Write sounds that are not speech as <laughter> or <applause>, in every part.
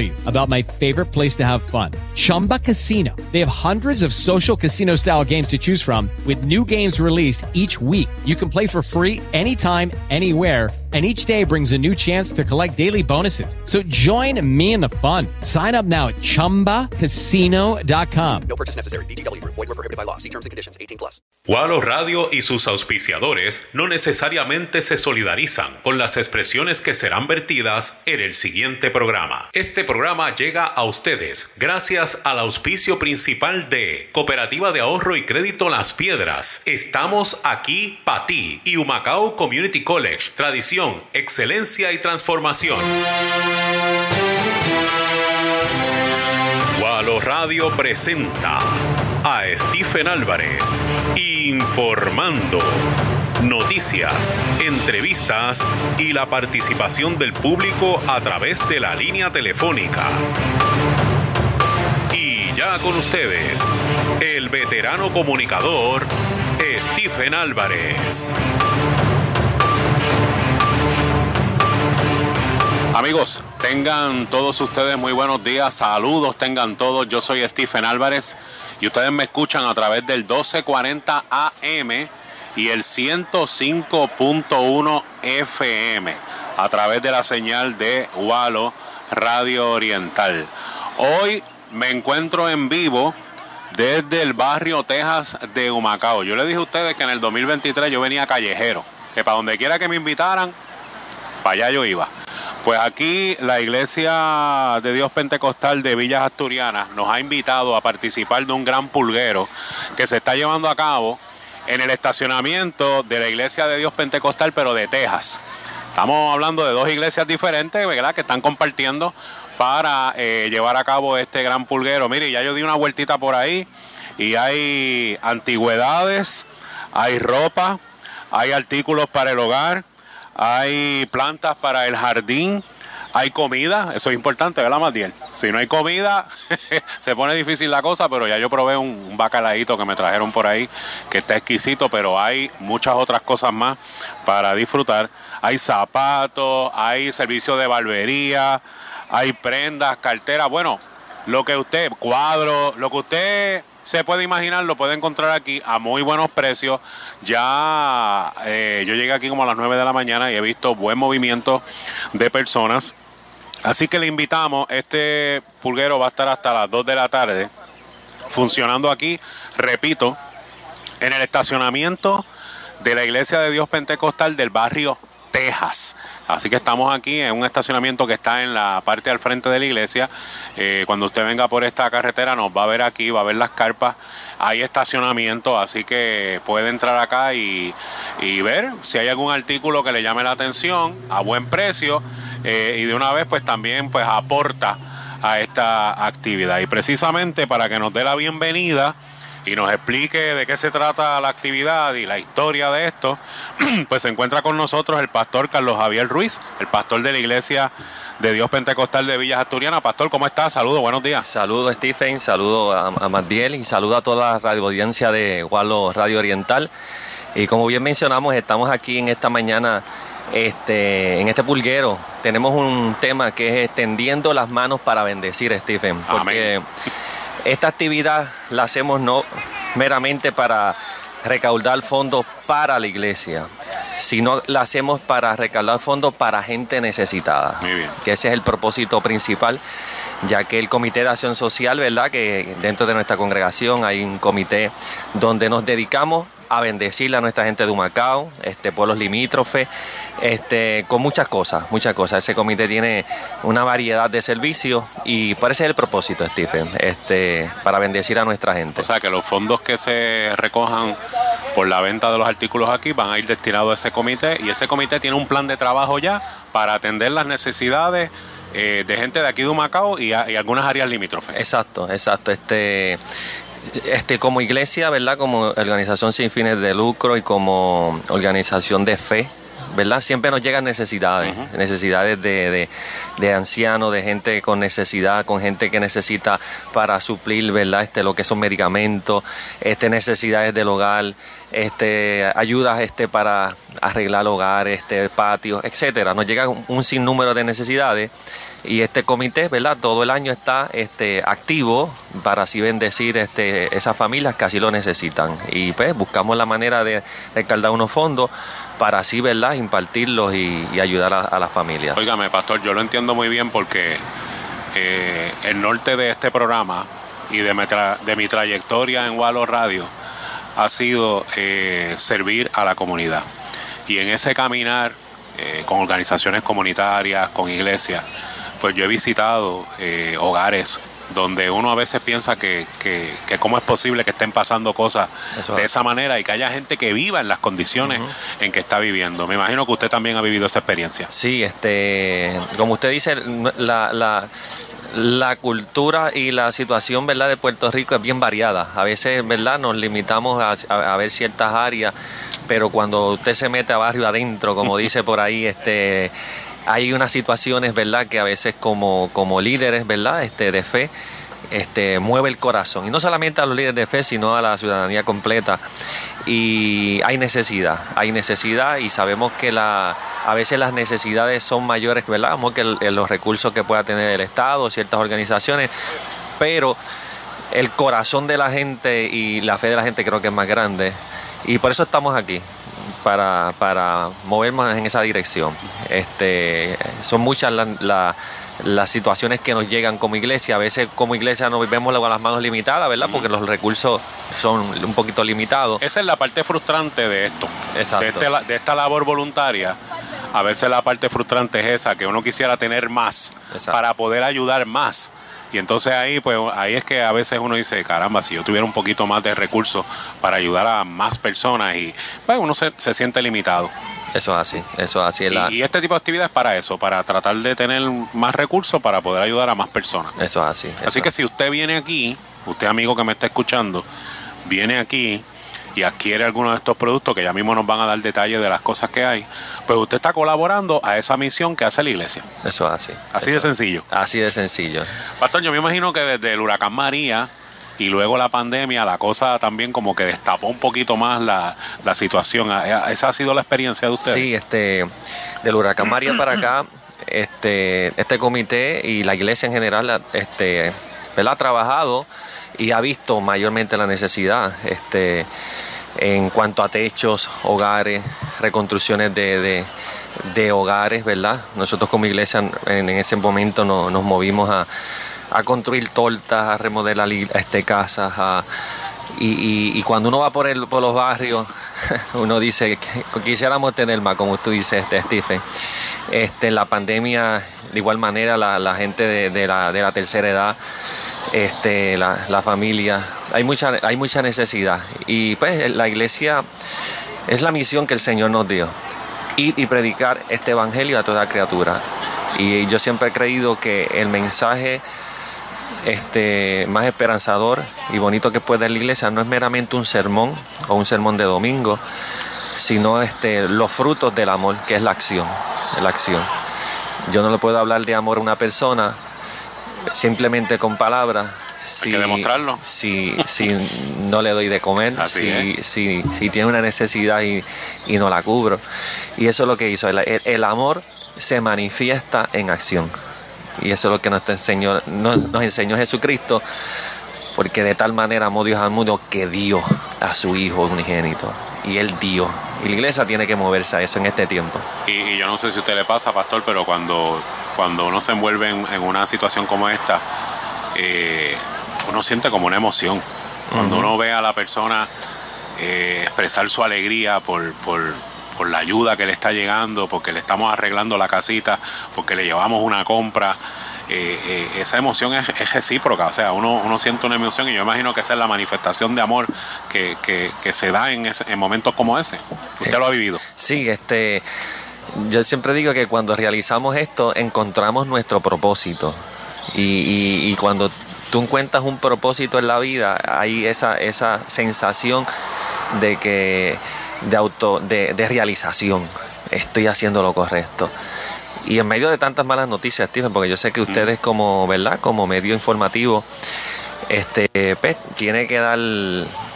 you about my favorite place to have fun. Chumba Casino. They have hundreds of social casino style games to choose from with new games released each week. You can play for free anytime, anywhere and each day brings a new chance to collect daily bonuses. So join me in the fun. Sign up now at ChumbaCasino.com. No purchase necessary. VGW Group. Void were prohibited by law. See terms and conditions. 18 plus. Walo Radio y sus auspiciadores no necesariamente se solidarizan con las expresiones que serán vertidas en el siguiente programa. Este programa llega a ustedes gracias al auspicio principal de Cooperativa de Ahorro y Crédito Las Piedras. Estamos aquí para ti y Humacao Community College. Tradición, excelencia y transformación. Walo Radio presenta a Stephen Álvarez informando. Noticias, entrevistas y la participación del público a través de la línea telefónica. Y ya con ustedes, el veterano comunicador Stephen Álvarez. Amigos, tengan todos ustedes muy buenos días, saludos tengan todos, yo soy Stephen Álvarez y ustedes me escuchan a través del 1240 AM y el 105.1 FM a través de la señal de Walo Radio Oriental. Hoy me encuentro en vivo desde el barrio Texas de Humacao. Yo les dije a ustedes que en el 2023 yo venía callejero, que para donde quiera que me invitaran, para allá yo iba. Pues aquí la Iglesia de Dios Pentecostal de Villas Asturianas nos ha invitado a participar de un gran pulguero que se está llevando a cabo en el estacionamiento de la Iglesia de Dios Pentecostal, pero de Texas. Estamos hablando de dos iglesias diferentes, ¿verdad? Que están compartiendo para eh, llevar a cabo este gran pulguero. Mire, ya yo di una vueltita por ahí y hay antigüedades, hay ropa, hay artículos para el hogar hay plantas para el jardín, hay comida, eso es importante, ¿verdad, Matiel? Si no hay comida, <laughs> se pone difícil la cosa, pero ya yo probé un, un bacalaíto que me trajeron por ahí, que está exquisito, pero hay muchas otras cosas más para disfrutar. Hay zapatos, hay servicio de barbería, hay prendas, carteras, bueno, lo que usted, cuadros, lo que usted se puede imaginar, lo puede encontrar aquí a muy buenos precios. Ya eh, yo llegué aquí como a las 9 de la mañana y he visto buen movimiento de personas. Así que le invitamos, este pulguero va a estar hasta las 2 de la tarde funcionando aquí, repito, en el estacionamiento de la Iglesia de Dios Pentecostal del barrio Texas. Así que estamos aquí en un estacionamiento que está en la parte al frente de la iglesia. Eh, cuando usted venga por esta carretera nos va a ver aquí, va a ver las carpas. Hay estacionamiento, así que puede entrar acá y, y ver si hay algún artículo que le llame la atención a buen precio eh, y de una vez pues también pues aporta a esta actividad. Y precisamente para que nos dé la bienvenida y nos explique de qué se trata la actividad y la historia de esto, <clears throat> pues se encuentra con nosotros el pastor Carlos Javier Ruiz, el pastor de la iglesia de Dios Pentecostal de Villas Asturianas. Pastor, ¿cómo estás? Saludos, buenos días. Saludos Stephen, saludo a, a Magdiel y saludo a toda la radio audiencia de Gualo Radio Oriental. Y como bien mencionamos, estamos aquí en esta mañana este, en este pulguero tenemos un tema que es extendiendo las manos para bendecir, Stephen. Porque Amén. esta actividad la hacemos no meramente para recaudar fondos para la iglesia, sino la hacemos para recaudar fondos para gente necesitada. Muy bien. Que ese es el propósito principal, ya que el Comité de Acción Social, ¿verdad? Que dentro de nuestra congregación hay un comité donde nos dedicamos a bendecirle a nuestra gente de Humacao, este, pueblos limítrofes, este, con muchas cosas, muchas cosas. Ese comité tiene una variedad de servicios y es el propósito, Stephen, este, para bendecir a nuestra gente. O sea que los fondos que se recojan por la venta de los artículos aquí van a ir destinados a ese comité y ese comité tiene un plan de trabajo ya para atender las necesidades eh, de gente de aquí de Humacao y, a- y algunas áreas limítrofes. Exacto, exacto. Este, este, como iglesia, ¿verdad? Como organización sin fines de lucro y como organización de fe, ¿verdad? Siempre nos llegan necesidades, necesidades de, de- de ancianos, de gente con necesidad, con gente que necesita para suplir, ¿verdad? Este, lo que son medicamentos, este, necesidades del hogar, este, ayudas este, para arreglar hogares, este, patios, etcétera. Nos llega un, un sinnúmero de necesidades y este comité, ¿verdad? Todo el año está este, activo para así bendecir este, esas familias que así lo necesitan. Y pues buscamos la manera de recargar unos fondos para así, ¿verdad? Impartirlos y, ayudar a, las familias. Óigame, pastor, yo lo entiendo muy bien porque eh, el norte de este programa y de mi, de mi trayectoria en Wallo Radio ha sido eh, servir a la comunidad. Y en ese caminar eh, con organizaciones comunitarias, con iglesias, pues yo he visitado eh, hogares donde uno a veces piensa que, que, que cómo es posible que estén pasando cosas Eso de es. esa manera y que haya gente que viva en las condiciones en que está viviendo. Me imagino que usted también ha vivido esta experiencia. Sí, este, como usted dice, la, la, la cultura y la situación, ¿verdad? De Puerto Rico es bien variada. A veces, ¿verdad? Nos limitamos a, a- a ver ciertas áreas, pero cuando usted se mete a barrio adentro, como <laughs> dice por ahí, este, hay unas situaciones, ¿verdad? Que a veces como, como líderes, ¿verdad? Este, de fe, este, mueve el corazón. Y no solamente a los líderes de fe, sino a la ciudadanía completa. Y hay necesidad, hay necesidad y sabemos que la, a veces las necesidades son mayores, ¿verdad? Que los recursos que pueda tener el Estado, ciertas organizaciones, pero el corazón de la gente y la fe de la gente creo que es más grande. Y por eso estamos aquí, para, para movernos en esa dirección. Este, son muchas la- la- las situaciones que nos llegan como iglesia. A veces como iglesia nos vemos con las manos limitadas, ¿verdad? Porque los recursos son un poquito limitados. Esa es la parte frustrante de esto. Exacto. De, este de esta labor voluntaria. A veces la parte frustrante es esa, que uno quisiera tener más Exacto. para poder ayudar más. Y entonces ahí, pues ahí es que a veces uno dice, caramba, si yo tuviera un poquito más de recursos para ayudar a más personas y pues uno se, se siente limitado. Eso es así, eso es así. es la- Y, y este tipo de actividades es para eso, para tratar de tener más recursos para poder ayudar a más personas. eso es así. Así que si usted viene aquí, usted amigo que me está escuchando, viene aquí y adquiere alguno de estos productos, que ya mismo nos van a dar detalles de las cosas que hay, pues usted está colaborando a esa misión que hace la iglesia. Eso es así. Así de sencillo. Así de sencillo. Pastor, yo me imagino que desde el huracán María y luego la pandemia, la cosa también como que destapó un poquito más la, la situación. ¿Esa ha sido la experiencia de usted? Sí, este, del huracán María para acá, este, este comité y la iglesia en general, este, ¿verdad? ha trabajado y ha visto mayormente la necesidad, este, en cuanto a techos, hogares, reconstrucciones de, de- hogares, ¿verdad? Nosotros como iglesia en, ese momento no- nos movimos a, a construir tortas, a remodelar este, casas, a, y, cuando uno va por, el, por los barrios, <laughs> uno dice que quisiéramos tener más, como tú dices, este, Stephen. Este, en la pandemia, de igual manera, la, gente de la, de la tercera edad, este, la, la familia, hay mucha, hay mucha necesidad. Y pues la iglesia es la misión que el Señor nos dio, ir y predicar este evangelio a toda criatura. Y yo siempre he creído que el mensaje este, más esperanzador y bonito que puede dar la iglesia no es meramente un sermón o un sermón de domingo, sino este, los frutos del amor, que es la acción, la acción. Yo no le puedo hablar de amor a una persona simplemente con palabras. Si, que demostrarlo. Si, si no le doy de comer, <laughs> si, si, si tiene una necesidad y, y no la cubro. Y eso es lo que hizo. El, el- el amor se manifiesta en acción. Y eso es lo que nos enseñó, nos, nos enseñó Jesucristo, porque de tal manera amó Dios al mundo que dio a su Hijo unigénito. Y Él dio. Y la iglesia tiene que moverse a eso en este tiempo. Y, y yo no sé si a usted le pasa, pastor, pero cuando, cuando uno se envuelve en, en una situación como esta, eh, uno siente como una emoción. Cuando uno ve a la persona eh, expresar su alegría por, por, por la ayuda que le está llegando, porque le estamos arreglando la casita, porque le llevamos una compra. Eh, eh, esa emoción es, es recíproca, o sea, uno, uno siente una emoción y yo imagino que esa es la manifestación de amor que, que, que se da en, ese- en momentos como ese. Usted lo ha vivido. Sí, este, yo siempre digo que cuando realizamos esto encontramos nuestro propósito. Y, y- y cuando tú encuentras un propósito en la vida hay esa, esa sensación de que de auto de, de realización. Estoy haciendo lo correcto. Y en medio de tantas malas noticias Stephen porque yo sé que ustedes como verdad como medio informativo este pues, tiene que dar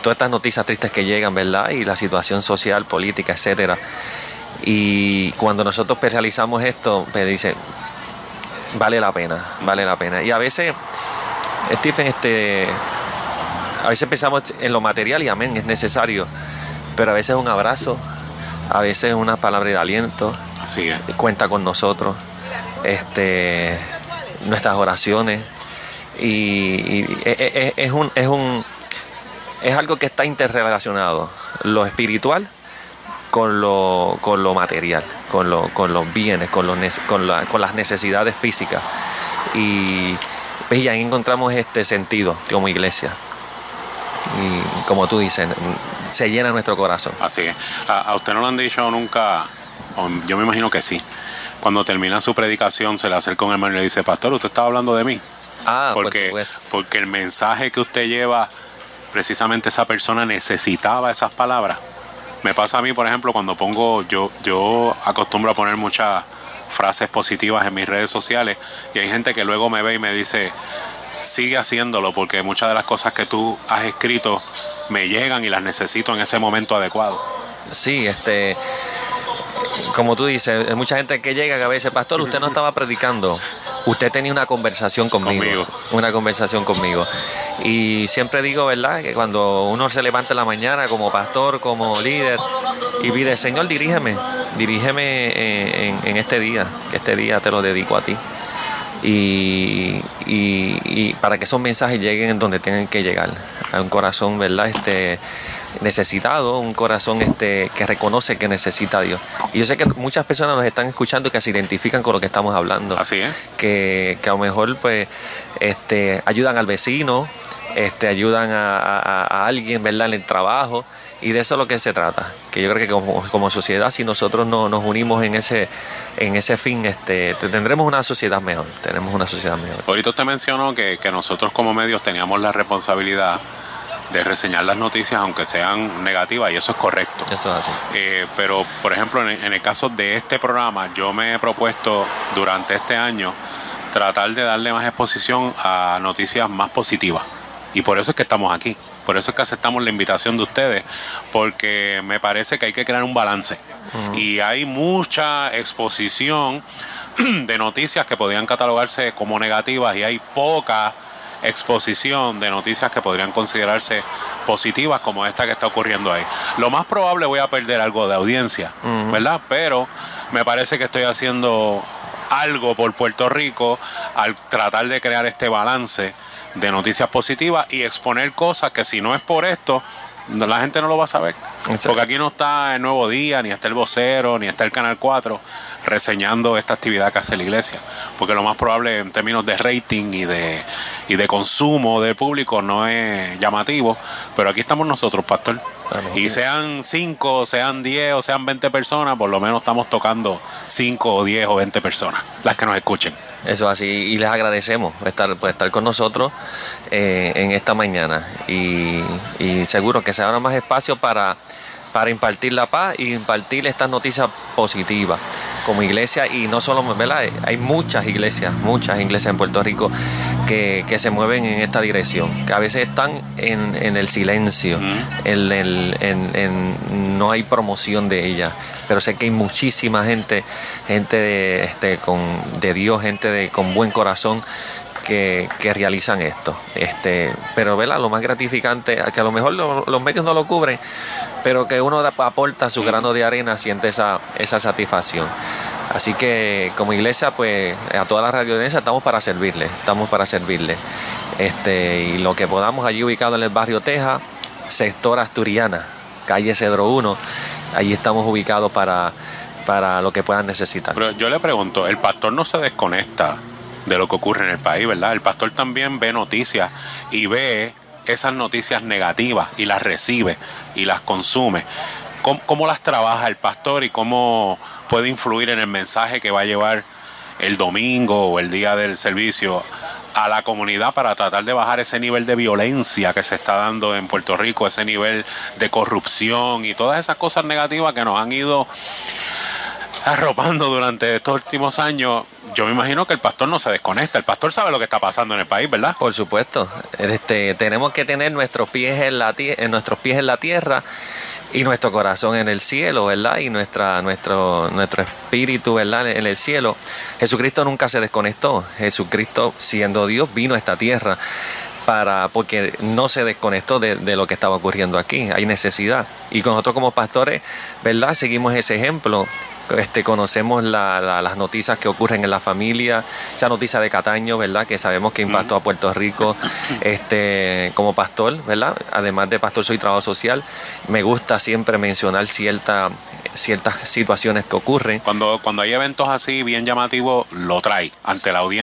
todas estas noticias tristes que llegan, ¿verdad? Y la situación social, política, etcétera. Y cuando nosotros realizamos esto, pues dice, vale la pena, vale la pena. Y a veces, Stephen, este, a veces pensamos en lo material y amén, es necesario, pero a veces un abrazo, a veces una palabra de aliento, Así es. cuenta con nosotros, este, nuestras oraciones y, y e- e- e- es un es un es algo que está interrelacionado, lo espiritual con lo con lo material, con lo con los bienes, con los con, la- con las necesidades físicas y pues, y ahí encontramos este sentido como iglesia y como tú dices se llena nuestro corazón. Así es. A, a usted no le han dicho nunca, yo me imagino que sí. Cuando termina su predicación, se le acerca un hermano y le dice, Pastor, usted estaba hablando de mí. Ah, por porque, porque el mensaje que usted lleva, precisamente esa persona necesitaba esas palabras. Me pasa a mí, por ejemplo, cuando pongo, yo, yo acostumbro a poner muchas frases positivas en mis redes sociales y hay gente que luego me ve y me dice, sigue haciéndolo porque muchas de las cosas que tú has escrito me llegan y las necesito en ese momento adecuado. Sí, este, como tú dices, hay mucha gente que llega que a veces, pastor, usted no <laughs> estaba predicando, usted tenía una conversación conmigo, Conmigo. una conversación conmigo. Y siempre digo, ¿verdad? Que cuando uno se levanta en la mañana como pastor, como líder, y pide, Señor, dirígeme, dirígeme eh, en, en este día, que este día te lo dedico a ti. Y, y- y para que esos mensajes lleguen en donde tengan que llegar, a un corazón, ¿verdad? Este, necesitado, un corazón este, que reconoce que necesita a Dios. Y yo sé que muchas personas nos están escuchando que se identifican con lo que estamos hablando Así es. que, que a lo mejor pues este ayudan al vecino, este ayudan a, a- a alguien, ¿verdad? En el trabajo. Y de eso es lo que se trata. Que yo creo que como, como sociedad, si nosotros no, nos unimos en ese, en ese fin, este, tendremos una sociedad mejor. Tenemos una sociedad mejor. Ahorita usted mencionó que, que nosotros como medios teníamos la responsabilidad de reseñar las noticias aunque sean negativas y eso es correcto. Eso es así. Eh, pero, por ejemplo, en, en el caso de este programa, yo me he propuesto durante este año tratar de darle más exposición a noticias más positivas. Y por eso es que estamos aquí. Por eso es que aceptamos la invitación de ustedes, porque me parece que hay que crear un balance. Y hay mucha exposición <clears throat> de noticias que podrían catalogarse como negativas y hay poca exposición de noticias que podrían considerarse positivas como esta que está ocurriendo ahí. Lo más probable voy a perder algo de audiencia, ¿verdad? Pero me parece que estoy haciendo algo por Puerto Rico al tratar de crear este balance de noticias positivas y exponer cosas que si no es por esto, la gente no lo va a saber. Porque aquí no está el Nuevo Día, ni está el Vocero, ni está el Canal 4 reseñando esta actividad que hace la iglesia. Porque lo más probable en términos de rating y de, y de consumo del público no es llamativo. Pero aquí estamos nosotros, pastor. Amén. Y sean 5, sean 10 o sean 20 personas, por lo menos estamos tocando 5 o 10 o 20 personas, las que nos escuchen. Eso es así, y les agradecemos por estar, por estar con nosotros eh, en esta mañana. Y, y seguro que se abra más espacio para, para impartir la paz y impartir estas noticias positivas como iglesia. Y no solo, ¿verdad? Hay muchas iglesias, muchas iglesias en Puerto Rico que, que se mueven en esta dirección, que a veces están en, en el silencio, en el- en- en- no hay promoción de ella. Pero sé que hay muchísima gente, gente de, este, con, de Dios, gente de, con buen corazón que, que realizan esto. Este, pero ¿verdad? lo más gratificante, que a lo mejor lo- los medios no lo cubren, pero que uno da- aporta su grano de arena, siente esa, esa satisfacción. Así que como iglesia, pues a toda la radio estamos para servirle, estamos para servirle. Este, y lo que podamos allí ubicado en el barrio Teja, sector Asturiana, calle Cedro 1. Allí estamos ubicados para, para lo que puedan necesitar. Pero yo le pregunto, el pastor no se desconecta de lo que ocurre en el país, ¿verdad? El pastor también ve noticias y ve esas noticias negativas y las recibe y las consume. ¿Cómo, cómo las trabaja el pastor y cómo puede influir en el mensaje que va a llevar el domingo o el día del servicio a la comunidad para tratar de bajar ese nivel de violencia que se está dando en Puerto Rico, ese nivel de corrupción y todas esas cosas negativas que nos han ido arropando durante estos últimos años, yo me imagino que el pastor no se desconecta. El pastor sabe lo que está pasando en el país, ¿verdad? Por supuesto. Este, tenemos que tener nuestros pies en la nuestros pies en la tierra y nuestro corazón en el cielo, ¿verdad? Y nuestra nuestro nuestro espíritu, ¿verdad? En el cielo. Jesucristo nunca se desconectó. Jesucristo, siendo Dios, vino a esta tierra para porque no se desconectó de, de lo que estaba ocurriendo aquí. Hay necesidad. Y con nosotros como pastores, ¿verdad? Seguimos ese ejemplo. Este, conocemos la- la- las noticias que ocurren en la familia, esa noticia de Cataño, ¿verdad? Que sabemos que impactó a Puerto Rico. Este, como pastor, ¿verdad? Además de pastor, soy trabajo social. Me gusta siempre mencionar cierta, ciertas situaciones que ocurren. Cuando, cuando hay eventos así bien llamativos, lo trae ante la audiencia.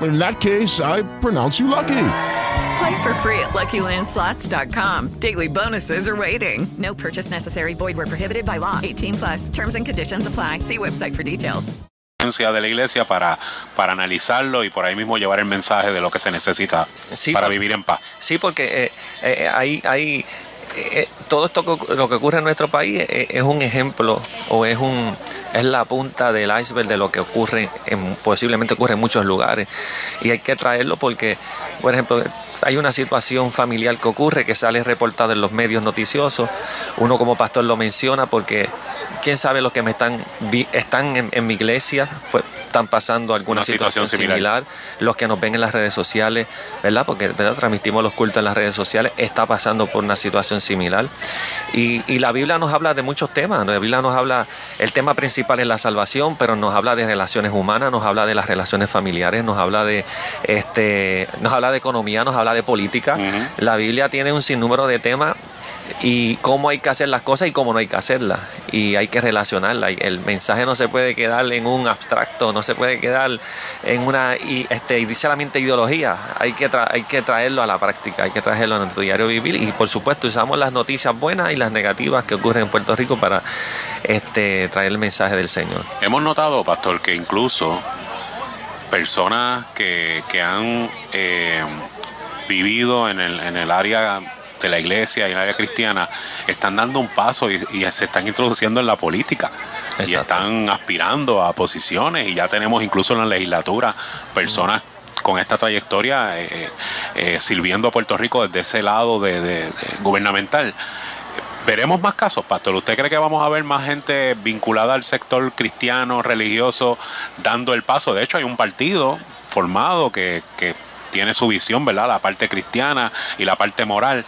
In that case, I pronounce you lucky. Play for free at LuckyLandSlots.com. Daily bonuses are waiting. No purchase necessary. Void where prohibited by law. 18 plus. Terms and conditions apply. See website for details. de la iglesia para, para analizarlo y por ahí mismo llevar el mensaje de lo que se necesita Sí, para vivir en paz. Sí, porque eh, eh, hay, hay eh, todo esto que lo que ocurre en nuestro país eh, es un ejemplo o es un es la punta del iceberg de lo que ocurre en, posiblemente ocurre en muchos lugares. Y hay que traerlo porque por ejemplo hay una situación familiar que ocurre que sale reportada en los medios noticiosos uno como pastor lo menciona porque quién sabe los que me están están en, en mi iglesia pues están pasando alguna Una situación situación, similar. similar los que nos ven en las redes sociales, ¿verdad? Porque ¿verdad? transmitimos los cultos en las redes sociales, está pasando por una situación similar. Y, y la Biblia nos habla de muchos temas. La Biblia nos habla, el tema principal es la salvación, pero nos habla de relaciones humanas, nos habla de las relaciones familiares, nos habla de, este, nos habla de economía, nos habla de política. La Biblia tiene un sinnúmero de temas y cómo hay que hacer las cosas y cómo no hay que hacerlas. Y hay que relacionarlas. Y el mensaje no se puede quedar en un abstracto, no se puede quedar en una y, este, solamente ideología. Hay que, tra- hay que traerlo a la práctica, hay que traerlo a nuestro diario vivir. Y por supuesto usamos las noticias buenas y las negativas que ocurren en Puerto Rico para este, traer el mensaje del Señor. Hemos notado, pastor, que incluso personas que, que han eh, vivido en el, en el área de la iglesia y en el área cristiana están dando un paso y, y se están introduciendo en la política. Y están aspirando a posiciones y ya tenemos incluso en la legislatura personas con esta trayectoria eh, eh, eh, sirviendo a Puerto Rico desde ese lado de, de- de gubernamental. ¿Veremos más casos, Pastor? ¿Usted cree que vamos a ver más gente vinculada al sector cristiano, religioso, dando el paso? De hecho, hay un partido formado que, que tiene su visión, ¿verdad? La parte cristiana y la parte moral.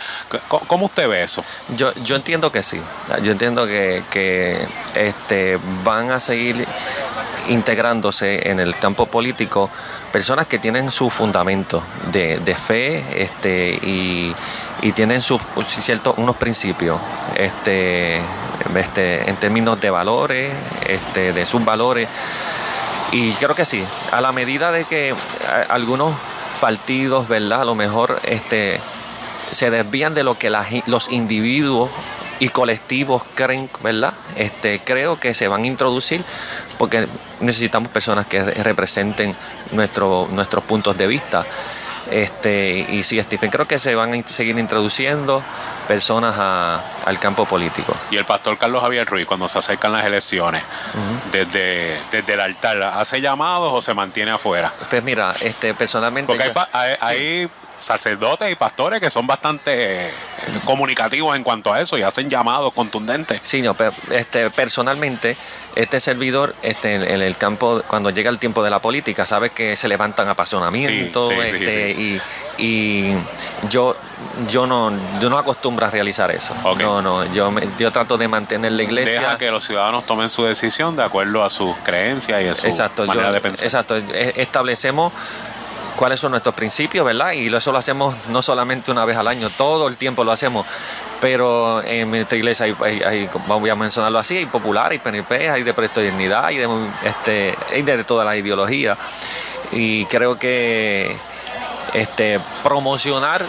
¿Cómo usted ve eso? Yo, yo entiendo que sí. Yo entiendo que, que este, van a seguir integrándose en el campo político personas que tienen su fundamento de, de fe este, y, y tienen sus ciertos unos principios este, este, en términos de valores, este, de sus valores. Y creo que sí, a la medida de que algunos partidos, ¿verdad? A lo mejor este, se desvían de lo que los individuos y colectivos creen, ¿verdad? Este, creo que se van a introducir porque necesitamos personas que re- representen nuestro, nuestros puntos de vista. Este, y sí, Stephen, creo que se van a seguir introduciendo personas a- al campo político. Y el pastor Carlos Javier Ruiz, cuando se acercan las elecciones, desde, desde el altar, ¿hace llamados o se mantiene afuera? Pues mira, este, personalmente... Porque yo- hay sacerdotes y pastores que son bastante eh, comunicativos en cuanto a eso y hacen llamados contundentes. Sí, no, pero, este, personalmente, este servidor, este, en, en el campo, cuando llega el tiempo de la política, sabes que se levantan apasionamientos, Sí, sí, sí, este, Y, y yo, yo no, yo no acostumbro a realizar eso. No, no, yo, me- yo trato de mantener la iglesia. Deja que los ciudadanos tomen su decisión de acuerdo a sus creencias y a su Exacto, yo- de pensar. exacto. e- Establecemos cuáles son nuestros principios, ¿verdad? Y eso lo hacemos no solamente una vez al año, todo el tiempo lo hacemos. Pero en nuestra iglesia hay, hay- hay, voy a mencionarlo así, hay popular, hay PNP, hay de Presto y Dignidad, hay de, este, hay de todas las ideologías. Y creo que este, promocionar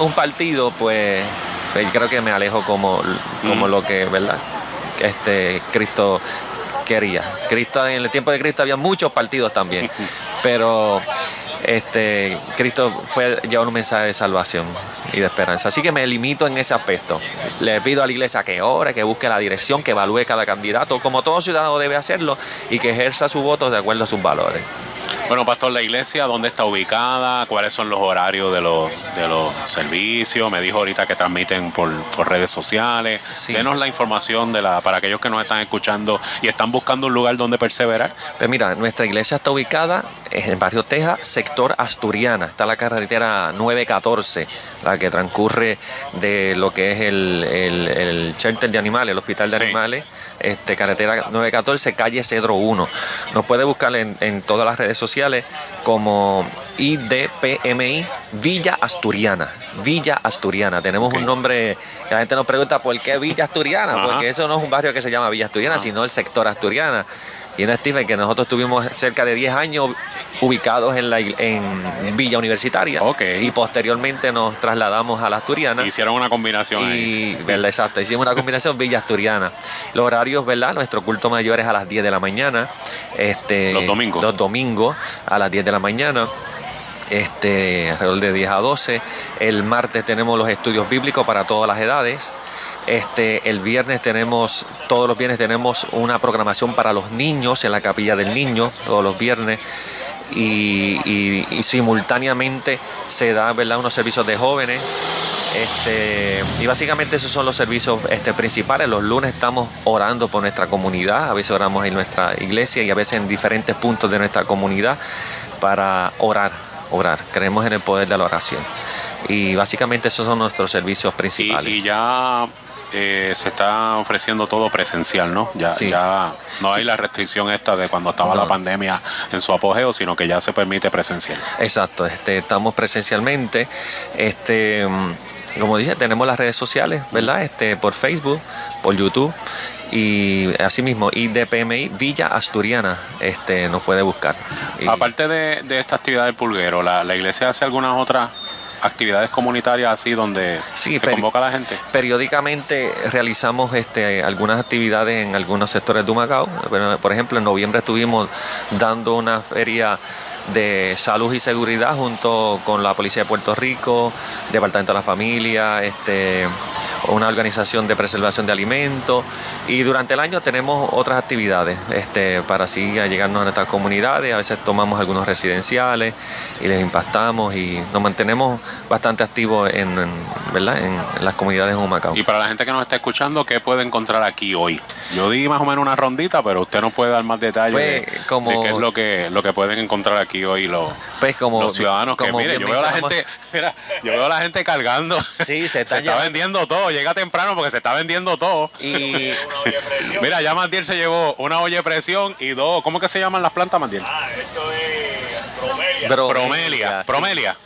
un partido, pues, pues, creo que me alejo como, como Mm. lo que, ¿verdad? Este, Cristo quería. Cristo, en el tiempo de Cristo había muchos partidos también, <laughs> pero este, Cristo fue llevar un mensaje de salvación y de esperanza. Así que me limito en ese aspecto. Le pido a la iglesia que ore, que busque la dirección, que evalúe cada candidato, como todo ciudadano debe hacerlo, y que ejerza su voto de acuerdo a sus valores. Bueno, Pastor, la iglesia, ¿dónde está ubicada? ¿Cuáles son los horarios de los, de los servicios? Me dijo ahorita que transmiten por, por redes sociales. Sí. Denos la información de la, para aquellos que nos están escuchando y están buscando un lugar donde perseverar. Pues mira, nuestra iglesia está ubicada en Barrio Texas, sector Asturiana. Está la carretera 914, la que transcurre de lo que es el, el, el shelter de animales, el hospital de Sí. animales, este, carretera 914, calle Cedro 1. Nos puede buscar en, en todas las redes sociales como IDPMI Villa Asturiana. Villa Asturiana. Tenemos un nombre que la gente nos pregunta por qué Villa Asturiana, Ajá. porque eso no es un barrio que se llama Villa Asturiana, sino el sector Asturiana. Y en Stephen, que nosotros tuvimos cerca de 10 años ubicados en, la, en Villa Universitaria. Ok. Y posteriormente nos trasladamos a la Asturiana. Hicieron una combinación ahí. Y, ¿verdad? Exacto, hicimos una combinación Villa Asturiana. Los horarios, ¿verdad? Nuestro culto mayor es a las 10 de la mañana. Este, Los domingos. Los domingos a las 10 de la mañana. Este, alrededor de 10 a 12. El martes tenemos los estudios bíblicos para todas las edades. Este, el viernes tenemos, todos los viernes tenemos una programación para los niños en la capilla del niño, todos los viernes. Y, y- y simultáneamente se da ¿verdad? unos servicios de jóvenes este, y básicamente esos son los servicios este, principales. Los lunes estamos orando por nuestra comunidad, a veces oramos en nuestra iglesia y a veces en diferentes puntos de nuestra comunidad para orar, orar. Creemos en el poder de la oración. Y básicamente esos son nuestros servicios Y, principales. y ya eh, se está ofreciendo todo presencial, ¿no? Ya, Sí. ya no hay la restricción esta de cuando estaba No. la pandemia en su apogeo, sino que ya se permite presencial. Exacto, este, estamos presencialmente. Este, como dije, tenemos las redes sociales, ¿verdad? Este, por Facebook, por YouTube. Y asimismo, IDPMI Villa Asturiana este, nos puede buscar. Y- Aparte de, de esta actividad del pulguero, ¿la, la iglesia hace algunas otras actividades comunitarias así donde Sí, se convoca a la gente? Periódicamente realizamos este, algunas actividades en algunos sectores de Humacao. Por ejemplo, en noviembre estuvimos dando una feria de salud y seguridad junto con la Policía de Puerto Rico, Departamento de la Familia, este, una organización de preservación de alimentos y durante el año tenemos otras actividades este, para así llegarnos a nuestras comunidades. A veces tomamos algunos residenciales y les impactamos y nos mantenemos bastante activos en, en, ¿verdad? en, en las comunidades en Humacao. Y para la gente que nos está escuchando, ¿qué puede encontrar aquí hoy? Yo di más o menos una rondita, pero usted nos puede dar más detalles Pues, de, como- de qué es lo que, lo que pueden encontrar aquí hoy los, Pues como, los ciudadanos que como mire, yo veo a la gente, mira, yo veo a la gente cargando. Sí, se <laughs> está está vendiendo todo, llega temprano porque se está vendiendo todo. Y <laughs> <laughs> Mira, ya Mandiel se llevó una olla de presión y dos, ¿cómo que se llaman las plantas, Mandiel? Promelia, sí. Promelia.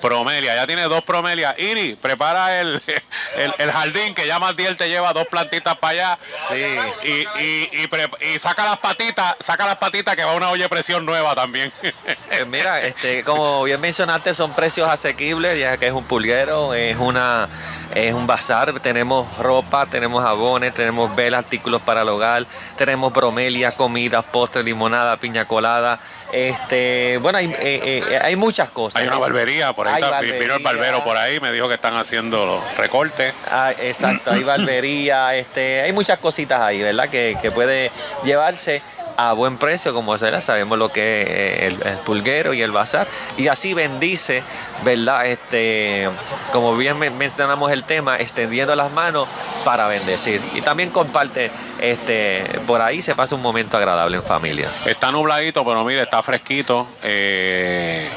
Promelia, ya tiene dos promelias. Iri, prepara el, <laughs> el, el jardín que ya Mandiel te lleva dos plantitas para allá. Sí. Y, y, y, pre- y saca las patitas, saca las patitas que va una olla de presión nueva también. <laughs> Pues mira, este, como bien mencionaste, son precios asequibles, ya que es un pulguero, es una, es un bazar, tenemos ropa, tenemos jabones, tenemos velas, artículos para el hogar, tenemos bromelia, comida, postre, limonada, piña colada, este, bueno, hay, eh, eh, hay muchas cosas. Hay una barbería, por ahí Hay está, vino el barbero por ahí, me dijo que están haciendo recortes. Ah, exacto, hay barbería, este, hay muchas cositas ahí, ¿verdad? Que, que puede llevarse a buen precio, como será, sabemos lo que es eh, el, el pulguero y el bazar, y así bendice, ¿verdad? Este, como bien men- mencionamos el tema, extendiendo las manos para bendecir. Y también comparte, este, por ahí se pasa un momento agradable en familia. Está nubladito, pero mire, está fresquito. Eh,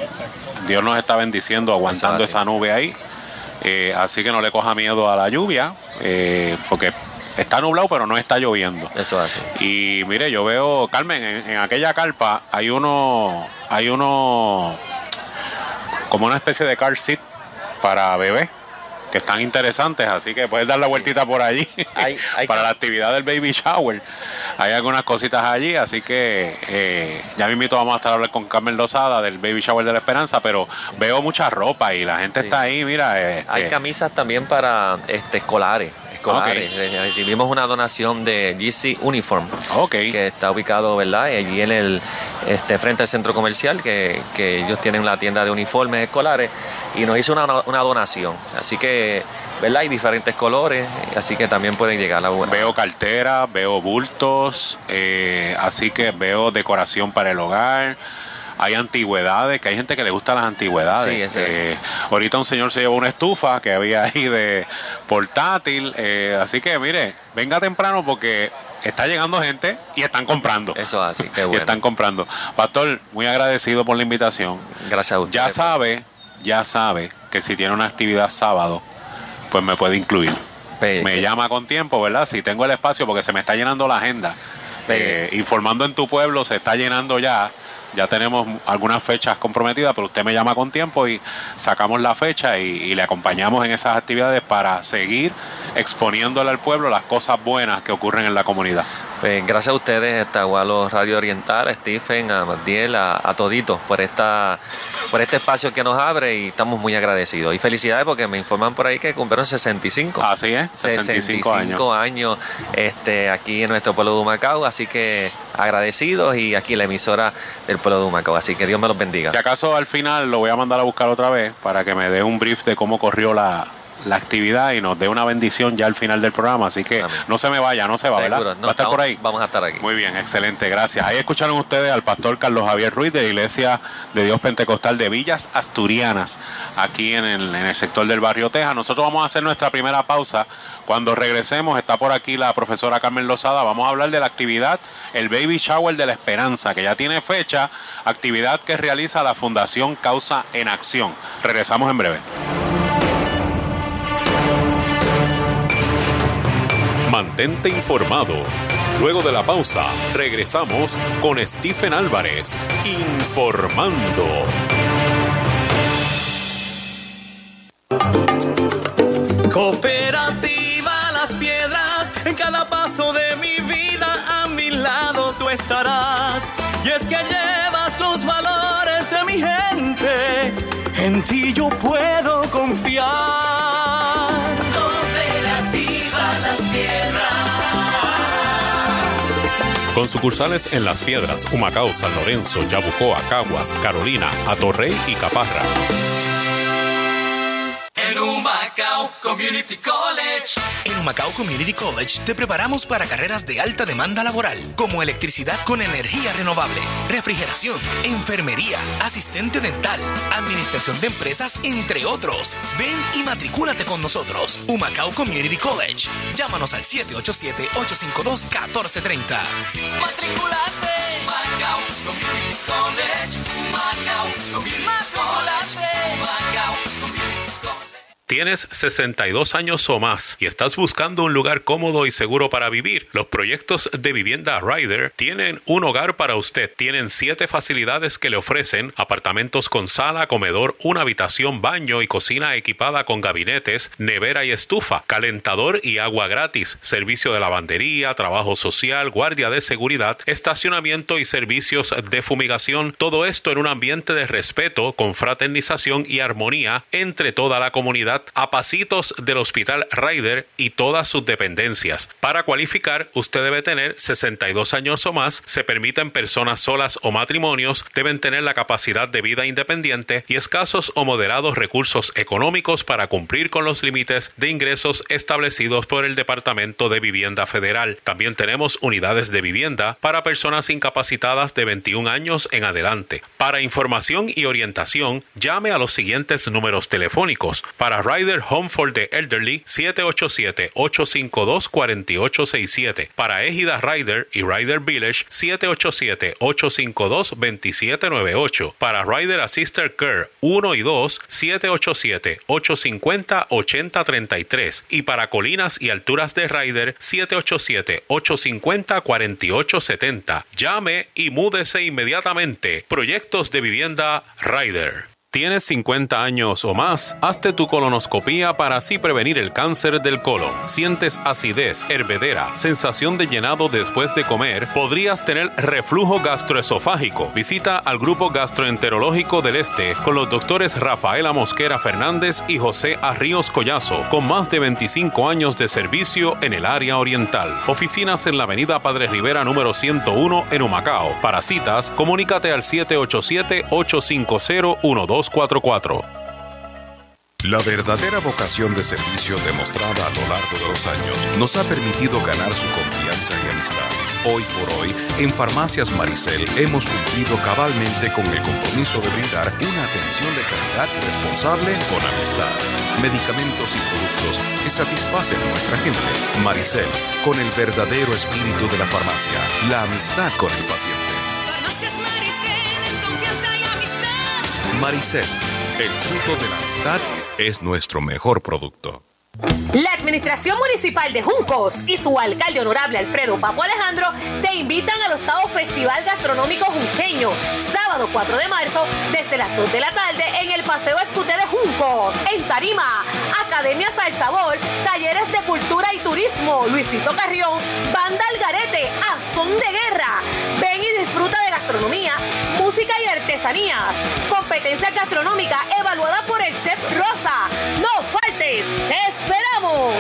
Dios nos está bendiciendo, aguantando esa nube ahí. Eh, así que no le coja miedo a la lluvia, eh, porque está nublado, pero no está lloviendo. Eso hace. Y mire, yo veo, Carmen, en, en aquella carpa hay uno, hay uno, como una especie de car seat para bebés que están interesantes, así que puedes dar la vueltita por allí Hay- hay <laughs> para que- la actividad del baby shower. Hay algunas cositas allí, así que eh, ya me invito, vamos a estar a hablar con Carmen Lozada del baby shower de la Esperanza, pero veo mucha ropa y la gente Sí. está ahí, mira. este, Hay camisas también para este, escolares. Escolares. Eh, Recibimos una donación de GC Uniform, que está ubicado, ¿verdad? Allí en el este, frente al centro comercial, que, que ellos tienen la tienda de uniformes escolares, y nos hizo una, una donación. Así que, ¿verdad? Hay diferentes colores, así que también pueden llegar a la Veo carteras, veo bultos, eh, así que veo decoración para el hogar. Hay antigüedades, que hay gente que le gusta las antigüedades. Sí, Eh, ahorita un señor se llevó una estufa que había <laughs> ahí de portátil. eh, así que mire, venga temprano porque está llegando gente y están comprando. Eso así, qué <laughs> Y bueno. están comprando. Pastor, muy agradecido por la invitación. Gracias a ustedes. Ya sabe, ya sabe que si tiene una actividad sábado, pues me puede incluir. Pe- Me llama con tiempo, ¿verdad? Si tengo el espacio, porque se me está llenando la agenda. Eh, informando en tu pueblo se está llenando ya. Ya tenemos algunas fechas comprometidas, pero usted me llama con tiempo y sacamos la fecha y, y le acompañamos en esas actividades para seguir exponiéndole al pueblo las cosas buenas que ocurren en la comunidad. Pues, gracias a ustedes, a Gualo Radio Oriental, a Stephen, a Matiel, a, a toditos por esta por este espacio que nos abre y estamos muy agradecidos. Y felicidades porque me informan por ahí que cumplieron 65. Así es, 65 años. años, este, aquí en nuestro pueblo de Humacao, así que agradecidos y aquí la emisora del pueblo de Humacao, así que Dios me los bendiga. Si acaso al final lo voy a mandar a buscar otra vez para que me dé un brief de cómo corrió la, la actividad y nos dé una bendición ya al final del programa. Así que Amén. no se me vaya, no se va, Seguro, ¿verdad? no, ¿Va a estar por ahí? Vamos a estar aquí. Muy bien, excelente, gracias. Ahí escucharon ustedes al pastor Carlos Javier Ruiz de la Iglesia de Dios Pentecostal de Villas Asturianas, aquí en el, en el sector del barrio Texas. Nosotros vamos a hacer nuestra primera pausa. Cuando regresemos, está por aquí la profesora Carmen Lozada. Vamos a hablar de la actividad, el Baby Shower de la Esperanza, que ya tiene fecha, actividad que realiza la Fundación Causa en Acción. Regresamos en breve. Mantente informado. Luego de la pausa, regresamos con Stephen Álvarez, informando. Cooperativa Las Piedras, en cada paso de mi vida a mi lado tú estarás. Y es que llevas los valores de mi gente, en ti yo puedo confiar. Con sucursales en Las Piedras, Humacao, San Lorenzo, Yabucoa, Caguas, Carolina, Atorrey y Caparra. Community College. En Humacao Community College te preparamos para carreras de alta demanda laboral, como electricidad con energía renovable, refrigeración, enfermería, asistente dental, administración de empresas, entre otros. Ven y matricúlate con nosotros. Humacao Community College. Llámanos al 787-852-1430. Matriculate. Humacao Community College. Humacao Community College. Tienes 62 años o más y estás buscando un lugar cómodo y seguro para vivir. Los proyectos de vivienda Rider tienen un hogar para usted. Tienen siete facilidades que le ofrecen apartamentos con sala, comedor, una habitación, baño y cocina equipada con gabinetes, nevera y estufa, calentador y agua gratis, servicio de lavandería, trabajo social, guardia de seguridad, estacionamiento y servicios de fumigación. Todo esto en un ambiente de respeto, con fraternización y armonía entre toda la comunidad ciudad a pasitos del Hospital Ryder y todas sus dependencias. Para cualificar, usted debe tener 62 años o más, se permiten personas solas o matrimonios, deben tener la capacidad de vida independiente y escasos o moderados recursos económicos para cumplir con los límites de ingresos establecidos por el Departamento de Vivienda Federal. También tenemos unidades de vivienda para personas incapacitadas de 21 años en adelante. Para información y orientación, llame a los siguientes números telefónicos. Para Rider Home for the Elderly, 787-852-4867. Para Égida Rider y Rider Village, 787-852-2798. Para Rider Assister Care 1 y 2, 787-850-8033. Y para Colinas y Alturas de Rider, 787-850-4870. Llame y múdese inmediatamente. Proyectos de vivienda Rider. ¿Tienes 50 años o más? Hazte tu colonoscopía para así prevenir el cáncer del colon. ¿Sientes acidez, hervedera, sensación de llenado después de comer? ¿Podrías tener reflujo gastroesofágico? Visita al Grupo Gastroenterológico del Este con los doctores Rafaela Mosquera Fernández y José Arríos Collazo, con más de 25 años de servicio en el área oriental. Oficinas en la avenida Padre Rivera número 101 en Humacao. Para citas, comunícate al 787 850 12 la verdadera vocación de servicio demostrada a lo largo de los años nos ha permitido ganar su confianza y amistad. Hoy por hoy, en Farmacias Maricel hemos cumplido cabalmente con el compromiso de brindar una atención de calidad responsable con amistad. Medicamentos y productos que satisfacen a nuestra gente. Maricel, con el verdadero espíritu de la farmacia, la amistad con el paciente. Maricel, el fruto de la amistad es nuestro mejor producto. La Administración Municipal de Juncos y su alcalde honorable Alfredo Papo Alejandro te invitan al octavo Festival Gastronómico Junqueño, sábado 4 de marzo, desde las 2 de la tarde en el Paseo Escuté de Juncos, en Tarima. Academias al Sabor, talleres de cultura y turismo, Luisito Carrión, Banda Algarete, a son de guerra. Ven y disfruta de Competencia gastronómica evaluada por el chef Rosa. No faltes, te esperamos.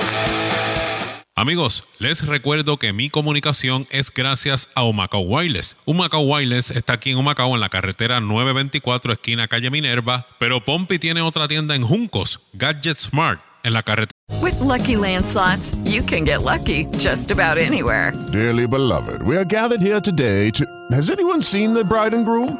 Amigos, les recuerdo que mi comunicación es gracias a Humacao Wireless. Humacao Wireless está aquí en Humacao en la carretera 924 esquina calle Minerva, pero Pompi tiene otra tienda en Juncos, Gadget Smart, en la carretera. With lucky landslots, you can get lucky just about anywhere. Dearly beloved, we are gathered here today to. Has anyone seen the bride and groom?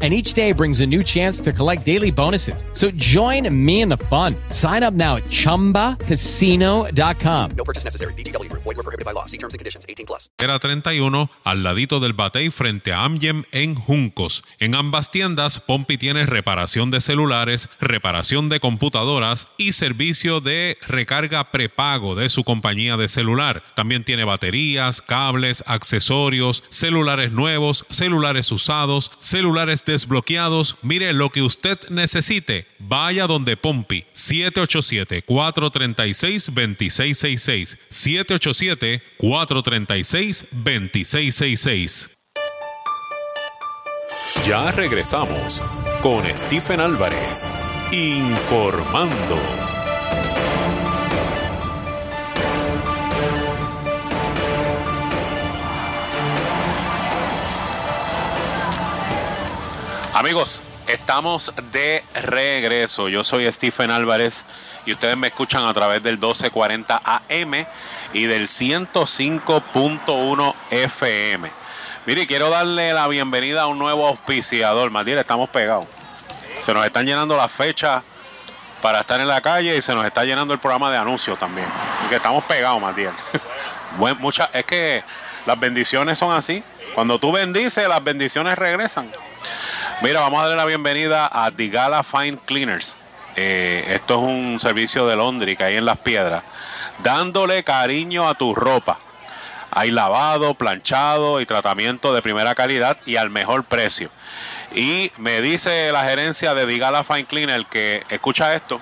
and each day brings a new chance to collect daily bonuses. So join me in the fun. Sign up now at ChumbaCasino.com. No purchase necessary. BGW. Void were prohibited by law. See terms and conditions. 18 plus. Era 31 al ladito del Batey frente a Amgem en Juncos. En ambas tiendas, Pompi tiene reparación de celulares, reparación de computadoras y servicio de recarga prepago de su compañía de celular. También tiene baterías, cables, accesorios, celulares nuevos, celulares usados, celulares desbloqueados, mire lo que usted necesite, vaya donde Pompi, 787-436-2666, 787-436-2666. Ya regresamos con Stephen Álvarez, informando. Amigos, estamos de regreso. Yo soy Stephen Álvarez y ustedes me escuchan a través del 1240 AM y del 105.1 FM. Mire, quiero darle la bienvenida a un nuevo auspiciador. Matiel, estamos pegados. Se nos están llenando las fechas para estar en la calle y se nos está llenando el programa de anuncios también. Que estamos pegados, Matías. <laughs> Bueno, mucha, es que las bendiciones son así. Cuando tú bendices, las bendiciones regresan. Mira, vamos a darle la bienvenida a Digala Fine Cleaners. Eh, esto es un servicio de Londres que hay en Las Piedras. Dándole cariño a tu ropa. Hay lavado, planchado y tratamiento de primera calidad y al mejor precio. Y me dice la gerencia de Digala Fine Cleaner que, escucha esto,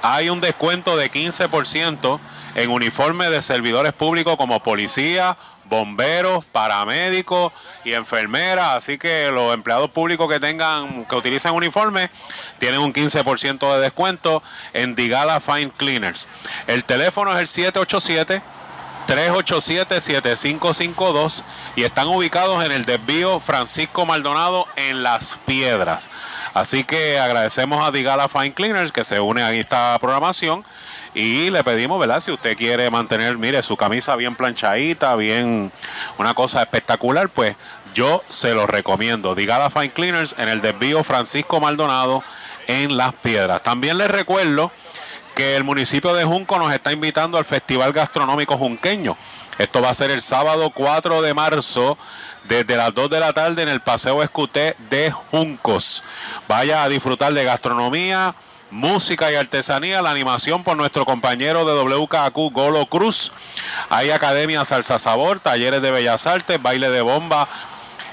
hay un descuento de 15% en uniformes de servidores públicos como policía, bomberos, paramédicos y enfermeras. Así que los empleados públicos que tengan, que utilicen uniformes, tienen un 15% de descuento en Digala Fine Cleaners. El teléfono es el 787 387-7552 y están ubicados en el desvío Francisco Maldonado en Las Piedras. Así que agradecemos a Digala Fine Cleaners que se une a esta programación y le pedimos, ¿verdad? Si usted quiere mantener, mire, su camisa bien planchadita, bien, una cosa espectacular, pues yo se lo recomiendo. Digala Fine Cleaners en el desvío Francisco Maldonado en Las Piedras. También les recuerdo que el municipio de Junco nos está invitando al Festival Gastronómico Junqueño. Esto va a ser el sábado 4 de marzo desde las 2 de la tarde en el Paseo Escuté de Juncos. Vaya a disfrutar de gastronomía, música y artesanía, la animación por nuestro compañero de WKQ Golo Cruz. Hay academia Salsa Sabor, talleres de bellas artes, baile de bomba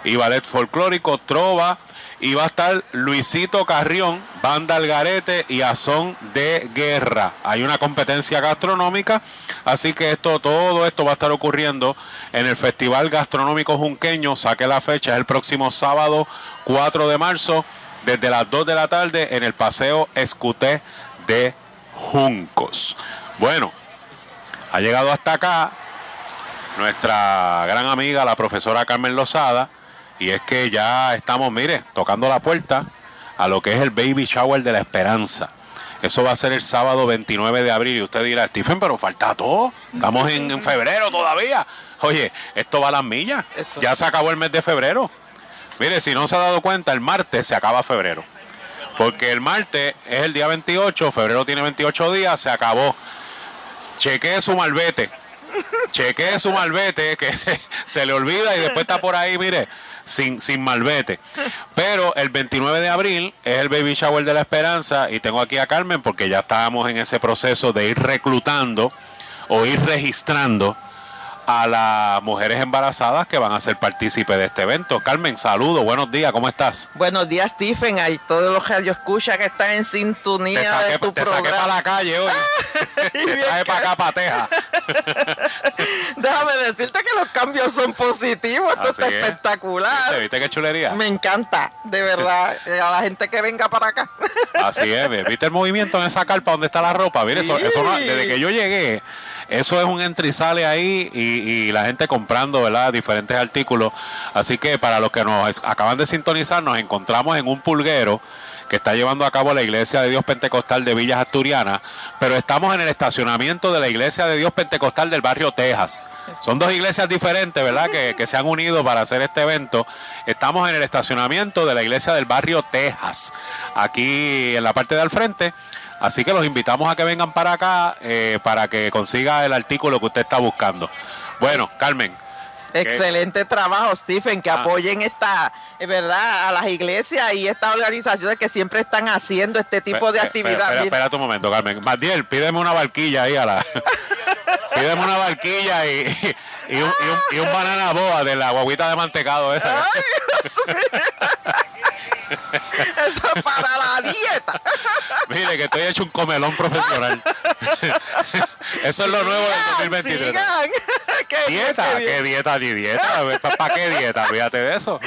y ballet folclórico, trova, y va a estar Luisito Carrión, Banda Algarete y Azón de Guerra. Hay una competencia gastronómica, así que esto, todo esto va a estar ocurriendo en el Festival Gastronómico Junqueño. Saque la fecha, es el próximo sábado 4 de marzo, desde las 2 de la tarde en el Paseo Escuté de Juncos. Bueno, ha llegado hasta acá nuestra gran amiga, la profesora Carmen Lozada y es que ya estamos, mire, tocando la puerta a lo que es el baby shower de la esperanza. Eso va a ser el sábado 29 de abril. Y usted dirá, Stephen, pero falta todo. Estamos en, febrero todavía. Oye, esto va a las millas. Ya se acabó el mes de febrero. Mire, si no se ha dado cuenta, el martes se acaba febrero. Porque el martes es el día 28, febrero tiene 28 días, se acabó. Chequee su malvete. Chequee su malvete, que <laughs> se, le olvida y después está por ahí, mire, sin, sin malvete. Pero el 29 de abril es el baby shower de la esperanza y tengo aquí a Carmen porque ya estábamos en ese proceso de ir reclutando o ir registrando a las mujeres embarazadas que van a ser partícipes de este evento. Carmen, saludos, buenos días, ¿cómo estás? Buenos días, Stephen. Hay todos los que yo escucha que están en sintonía te saqué, de tu te programa. saqué para la calle hoy. <laughs> te traje para acá, para. <laughs> Déjame decirte que los cambios son positivos. Esto Así está es. espectacular. ¿Viste, viste qué chulería? Me encanta, de verdad. Eh, A la gente que venga para acá. Así es, ¿viste el movimiento en esa carpa donde está la ropa? Mire, eso, eso no- desde que yo llegué, eso es un entra y sale ahí y, la gente comprando, ¿verdad? Diferentes artículos. Así que para los que nos acaban de sintonizar, nos encontramos en un pulguero que está llevando a cabo la Iglesia de Dios Pentecostal de Villas Asturianas, pero estamos en el estacionamiento de la Iglesia de Dios Pentecostal del barrio Texas. Son dos iglesias diferentes, ¿verdad? Que, que se han unido para hacer este evento. Estamos en el estacionamiento de la iglesia del barrio Texas, aquí en la parte de al frente. Así que los invitamos a que vengan para acá eh, para que consiga el artículo que usted está buscando. Bueno, Carmen. ¿Qué- Excelente trabajo, Stephen, que Ah. apoyen esta, eh, ¿verdad? A las iglesias y estas organizaciones que siempre están haciendo este tipo de Espera, actividad. Espera, un momento, Carmen. Matiel, pídeme una barquilla ahí a la. <laughs> pídeme una barquilla y, y, un, y, un, y un banana boa de la guaguita de mantecado esa. <laughs> Eso es para la dieta. Mire, que estoy hecho un comelón profesional. <laughs> Eso es lo nuevo del 2023. Sigan. Qué ¿Dieta? ¿Qué dieta ni dieta? ¿Para qué dieta? Fíjate de eso.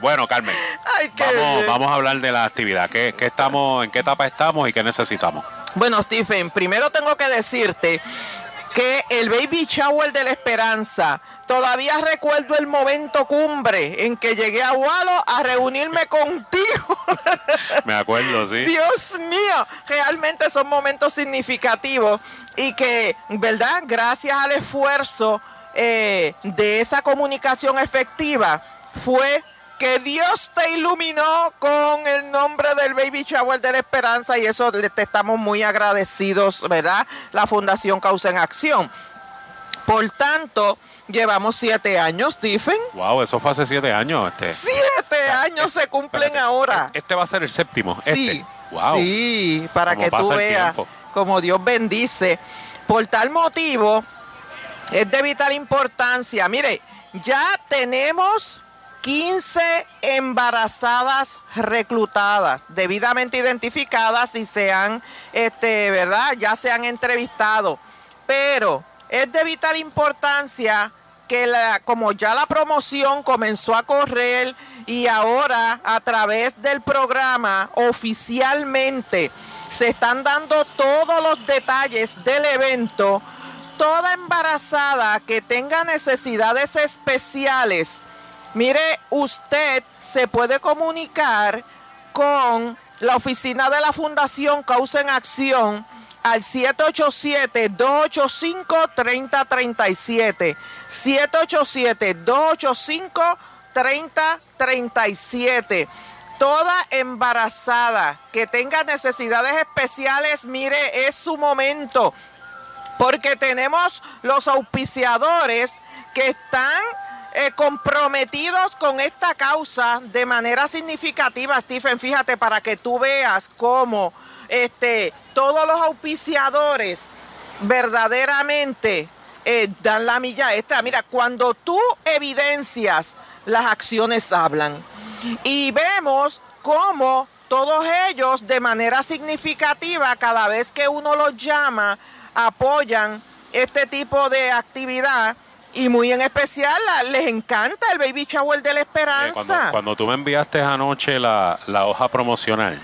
Bueno, Carmen, Ay, vamos, a hablar de la actividad. ¿Qué, qué estamos, ¿En qué etapa estamos y qué necesitamos? Bueno, Stephen, primero tengo que decirte que el baby shower de la esperanza, todavía recuerdo el momento cumbre en que llegué a Walo a reunirme <laughs> contigo. Me acuerdo, sí. Dios mío, realmente son momentos significativos y que, ¿verdad? Gracias al esfuerzo eh, de esa comunicación efectiva, fue que Dios te iluminó con el nombre del Baby Shower de la Esperanza y eso te estamos muy agradecidos, ¿verdad? La Fundación Causa en Acción. Por tanto, llevamos siete años, Stephen. Wow, eso fue hace siete años. Este. Siete años se cumplen Espérate, ahora. Este va a ser el séptimo. Sí, Este. Wow. sí, para Cómo que tú veas como Dios bendice. Por tal motivo, es de vital importancia. Mire, ya tenemos 15 embarazadas reclutadas, debidamente identificadas y se han, este, ¿verdad? Ya se han entrevistado. Pero es de vital importancia que la, como ya la promoción comenzó a correr y ahora a través del programa oficialmente se están dando todos los detalles del evento, toda embarazada que tenga necesidades especiales, mire, usted se puede comunicar con la oficina de la Fundación Causa en Acción al 787-285-3037. 787-285-3037. Toda embarazada que tenga necesidades especiales, mire, es su momento. Porque tenemos los auspiciadores que están eh, comprometidos con esta causa de manera significativa, Stephen. Fíjate, para que tú veas cómo este, todos los auspiciadores verdaderamente eh, dan la milla. Mira, cuando tú evidencias, las acciones hablan. Y vemos cómo todos ellos, de manera significativa, cada vez que uno los llama, apoyan este tipo de actividad. Y muy en especial la- les encanta el baby shower de la Eh, esperanza. Cuando, cuando tú me enviaste anoche la, la hoja promocional,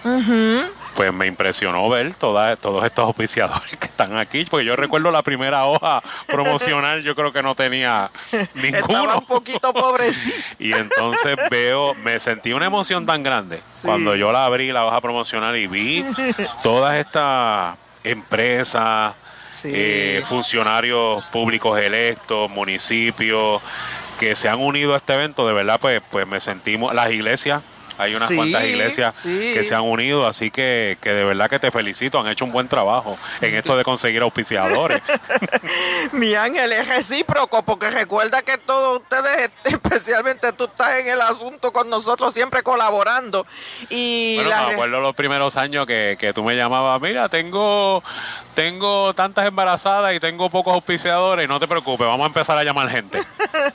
pues me impresionó ver toda- todos estos auspiciadores que están aquí, porque yo recuerdo la primera hoja promocional, yo creo que no tenía Estaba ninguno. un poquito pobrecito. <laughs> Y entonces veo, me sentí una emoción tan grande cuando yo la abrí, la hoja promocional, y vi todas estas empresas, eh, funcionarios públicos electos, municipios, que se han unido a este evento, de verdad, pues, pues me sentimos, las iglesias, hay unas Sí, cuantas iglesias sí. que se han unido, así que, que de verdad que te felicito, han hecho un buen trabajo en esto de conseguir auspiciadores. <laughs> Mi ángel es recíproco, porque recuerda que todos ustedes, <laughs> especialmente tú estás en el asunto con nosotros, siempre colaborando. Y Bueno, la me acuerdo los primeros años que, que tú me llamabas, mira, tengo, tengo tantas embarazadas y tengo pocos auspiciadores, no te preocupes, vamos a empezar a llamar gente.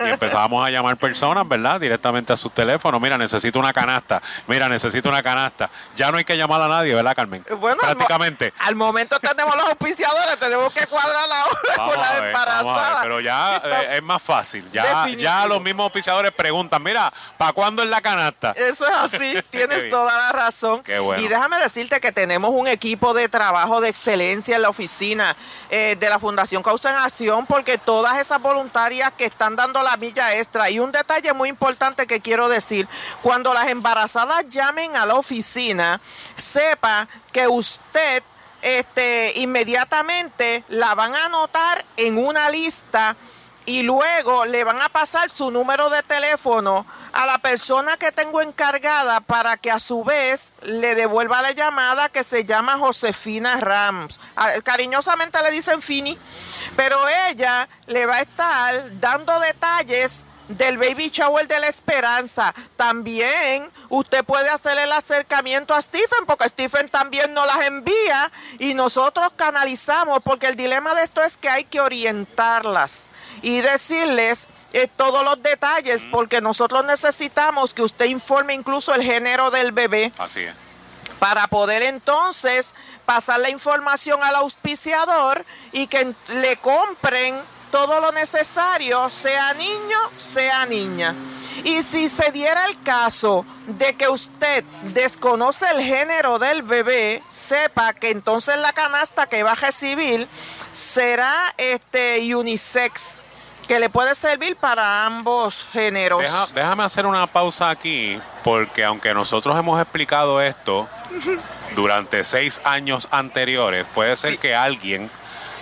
Y empezábamos a llamar personas, ¿verdad? Directamente a sus teléfonos, mira, necesito una canasta, mira, necesito una canasta. Ya no hay que llamar a nadie, ¿verdad, Carmen? Bueno, al mo- Prácticamente. Al momento tenemos los auspiciadores, tenemos que cuadrar la hora Vamos con la a ver, vamos a ver, embarazada. pero ya eh, es más fácil. Ya, ya los mismos auspiciadores preguntan, mira, ¿para cuándo es la canasta? Eso es así, <laughs> tienes toda la razón. Qué bueno. Y déjame decirte que tenemos un equipo de trabajo de excelencia en la oficina eh, de la Fundación Causa en Acción, porque todas esas voluntarias que están dando la milla extra. Y un detalle muy importante que quiero decir, cuando las embarazadas llamen a la oficina, sepa que usted este, inmediatamente la van a anotar en una lista y luego le van a pasar su número de teléfono a la persona que tengo encargada para que a su vez le devuelva la llamada que se llama Josefina Rams. Ah, Cariñosamente le dicen Fini, pero ella le va a estar dando detalles del baby shower de la esperanza. También usted puede hacer el acercamiento a Stephen, porque Stephen también nos las envía y nosotros canalizamos, porque el dilema de esto es que hay que orientarlas y decirles eh, todos los detalles, porque nosotros necesitamos que usted informe incluso el género del bebé Así es. para poder entonces pasar la información al auspiciador y que le compren todo lo necesario, sea niño, sea niña. Y si se diera el caso de que usted desconoce el género del bebé, sepa que entonces la canasta que va a recibir será este unisex, que le puede servir para ambos géneros. Deja- déjame hacer una pausa aquí, porque aunque nosotros hemos explicado esto <laughs> durante seis años anteriores, puede ser que alguien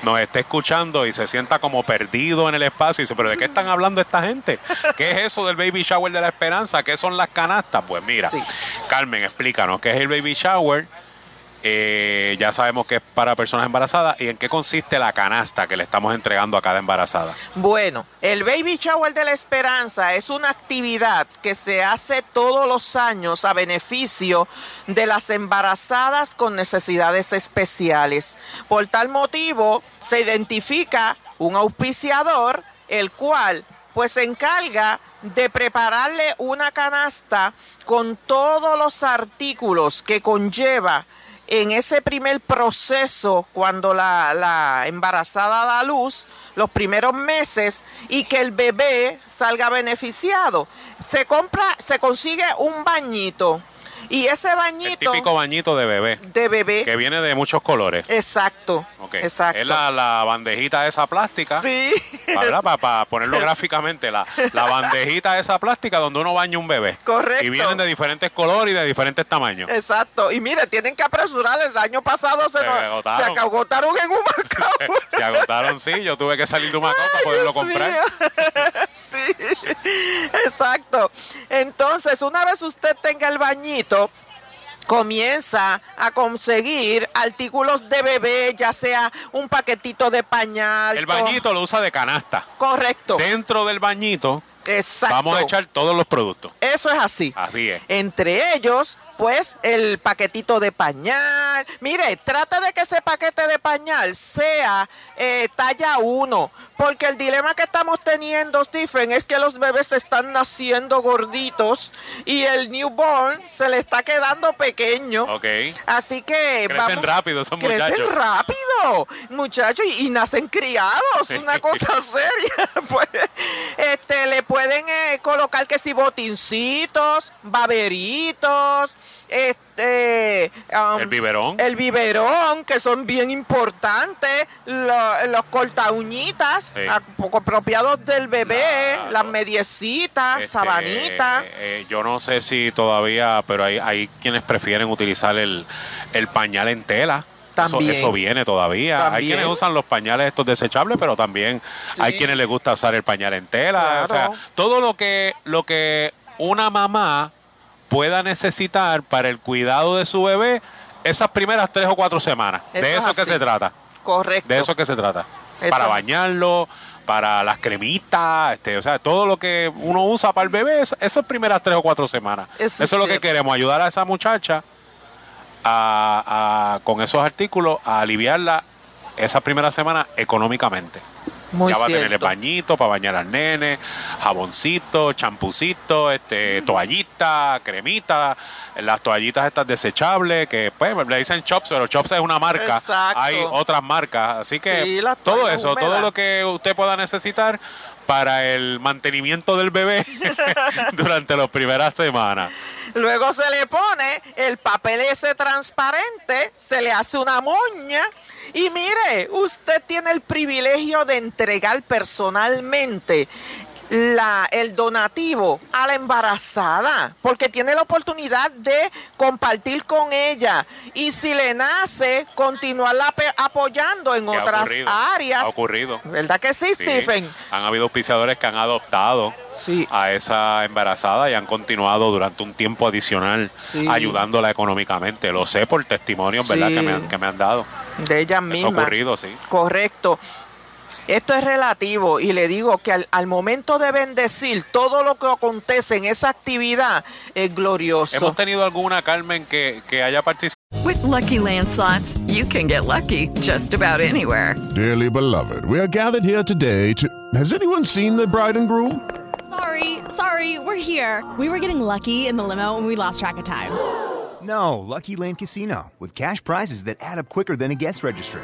nos esté escuchando y se sienta como perdido en el espacio y dice, pero ¿de qué están <laughs> hablando esta gente? ¿Qué es eso del baby shower de la esperanza? ¿Qué son las canastas? Pues mira, Carmen, explícanos, ¿qué es el baby shower? Eh, ya sabemos que es para personas embarazadas y en qué consiste la canasta que le estamos entregando a cada embarazada. Bueno, el Baby Shower de la Esperanza es una actividad que se hace todos los años a beneficio de las embarazadas con necesidades especiales. Por tal motivo, se identifica un auspiciador, el cual pues se encarga de prepararle una canasta con todos los artículos que conlleva en ese primer proceso, cuando la, la, embarazada da luz, los primeros meses, y que el bebé salga beneficiado. Se compra, se consigue un bañito. Y ese bañito. El típico bañito de bebé. De bebé. Que viene de muchos colores. Exacto. Exacto. Es la, la, bandejita esa plástica. Sí. <laughs> Para, ponerlo <laughs> gráficamente, la, la bandejita esa plástica donde uno baña un bebé. Correcto. Y vienen de diferentes colores y de diferentes tamaños. Exacto. Y mire, tienen que apresurar. El año pasado se, se agotaron. Se agotaron en un Macao. <laughs> se agotaron, sí. Yo tuve que salir de un Macao para poderlo comprar. sí. Exacto. Entonces, una vez usted tenga el bañito, comienza a conseguir artículos de bebé, ya sea un paquetito de pañal. El bañito lo usa de canasta. Correcto. Dentro del bañito Exacto. vamos a echar todos los productos. Eso es así. Así es. Entre ellos, pues, el paquetito de pañal. Mire, trata de que ese paquete de pañal sea eh, talla 1. Porque el dilema que estamos teniendo, Stephen, es que los bebés están naciendo gorditos y el newborn se le está quedando pequeño. Ok. Así que Crecen vamos, rápido esos muchachos. Crecen rápido, muchachos, y, y nacen criados, <laughs> una cosa seria. <laughs> Pues, este, le pueden eh, colocar que si botincitos, baberitos, este el biberón el biberón que son bien importantes lo, los corta uñitas Sí. a- poco apropiados del bebé las mediecitas Este, sabanitas eh, yo no sé si todavía, pero hay, hay quienes prefieren utilizar el, el pañal en tela. Eso, eso viene todavía. Hay quienes usan los pañales estos desechables, pero también hay quienes les gusta usar el pañal en tela. O sea, todo lo que, lo que una mamá pueda necesitar para el cuidado de su bebé esas primeras tres o cuatro semanas. Eso de es eso que se trata. correcto De eso que se trata. Eso. Para bañarlo, para las cremitas, este, o sea, todo lo que uno usa para el bebé, es- esas primeras tres o cuatro semanas. Eso Eso, es es lo que queremos, ayudar a esa muchacha a, a- con esos artículos a aliviarla esa primera semana económicamente. Muy ya va a tener el bañito para bañar al nene, jaboncito, champucito, este, toallita, cremita, las toallitas estas desechables que pues le dicen Chops, pero Chops es una marca. Exacto. Hay otras marcas, así que Sí, todo eso, todo lo que usted pueda necesitar para el mantenimiento del bebé <laughs> durante las primeras semanas. Luego se le pone el papel ese transparente, se le hace una moña y mire, usted tiene el privilegio de entregar personalmente la, el donativo a la embarazada, porque tiene la oportunidad de compartir con ella y si le nace, continuarla apoyando en ¿Qué ha otras ocurrido? áreas. Ha ocurrido. ¿Verdad que sí, Sí, Stephen? Han habido auspiciadores que han adoptado a esa embarazada y han continuado durante un tiempo adicional Sí. ayudándola económicamente. Lo sé por testimonios, ¿verdad? Sí. Que me han, que me han dado. De ella Eso ha misma. ocurrido, sí. Correcto. Esto es relativo y le digo que al, al momento de bendecir todo lo que acontece en esa actividad es glorioso. ¿Hemos tenido alguna, Carmen, que, que haya participado? With Lucky landslots, you can get lucky just about anywhere. Dearly beloved, we are gathered here today to. Has anyone seen the bride and groom? Sorry, sorry, we're here. We were getting lucky in the limo and we lost track of time. No, Lucky Land Casino, with cash prizes that add up quicker than a guest registry.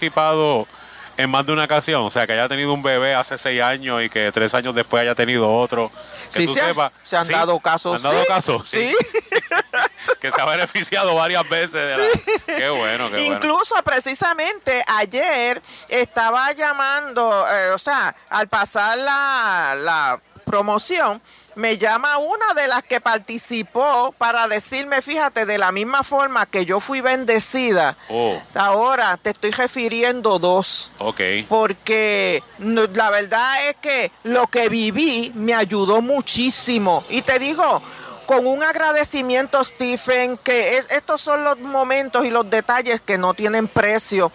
Participado en más de una ocasión, o sea, que haya tenido un bebé hace seis años y que tres años después haya tenido otro. Que Sí, tú se han- sepas. se han Sí, dado casos, ¿Han dado sí, casos? sí. <laughs> que se ha beneficiado varias veces. de la- Qué bueno, qué bueno. Incluso precisamente ayer estaba llamando, eh, o sea, al pasar la, la promoción, me llama una de las que participó para decirme, fíjate, de la misma forma que yo fui bendecida, Oh, ahora te estoy refiriendo dos. ok. Porque la verdad es que lo que viví me ayudó muchísimo. Y te digo, con un agradecimiento, Stephen, que es, estos son los momentos y los detalles que no tienen precio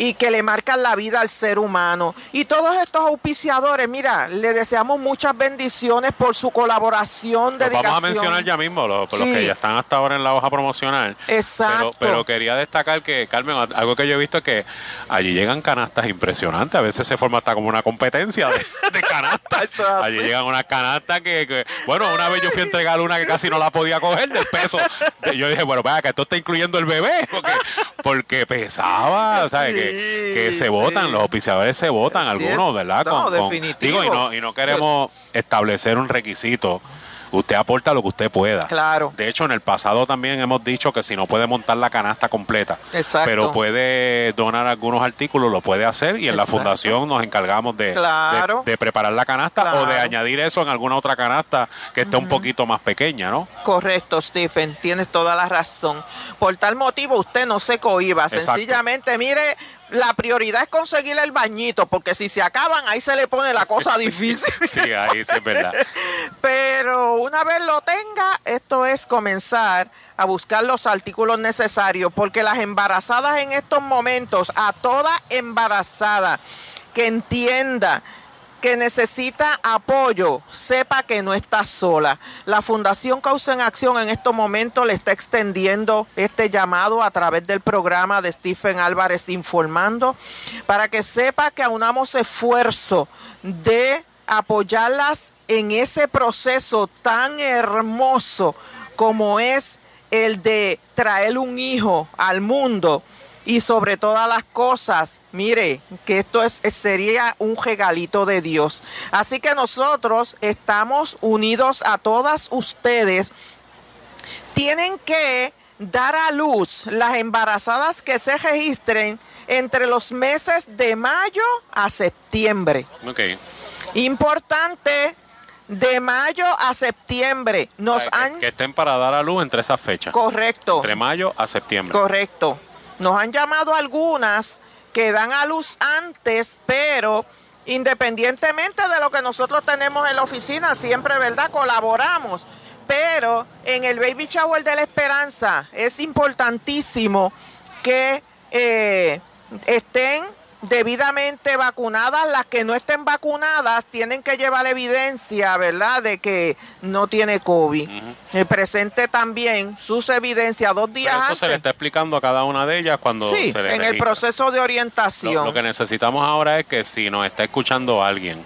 y que le marcan la vida al ser humano. Y todos estos auspiciadores, mira, le deseamos muchas bendiciones por su colaboración, dedicación. vamos a mencionar ya mismo, los, por los Sí. que ya están hasta ahora en la hoja promocional. Exacto. Pero, pero quería destacar que, Carmen, algo que yo he visto es que allí llegan canastas impresionantes. A veces se forma hasta como una competencia de, de canastas. <laughs> allí llegan unas canastas que, que- bueno, una vez yo fui a entregar una que casi no la podía coger del peso. Yo dije, bueno, vea, que esto está incluyendo el bebé, porque, porque pesaba, ¿sabes? que, que se votan, los auspiciadores se votan, algunos, ¿verdad? No, definitivo. digo, y no, y no queremos establecer un requisito. Usted aporta lo que usted pueda. Claro. De hecho, en el pasado también hemos dicho que si no puede montar la canasta completa, Exacto. pero puede donar algunos artículos, lo puede hacer y en la fundación nos encargamos de, Claro. de, de preparar la canasta o de añadir eso en alguna otra canasta que esté un poquito más pequeña, ¿no? Correcto, Stephen, tienes toda la razón. Por tal motivo, usted no se cohiba. Exacto. Sencillamente, mire, la prioridad es conseguir el bañito, porque si se acaban, ahí se le pone la cosa <laughs> difícil. Sí, ahí sí es verdad. <laughs> Pero una vez lo tenga, esto es comenzar a buscar los artículos necesarios, porque las embarazadas en estos momentos, a toda embarazada que entienda que necesita apoyo, sepa que no está sola. La Fundación Causa en Acción en estos momentos le está extendiendo este llamado a través del programa de Stephen Álvarez Informando para que sepa que aunamos esfuerzo de apoyarlas en ese proceso tan hermoso como es el de traer un hijo al mundo y sobre todas las cosas, mire, que esto es, sería un regalito de Dios. Así que nosotros estamos unidos a todas ustedes. Tienen que dar a luz las embarazadas que se registren entre los meses de mayo a septiembre. Ok. Importante, de mayo a septiembre. Nos han Que estén para dar a luz entre esas fechas. Correcto. Entre mayo a septiembre. Correcto. Nos han llamado algunas que dan a luz antes, pero independientemente de lo que nosotros tenemos en la oficina, siempre, ¿verdad? Colaboramos. Pero en el Baby Shower de la Esperanza es importantísimo que eh, estén debidamente vacunadas. Las que no estén vacunadas tienen que llevar evidencia, ¿verdad?, de que no tiene COVID. Eh, presente también sus evidencias dos días Pero eso antes. se le está explicando a cada una de ellas cuando Sí, se le en el proceso de orientación. lo que necesitamos ahora es que si nos está escuchando alguien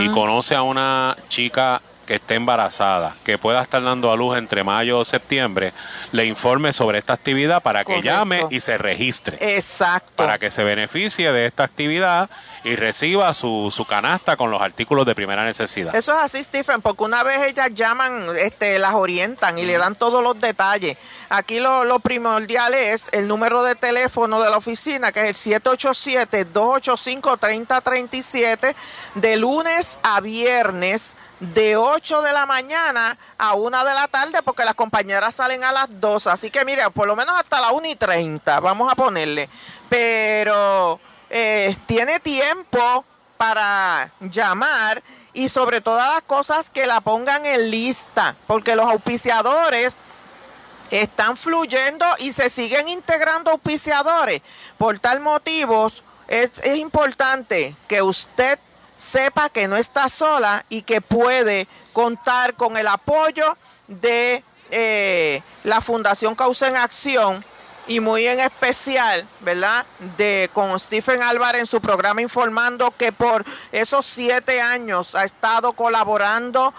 y conoce a una chica que esté embarazada, que pueda estar dando a luz entre mayo o septiembre, le informe sobre esta actividad para que Correcto. llame y se registre. Exacto. Para que se beneficie de esta actividad y reciba su, su canasta con los artículos de primera necesidad. Eso es así, Stephen, porque una vez ellas llaman, este, las orientan y le dan todos los detalles. Aquí lo, lo primordial es el número de teléfono de la oficina, que es el 787-285-3037, de lunes a viernes, de 8 de la mañana a 1 de la tarde, porque las compañeras salen a las 2. Así que, mira, por lo menos hasta la 1 y 30, vamos a ponerle. Pero eh, tiene tiempo para llamar y sobre todas las cosas que la pongan en lista, porque los auspiciadores están fluyendo y se siguen integrando auspiciadores. Por tal motivo, es, importante que usted sepa que no está sola y que puede contar con el apoyo de eh, la Fundación Causa en Acción y muy en especial, ¿verdad? De con Stephen Álvarez en su programa informando que por esos siete años ha estado colaborando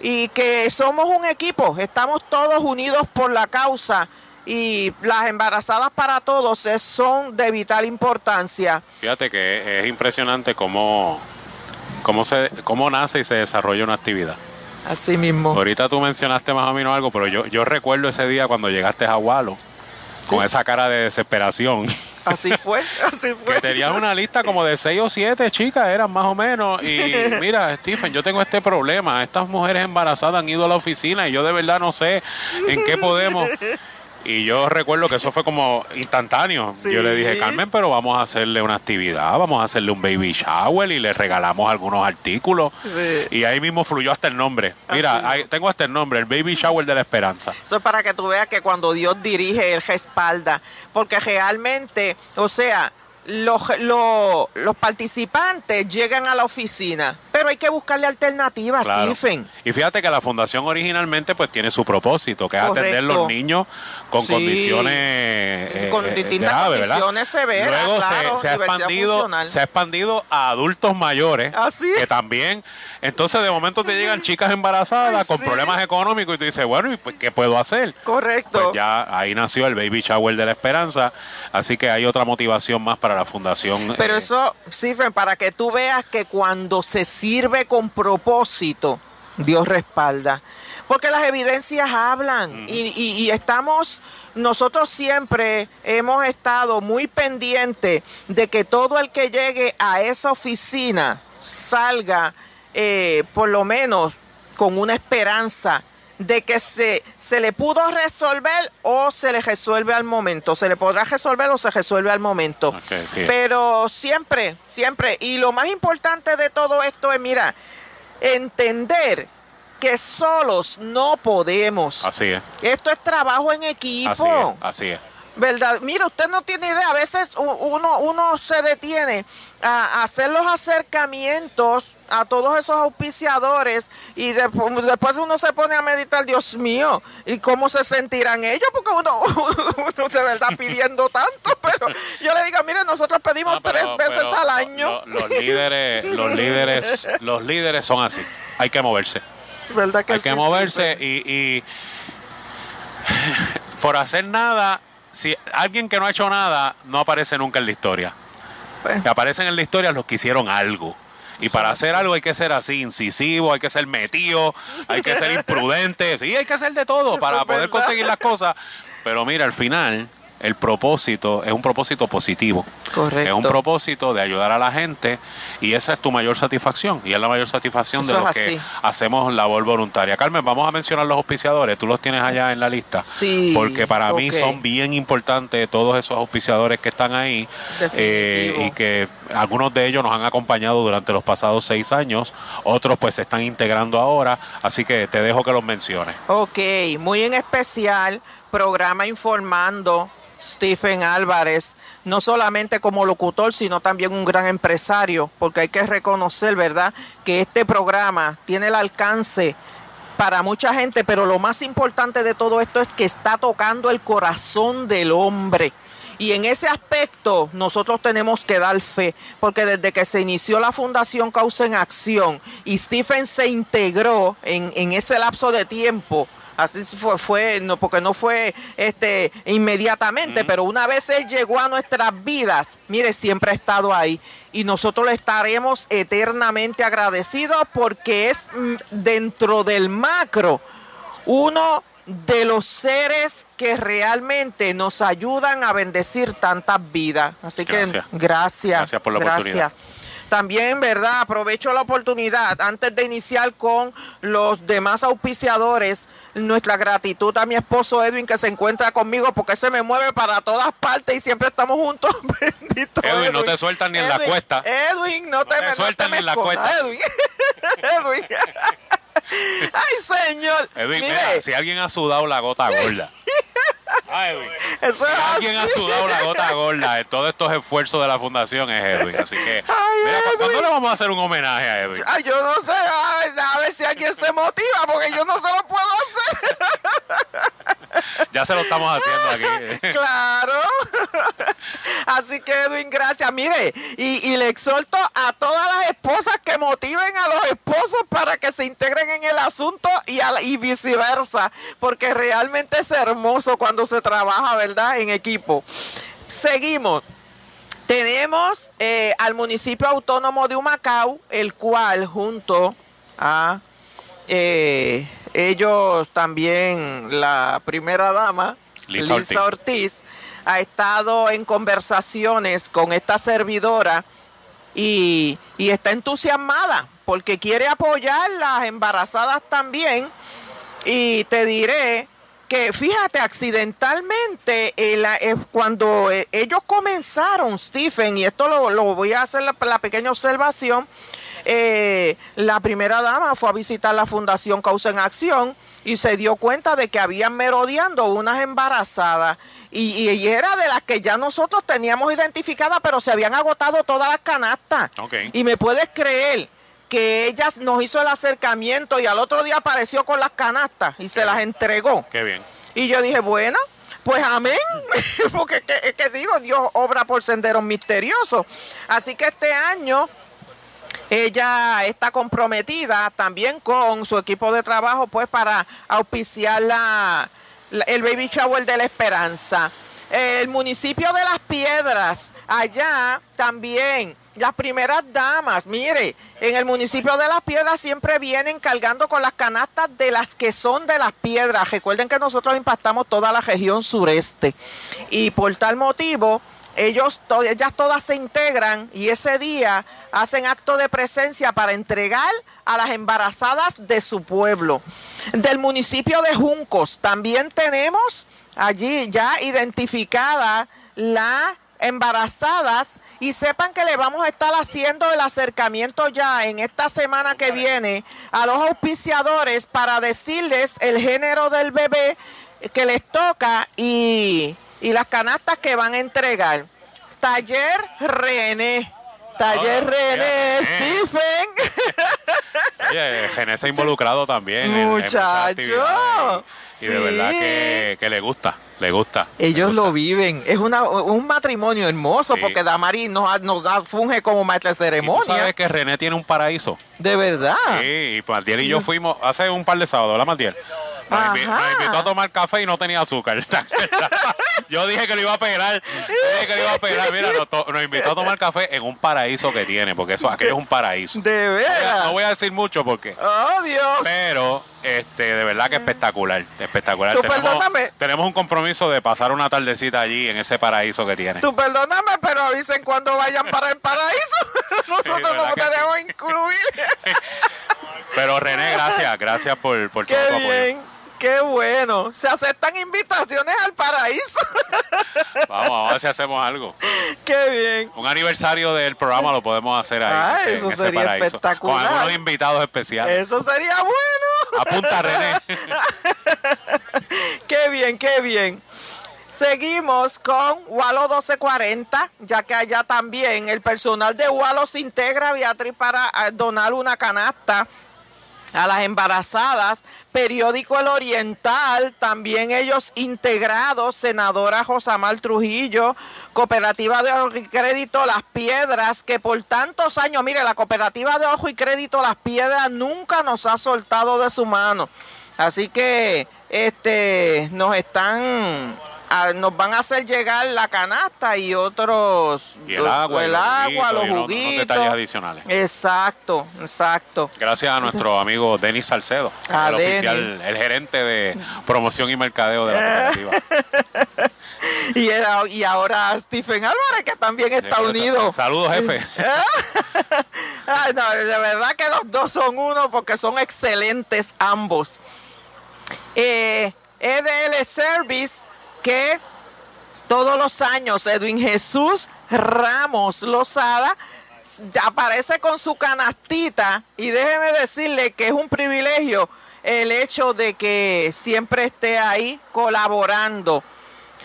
y que somos un equipo, estamos todos unidos por la causa y las embarazadas para todos es- son de vital importancia. Fíjate que es impresionante cómo, cómo, se, cómo nace y se desarrolla una actividad. Así mismo. Ahorita tú mencionaste más o menos algo, pero yo, yo recuerdo ese día cuando llegaste a Walo, con esa cara de desesperación. <laughs> Así fue, así fue. Que tenías una lista como de seis o siete chicas, eran más o menos. Y <laughs> mira, Stephen, yo tengo este problema. Estas mujeres embarazadas han ido a la oficina y yo de verdad no sé en qué podemos. Y yo recuerdo que eso fue como instantáneo. Yo le dije. Carmen, pero vamos a hacerle una actividad, vamos a hacerle un baby shower y le regalamos algunos artículos. Sí. Y ahí mismo fluyó hasta el nombre. Mira, ahí tengo hasta el nombre, el baby shower de la esperanza. Eso es para que tú veas que cuando Dios dirige, Él respalda. Porque realmente, o sea, los, los, los participantes llegan a la oficina, pero hay que buscarle alternativas, Claro. Stephen. Y fíjate que la fundación originalmente pues tiene su propósito, que es atender Correcto. los niños con Sí. condiciones eh, Con eh, distintas ¿verdad? condiciones severas, Luego se- claro, se, ha expandido, se ha expandido a adultos mayores, ¿Ah, sí? que también, entonces de momento te llegan <laughs> chicas embarazadas Ay, con sí. problemas económicos y tú dices, bueno, ¿y pues, qué puedo hacer? Correcto. Pues ya ahí nació el Baby Shower de la Esperanza, así que hay otra motivación más para la fundación. Pero eh, eso, Stephen, para que tú veas que cuando se sirve con propósito, Dios respalda. Porque las evidencias hablan y, y- y estamos, nosotros siempre hemos estado muy pendientes de que todo el que llegue a esa oficina salga eh, por lo menos con una esperanza de que se, se le pudo resolver o se le resuelve al momento. Se le podrá resolver o se resuelve al momento. Sí. Pero siempre, siempre. Y lo más importante de todo esto es, mira, entender que solos no podemos. Así es, Esto es trabajo en equipo. así es, así es. ¿Verdad? Mira, usted no tiene idea. A veces uno, uno se detiene a hacer los acercamientos a todos esos auspiciadores y despu- después uno se pone a meditar, Dios mío, ¿y cómo se sentirán ellos? Porque uno, <laughs> uno de verdad pidiendo tanto, <laughs> pero yo le digo, mire, nosotros pedimos No, pero- tres veces pero al año. lo- los líderes, los líderes, <laughs> los líderes son así. Hay que moverse. ¿Verdad que Hay que sí, moverse y, y por hacer nada, si alguien que no ha hecho nada no aparece nunca en la historia. Pues. Que aparecen en la historia los que hicieron algo. Y para hacer algo hay que ser así, incisivo, hay que ser metido, hay que ser imprudente, sí, hay que hacer de todo <laughs> para poder conseguir las cosas. Pero mira, al final, el propósito es un propósito positivo. Correcto. Es un propósito de ayudar a la gente y esa es tu mayor satisfacción y es la mayor satisfacción Eso de los que hacemos labor voluntaria. Carmen, vamos a mencionar los auspiciadores, tú los tienes allá en la lista. Sí, Porque para mí son bien importantes todos esos auspiciadores que están ahí eh, y que algunos de ellos nos han acompañado durante los pasados seis años, otros pues se están integrando ahora, así que te dejo que los menciones. Ok, muy en especial, programa informando Stephen Álvarez, no solamente como locutor, sino también un gran empresario, porque hay que reconocer, ¿verdad?, que este programa tiene el alcance para mucha gente, pero lo más importante de todo esto es que está tocando el corazón del hombre. Y en ese aspecto nosotros tenemos que dar fe, porque desde que se inició la Fundación Causa en Acción y Stephen se integró en, en ese lapso de tiempo, así fue, fue no, porque no fue este inmediatamente, pero una vez él llegó a nuestras vidas, mire, siempre ha estado ahí. Y nosotros le estaremos eternamente agradecidos porque es mm, dentro del macro uno de los seres que realmente nos ayudan a bendecir tantas vidas. Así que Gracias. gracias. Gracias por la oportunidad. También, ¿verdad? Aprovecho la oportunidad antes de iniciar con los demás auspiciadores. Nuestra gratitud a mi esposo Edwin que se encuentra conmigo porque se me mueve para todas partes y siempre estamos juntos. <laughs> Bendito Edwin, no te sueltan ni en la cuesta. Edwin, no, te, te me- no sueltan te ni en la cuesta. Edwin. <laughs> Edwin. <laughs> Ay, señor. Edwin, mira, si alguien ha sudado la gota gorda, Eso Si es alguien ha sudado la gota gorda en todos estos esfuerzos de la fundación es Edwin. Así que, mira, ¿cu- ¿cuándo le vamos a hacer un homenaje a Edwin? Ay, yo no sé, ay, a ver si alguien se motiva, porque yo no se lo puedo hacer. <laughs> Ya se lo estamos haciendo aquí. <laughs> Claro. <laughs> Así que Edwin, gracias. Mire, y, le exhorto a todas las esposas que motiven a los esposos para que se integren en el asunto y, a y viceversa, porque realmente es hermoso cuando se trabaja, ¿verdad? En equipo. Seguimos. Tenemos eh, al municipio autónomo de Humacao, el cual junto a eh, ellos también, la primera dama, Lisa Ortiz. Ortiz, ha estado en conversaciones con esta servidora y, y está entusiasmada porque quiere apoyar las embarazadas también. Y te diré que, fíjate, accidentalmente, eh, la- eh, cuando eh, ellos comenzaron, Stephen, y esto lo, lo voy a hacer la, la pequeña observación, eh, la primera dama fue a visitar la Fundación Causa en Acción y se dio cuenta de que habían merodeando unas embarazadas y, era de las que ya nosotros teníamos identificadas, pero se habían agotado todas las canastas. Ok. Y me puedes creer que ella nos hizo el acercamiento y al otro día apareció con las canastas y se las entregó. Qué bien. Y yo dije, bueno, pues amén, <laughs> porque es que, que digo, Dios obra por senderos misteriosos. Así que este año ella está comprometida también con su equipo de trabajo, pues para auspiciar la, el Baby Shower de la Esperanza. El municipio de Las Piedras, allá también, las primeras damas, mire, en el municipio de Las Piedras siempre vienen cargando con las canastas de las que son de las piedras. Recuerden que nosotros impactamos toda la región sureste y por tal motivo ellos to- ellas todas se integran y ese día hacen acto de presencia para entregar a las embarazadas de su pueblo. Del municipio de Juncos también tenemos allí ya identificada las embarazadas y sepan que le vamos a estar haciendo el acercamiento ya en esta semana que viene a los auspiciadores para decirles el género del bebé que les toca y, y las canastas que van a entregar. Taller René. Taller Oh, René. Stephen. <laughs> Oye, Gené se ha involucrado también. Muchacho. Y, de verdad que, que le gusta, le gusta. Ellos lo viven. Es una, un matrimonio hermoso Sí. porque Damari nos, nos da- funge como maestra de ¿Y tú ceremonia. sabes que René tiene un paraíso? De verdad. Sí, y Martiel y yo fuimos hace un par de sábados, ¿verdad, Martiel? Nos, invi- Ajá. nos invitó a tomar café y no tenía azúcar. <laughs> yo dije que lo iba a pegar. Dije que lo iba a pegar. Mira, nos, to- nos invitó a tomar café en un paraíso que tiene, porque eso aquello es un paraíso. De No veras. no voy a decir mucho porque. Oh, Dios. Pero, este, de verdad que espectacular. Espectacular. Tú Tenemos, perdóname. tenemos un compromiso de pasar una tardecita allí en ese paraíso que tiene. Tú perdóname, pero avisen cuando vayan para el paraíso. <laughs> <laughs> Nosotros ¿verdad no te sí? incluir. Pero René, gracias. Gracias por, por todo Qué tu apoyo. bien. Qué bueno. Se aceptan invitaciones al paraíso. <laughs> Vamos, a ver si hacemos algo. Qué bien. Un aniversario del programa lo podemos hacer ahí. Ah, en eso ese sería paraíso, espectacular. Con algunos invitados especiales. Eso sería bueno. Apunta, René. <laughs> Qué bien, qué bien. Seguimos con Walo 1240, ya que allá también el personal de Walo se integra, Beatriz, para eh, donar una canasta a las embarazadas. Periódico El Oriental, también ellos integrados, senadora Josamar Trujillo, Cooperativa de Ojo y Crédito Las Piedras, que por tantos años, mire, la Cooperativa de Ojo y Crédito Las Piedras nunca nos ha soltado de su mano. Así que este nos están a- nos van a hacer llegar la canasta y otros Y el agua, el los agua, juguitos, los y unos- juguitos. detalles adicionales. Exacto, exacto. Gracias a nuestro amigo Denis Salcedo, A el oficial, el gerente de promoción y mercadeo de la cooperativa. <laughs> Y, era- y ahora Stephen Álvarez, que también está unido. Saludos, jefe. <laughs> Ay, no, de verdad que los dos son uno porque son excelentes ambos. Eh, EDL Service, que todos los años Edwin Jesús Ramos Lozada ya aparece con su canastita y déjeme decirle que es un privilegio el hecho de que siempre esté ahí colaborando.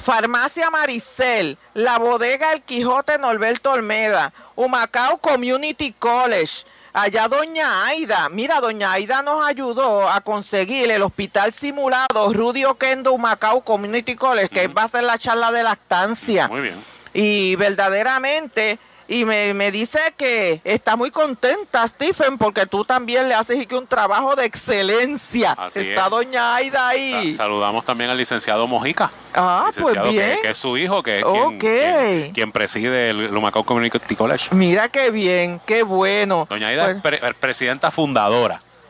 Farmacia Maricel, la bodega El Quijote Norberto Olmeda, Humacao Community College, allá doña Aida, mira, doña Aida nos ayudó a conseguir el hospital simulado Rudy Oquendo Humacao Community College, que va a ser la charla de lactancia. Muy bien. Y verdaderamente y me, me, dice que está muy contenta, Stephen, porque tú también le haces un trabajo de excelencia. está doña Aida ahí. saludamos también al licenciado Mojica. Ah, pues bien. Que, es su hijo, que es quien, preside el Lumacao Community College. Mira qué bien, qué bueno. Doña Aida es pues presidenta fundadora.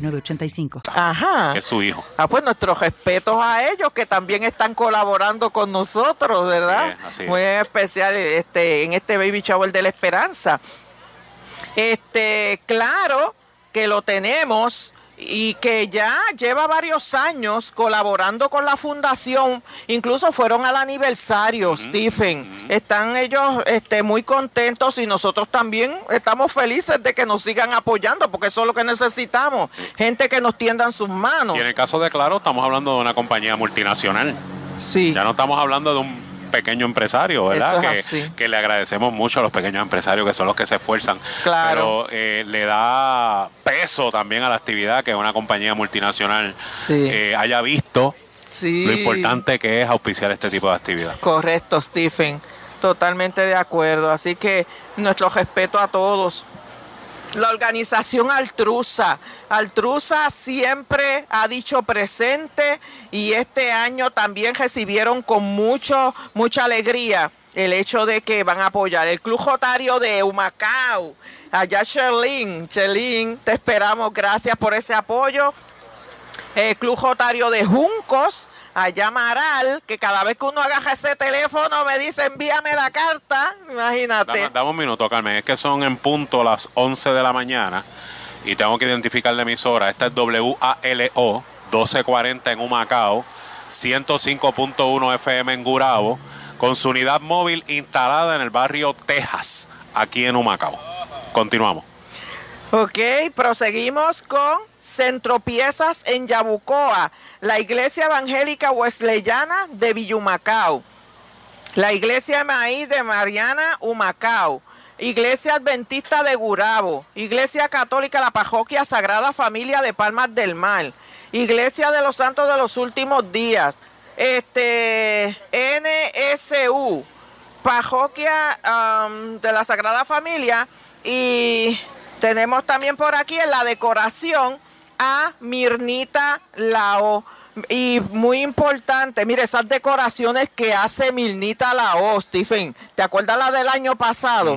9069 Ajá. Que es su hijo. Ah, pues nuestros respetos a ellos que también están colaborando con nosotros, ¿verdad? Muy especial este, en este Baby Shower de la Esperanza. Este, claro que lo tenemos y que ya lleva varios años colaborando con la fundación, incluso fueron al aniversario, Stephen. Están ellos este, muy contentos y nosotros también estamos felices de que nos sigan apoyando, porque eso es lo que necesitamos, gente que nos tiendan sus manos. Y en el caso de Claro, estamos hablando de una compañía multinacional. Sí. Ya no estamos hablando de un pequeño empresario, ¿verdad? que, le agradecemos mucho a los pequeños empresarios que son los que se esfuerzan. Claro. Pero eh, le da peso también a la actividad que una compañía multinacional eh, haya visto lo importante que es auspiciar este tipo de actividad. Correcto, Stephen. Totalmente de acuerdo. Así que nuestro respeto a todos la organización Altrusa. Altrusa siempre ha dicho presente y este año también recibieron con mucho, mucha alegría el hecho de que van a apoyar el Club Jotario de Humacao. Allá Sherlyn, Sherlyn, te esperamos, gracias por ese apoyo. El Club Jotario de Juncos, allá Maral, que cada vez que uno agarra ese teléfono me dice envíame la carta, imagínate. Dame, un minuto, Carmen, es que son en punto las 11 de la mañana y tengo que identificar la emisora. Esta es WALO 1240 en Humacao, 105.1 FM en Gurabo, con su unidad móvil instalada en el barrio Texas, aquí en Humacao. Continuamos. Ok, proseguimos con Centro Piezas en Yabucoa, la Iglesia Evangélica Wesleyana de Villumacao, la Iglesia Maíz de Mariana Humacao, Iglesia Adventista de Gurabo, Iglesia Católica La Parroquia Sagrada Familia de Palmas del Mar, Iglesia de los Santos de los Últimos Días, este NSU, Parroquia um, de la Sagrada Familia y tenemos también por aquí en la decoración a Mirnita Lao. Y muy importante, mire, esas decoraciones que hace Mirnita Lao, Stephen, ¿te acuerdas la del año pasado?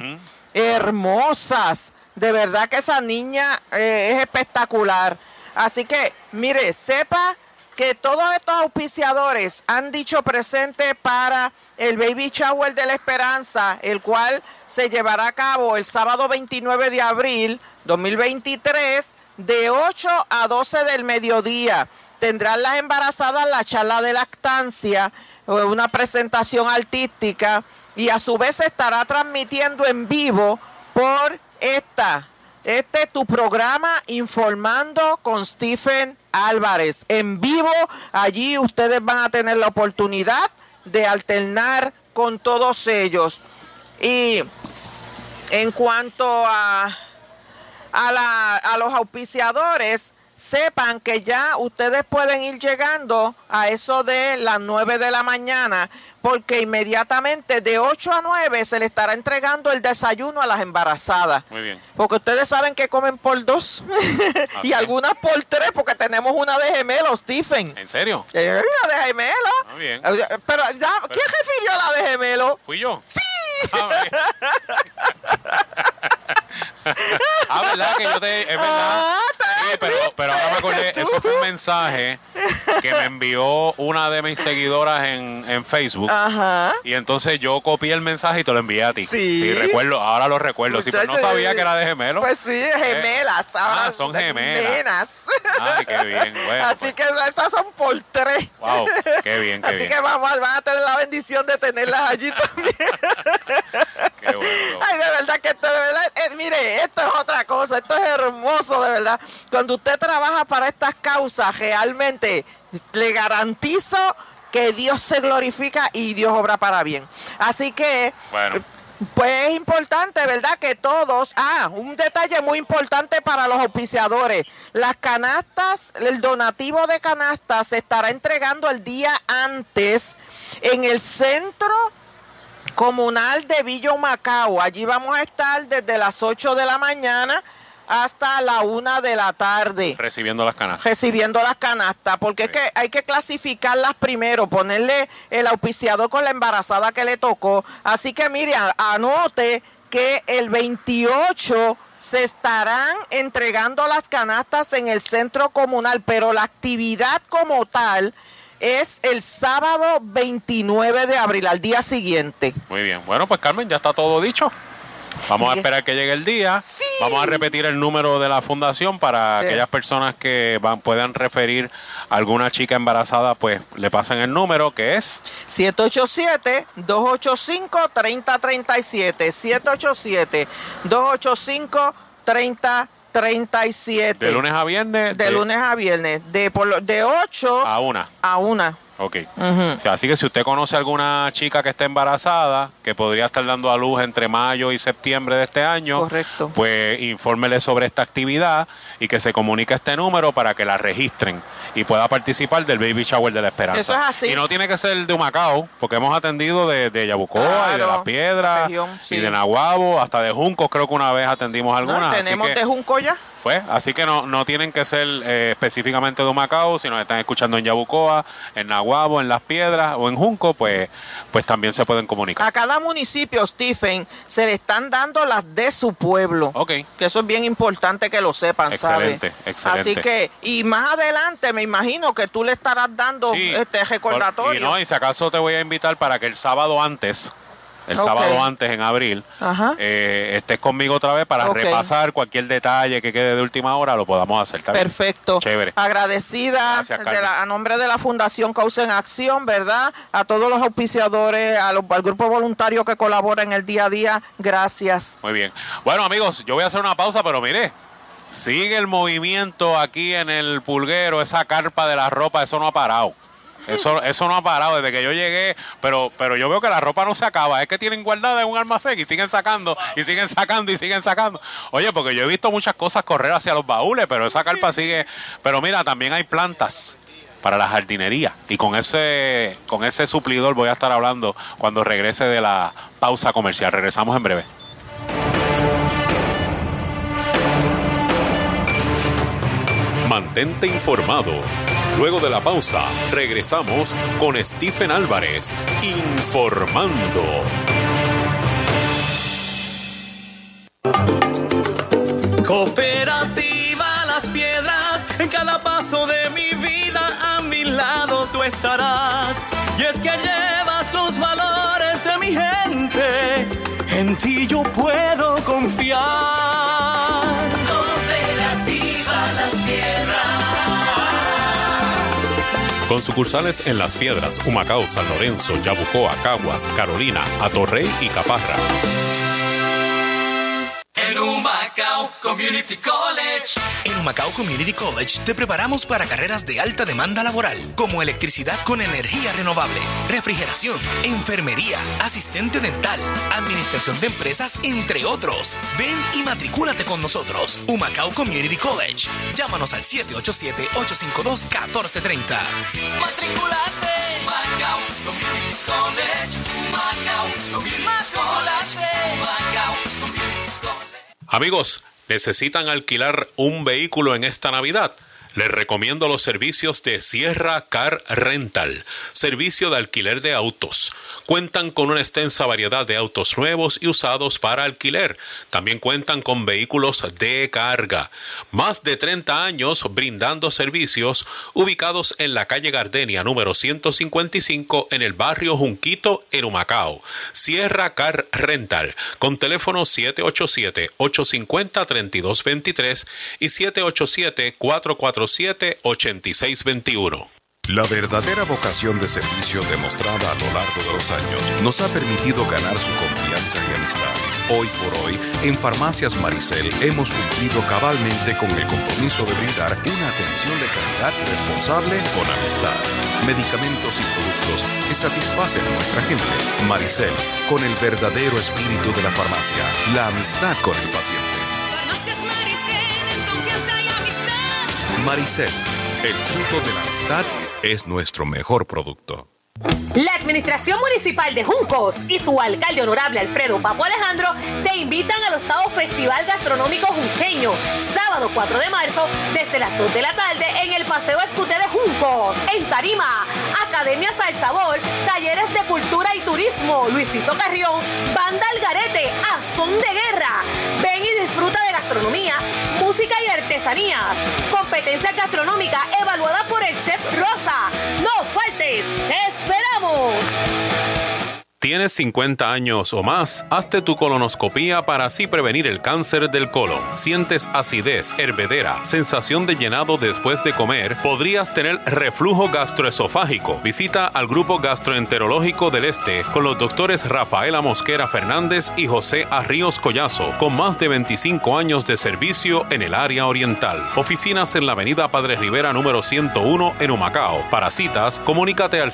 Hermosas. De verdad que esa niña eh, es espectacular. Así que, mire, sepa que todos estos auspiciadores han dicho presente para el Baby Shower de la Esperanza, el cual se llevará a cabo el sábado 29 de abril 2023 de 8 a 12 del mediodía. Tendrán las embarazadas la charla de lactancia, eh, una presentación artística y a su vez se estará transmitiendo en vivo por esta, este tu programa Informando con Stephen Álvarez. En vivo, allí ustedes van a tener la oportunidad de alternar con todos ellos. Y en cuanto a a, la, a los auspiciadores, sepan que ya ustedes pueden ir llegando a eso de las 9 de la mañana, porque inmediatamente de 8 a 9 se le estará entregando el desayuno a las embarazadas. Muy bien. Porque ustedes saben que comen por dos <laughs> y algunas por tres, porque tenemos una de gemelos, Stephen. ¿En serio? Una de gemelo. Muy bien. Eh, Pero ya, ¿quién refirió a la de gemelo? ¿Fui yo? ¡Sí! Ah, bien. <laughs> Ah, ¿verdad? Que yo te... Es verdad. Sí, pero, pero ahora me acordé, eso fue un mensaje que me envió una de mis seguidoras en, en Facebook. Ajá. Y entonces yo copié el mensaje y te lo envié a ti. Sí. recuerdo, ahora lo recuerdo. Sí, pero no Muchacho, sabía que era de gemelo. Pues sí, gemelas. Ah, son gemelas. nenas. Ay, qué bien. <laughs> Bueno, Así pues, que esas son por tres. wow, qué bien, qué Así bien. que vamos, van a tener la bendición de tenerlas allí también. <laughs> Qué bueno. Ay, de verdad que esto, de verdad, eh, mire, esto es otra cosa, esto es hermoso, de verdad. Cuando usted trabaja para estas causas, realmente le garantizo que Dios se glorifica y Dios obra para bien. Así que, Bueno. pues es importante, ¿verdad? Que todos, ah, un detalle muy importante para los auspiciadores, las canastas, el donativo de canastas se estará entregando el día antes en el centro comunal de Villa Macao. Allí vamos a estar desde las 8 de la mañana hasta la 1 de la tarde Recibiendo las canas. recibiendo las canastas, porque es que hay que clasificarlas primero, ponerle el auspiciador con la embarazada que le tocó. Así que mire, a- anote que el 28 se estarán entregando las canastas en el centro comunal, pero la actividad como tal es el sábado 29 de abril, al día siguiente. Muy bien. Bueno, pues Carmen, ya está todo dicho. Vamos a esperar que llegue el día. Vamos a repetir el número de la fundación para Sí. aquellas personas que van, puedan referir a alguna chica embarazada, pues le pasan el número que es 787-285-3037. 787-285-3037. De lunes a viernes. De lunes a viernes. De, por lo- de 8 a una. a 1. Ok. O sea, así que si usted conoce alguna chica que esté embarazada, que podría estar dando a luz entre mayo y septiembre de este año, Correcto. pues infórmele sobre esta actividad y que se comunique este número para que la registren y pueda participar del Baby Shower de la Esperanza. Eso es así. Y no tiene que ser de Humacao, porque hemos atendido de, de Yabucoa y de Las Piedras región, sí. y de Nahuabo, hasta de Juncos creo que una vez atendimos algunas. así tenemos que- de Junco ya. Pues, así que no, no tienen que ser eh, específicamente de Humacao, si nos están escuchando en Yabucoa, en Nahuabo, en Las Piedras o en Junco, pues, pues también se pueden comunicar. A cada municipio, Stephen, se le están dando las de su pueblo. Ok. Que eso es bien importante que lo sepan, ¿sabes? Excelente, excelente. Así que, y más adelante me imagino que tú le estarás dando Sí, este recordatorio. Y no, y si acaso te voy a invitar para que el sábado antes, el sábado antes en abril, eh, estés conmigo otra vez para repasar cualquier detalle que quede de última hora, lo podamos hacer. ¿está bien? Perfecto. Chévere. Agradecida Gracias, de Carmen. la- a nombre de la Fundación Causa en Acción, ¿verdad? A todos los auspiciadores, a los- al grupo voluntario que colabora en el día a día. Gracias. Muy bien. Bueno, amigos, yo voy a hacer una pausa, pero mire, sigue el movimiento aquí en el pulguero, esa carpa de la ropa, eso no ha parado. Eso, eso no ha parado desde que yo llegué, pero, pero yo veo que la ropa no se acaba, es que tienen guardada en un almacén y siguen sacando, y siguen sacando, y siguen sacando. Oye, porque yo he visto muchas cosas correr hacia los baúles, pero esa carpa sigue. Pero mira, también hay plantas para la jardinería. Y con ese, con ese suplidor voy a estar hablando cuando regrese de la pausa comercial. Regresamos en breve. Mantente informado. Luego de la pausa, regresamos con Stephen Álvarez, informando. Cooperativa Las Piedras, en cada paso de mi vida a mi lado tú estarás. Y es que llevas los valores de mi gente, en ti yo puedo confiar. Con sucursales en Las Piedras, Humacao, San Lorenzo, Yabucoa, Caguas, Carolina, Atorrey y Caparra. En Humacao Community College. En Humacao Community College te preparamos para carreras de alta demanda laboral, como electricidad con energía renovable, refrigeración, enfermería, asistente dental, administración de empresas, entre otros. Ven y matricúlate con nosotros. Humacao Community College. Llámanos al 787-852-1430. Matriculate. Humacao Community College. Humacao Community College. Humacao. Amigos, ¿necesitan alquilar un vehículo en esta Navidad? Les recomiendo los servicios de Sierra Car Rental, servicio de alquiler de autos. Cuentan con una extensa variedad de autos nuevos y usados para alquiler. También cuentan con vehículos de carga. Más de 30 años brindando servicios ubicados en la calle Gardenia número 155 en el barrio Junquito, en Humacao. Sierra Car Rental con teléfono 787-850-3223 y 787-447-8621. La verdadera vocación de servicio demostrada a lo largo de los años nos ha permitido ganar su confianza y amistad. Hoy por hoy, en Farmacias Maricel hemos cumplido cabalmente con el compromiso de brindar una atención de calidad responsable con amistad. Medicamentos y productos que satisfacen a nuestra gente. Maricel, con el verdadero espíritu de la farmacia, la amistad con el paciente. Maricel, el fruto de la amistad es nuestro mejor producto. La Administración Municipal de Juncos y su alcalde honorable Alfredo Papo Alejandro te invitan al octavo Festival Gastronómico Junqueño, sábado 4 de marzo, desde las 2 de la tarde en el Paseo Escute de Juncos, en Tarima. Academias al Sabor, talleres de cultura y turismo, Luisito Carrión, Banda Algarete, Azón de Guerra. Ven y disfruta de gastronomía, música y artesanías. Competencia gastronómica evaluada por el chef Rosa. No faltes, te esperamos. ¿Tienes 50 años o más? Hazte tu colonoscopía para así prevenir el cáncer del colon. ¿Sientes acidez, hervedera, sensación de llenado después de comer? ¿Podrías tener reflujo gastroesofágico? Visita al Grupo Gastroenterológico del Este con los doctores Rafaela Mosquera Fernández y José Arríos Collazo, con más de 25 años de servicio en el área oriental. Oficinas en la Avenida Padre Rivera número 101 en Humacao. Para citas, comunícate al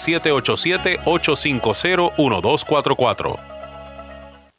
787-850-1244.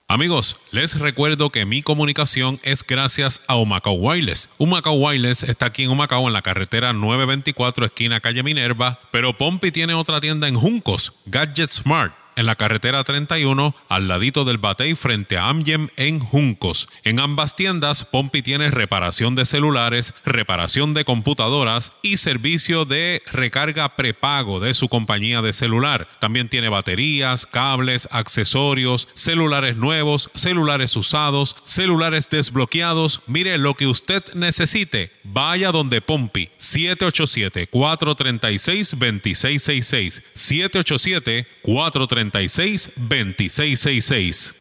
Amigos, les recuerdo que mi comunicación es gracias a Humacao Wireless. Humacao Wireless está aquí en Humacao en la carretera 924 esquina calle Minerva, pero Pompi tiene otra tienda en Juncos, Gadget Smart en la carretera 31, al ladito del Batey frente a Amgem en Juncos. En ambas tiendas, Pompi tiene reparación de celulares, reparación de computadoras y servicio de recarga prepago de su compañía de celular. También tiene baterías, cables, accesorios, celulares nuevos, celulares usados, celulares desbloqueados. Mire lo que usted necesite. Vaya donde Pompi. 787-436-2666. 787-436. 2666.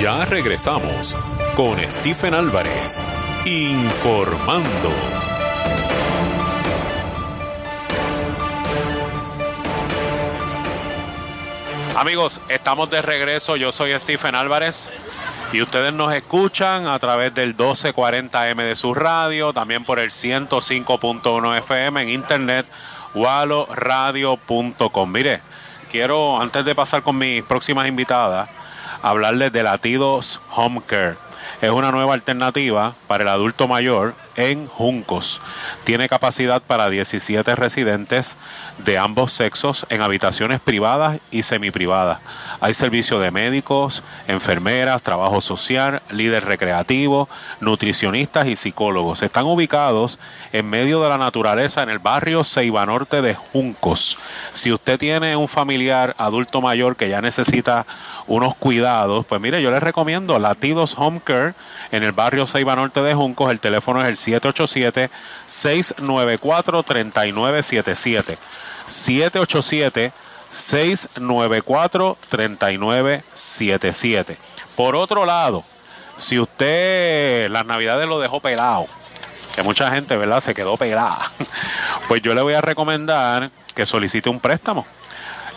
Ya regresamos con Stephen Álvarez, informando. Amigos, estamos de regreso. Yo soy Stephen Álvarez y ustedes nos escuchan a través del 1240M de su radio, también por el 105.1 FM en internet waloradio.com. Mire, quiero, antes de pasar con mis próximas invitadas, hablarles de Latidos Home Care. Es una nueva alternativa para el adulto mayor en Juncos. Tiene capacidad para 17 residentes de ambos sexos en habitaciones privadas y semiprivadas. Hay servicio de médicos, enfermeras, trabajo social, líder recreativo, nutricionistas y psicólogos. Están ubicados en medio de la naturaleza en el barrio Ceiba Norte de Juncos. Si usted tiene un familiar adulto mayor que ya necesita unos cuidados, pues mire, yo les recomiendo Latidos Home Care en el barrio Ceiba Norte de Juncos. El teléfono es el 787-694-3977. 787-694-3977. Por otro lado, si usted las navidades lo dejó pelado, que mucha gente, ¿verdad?, se quedó pelada, <laughs> pues yo le voy a recomendar que solicite un préstamo.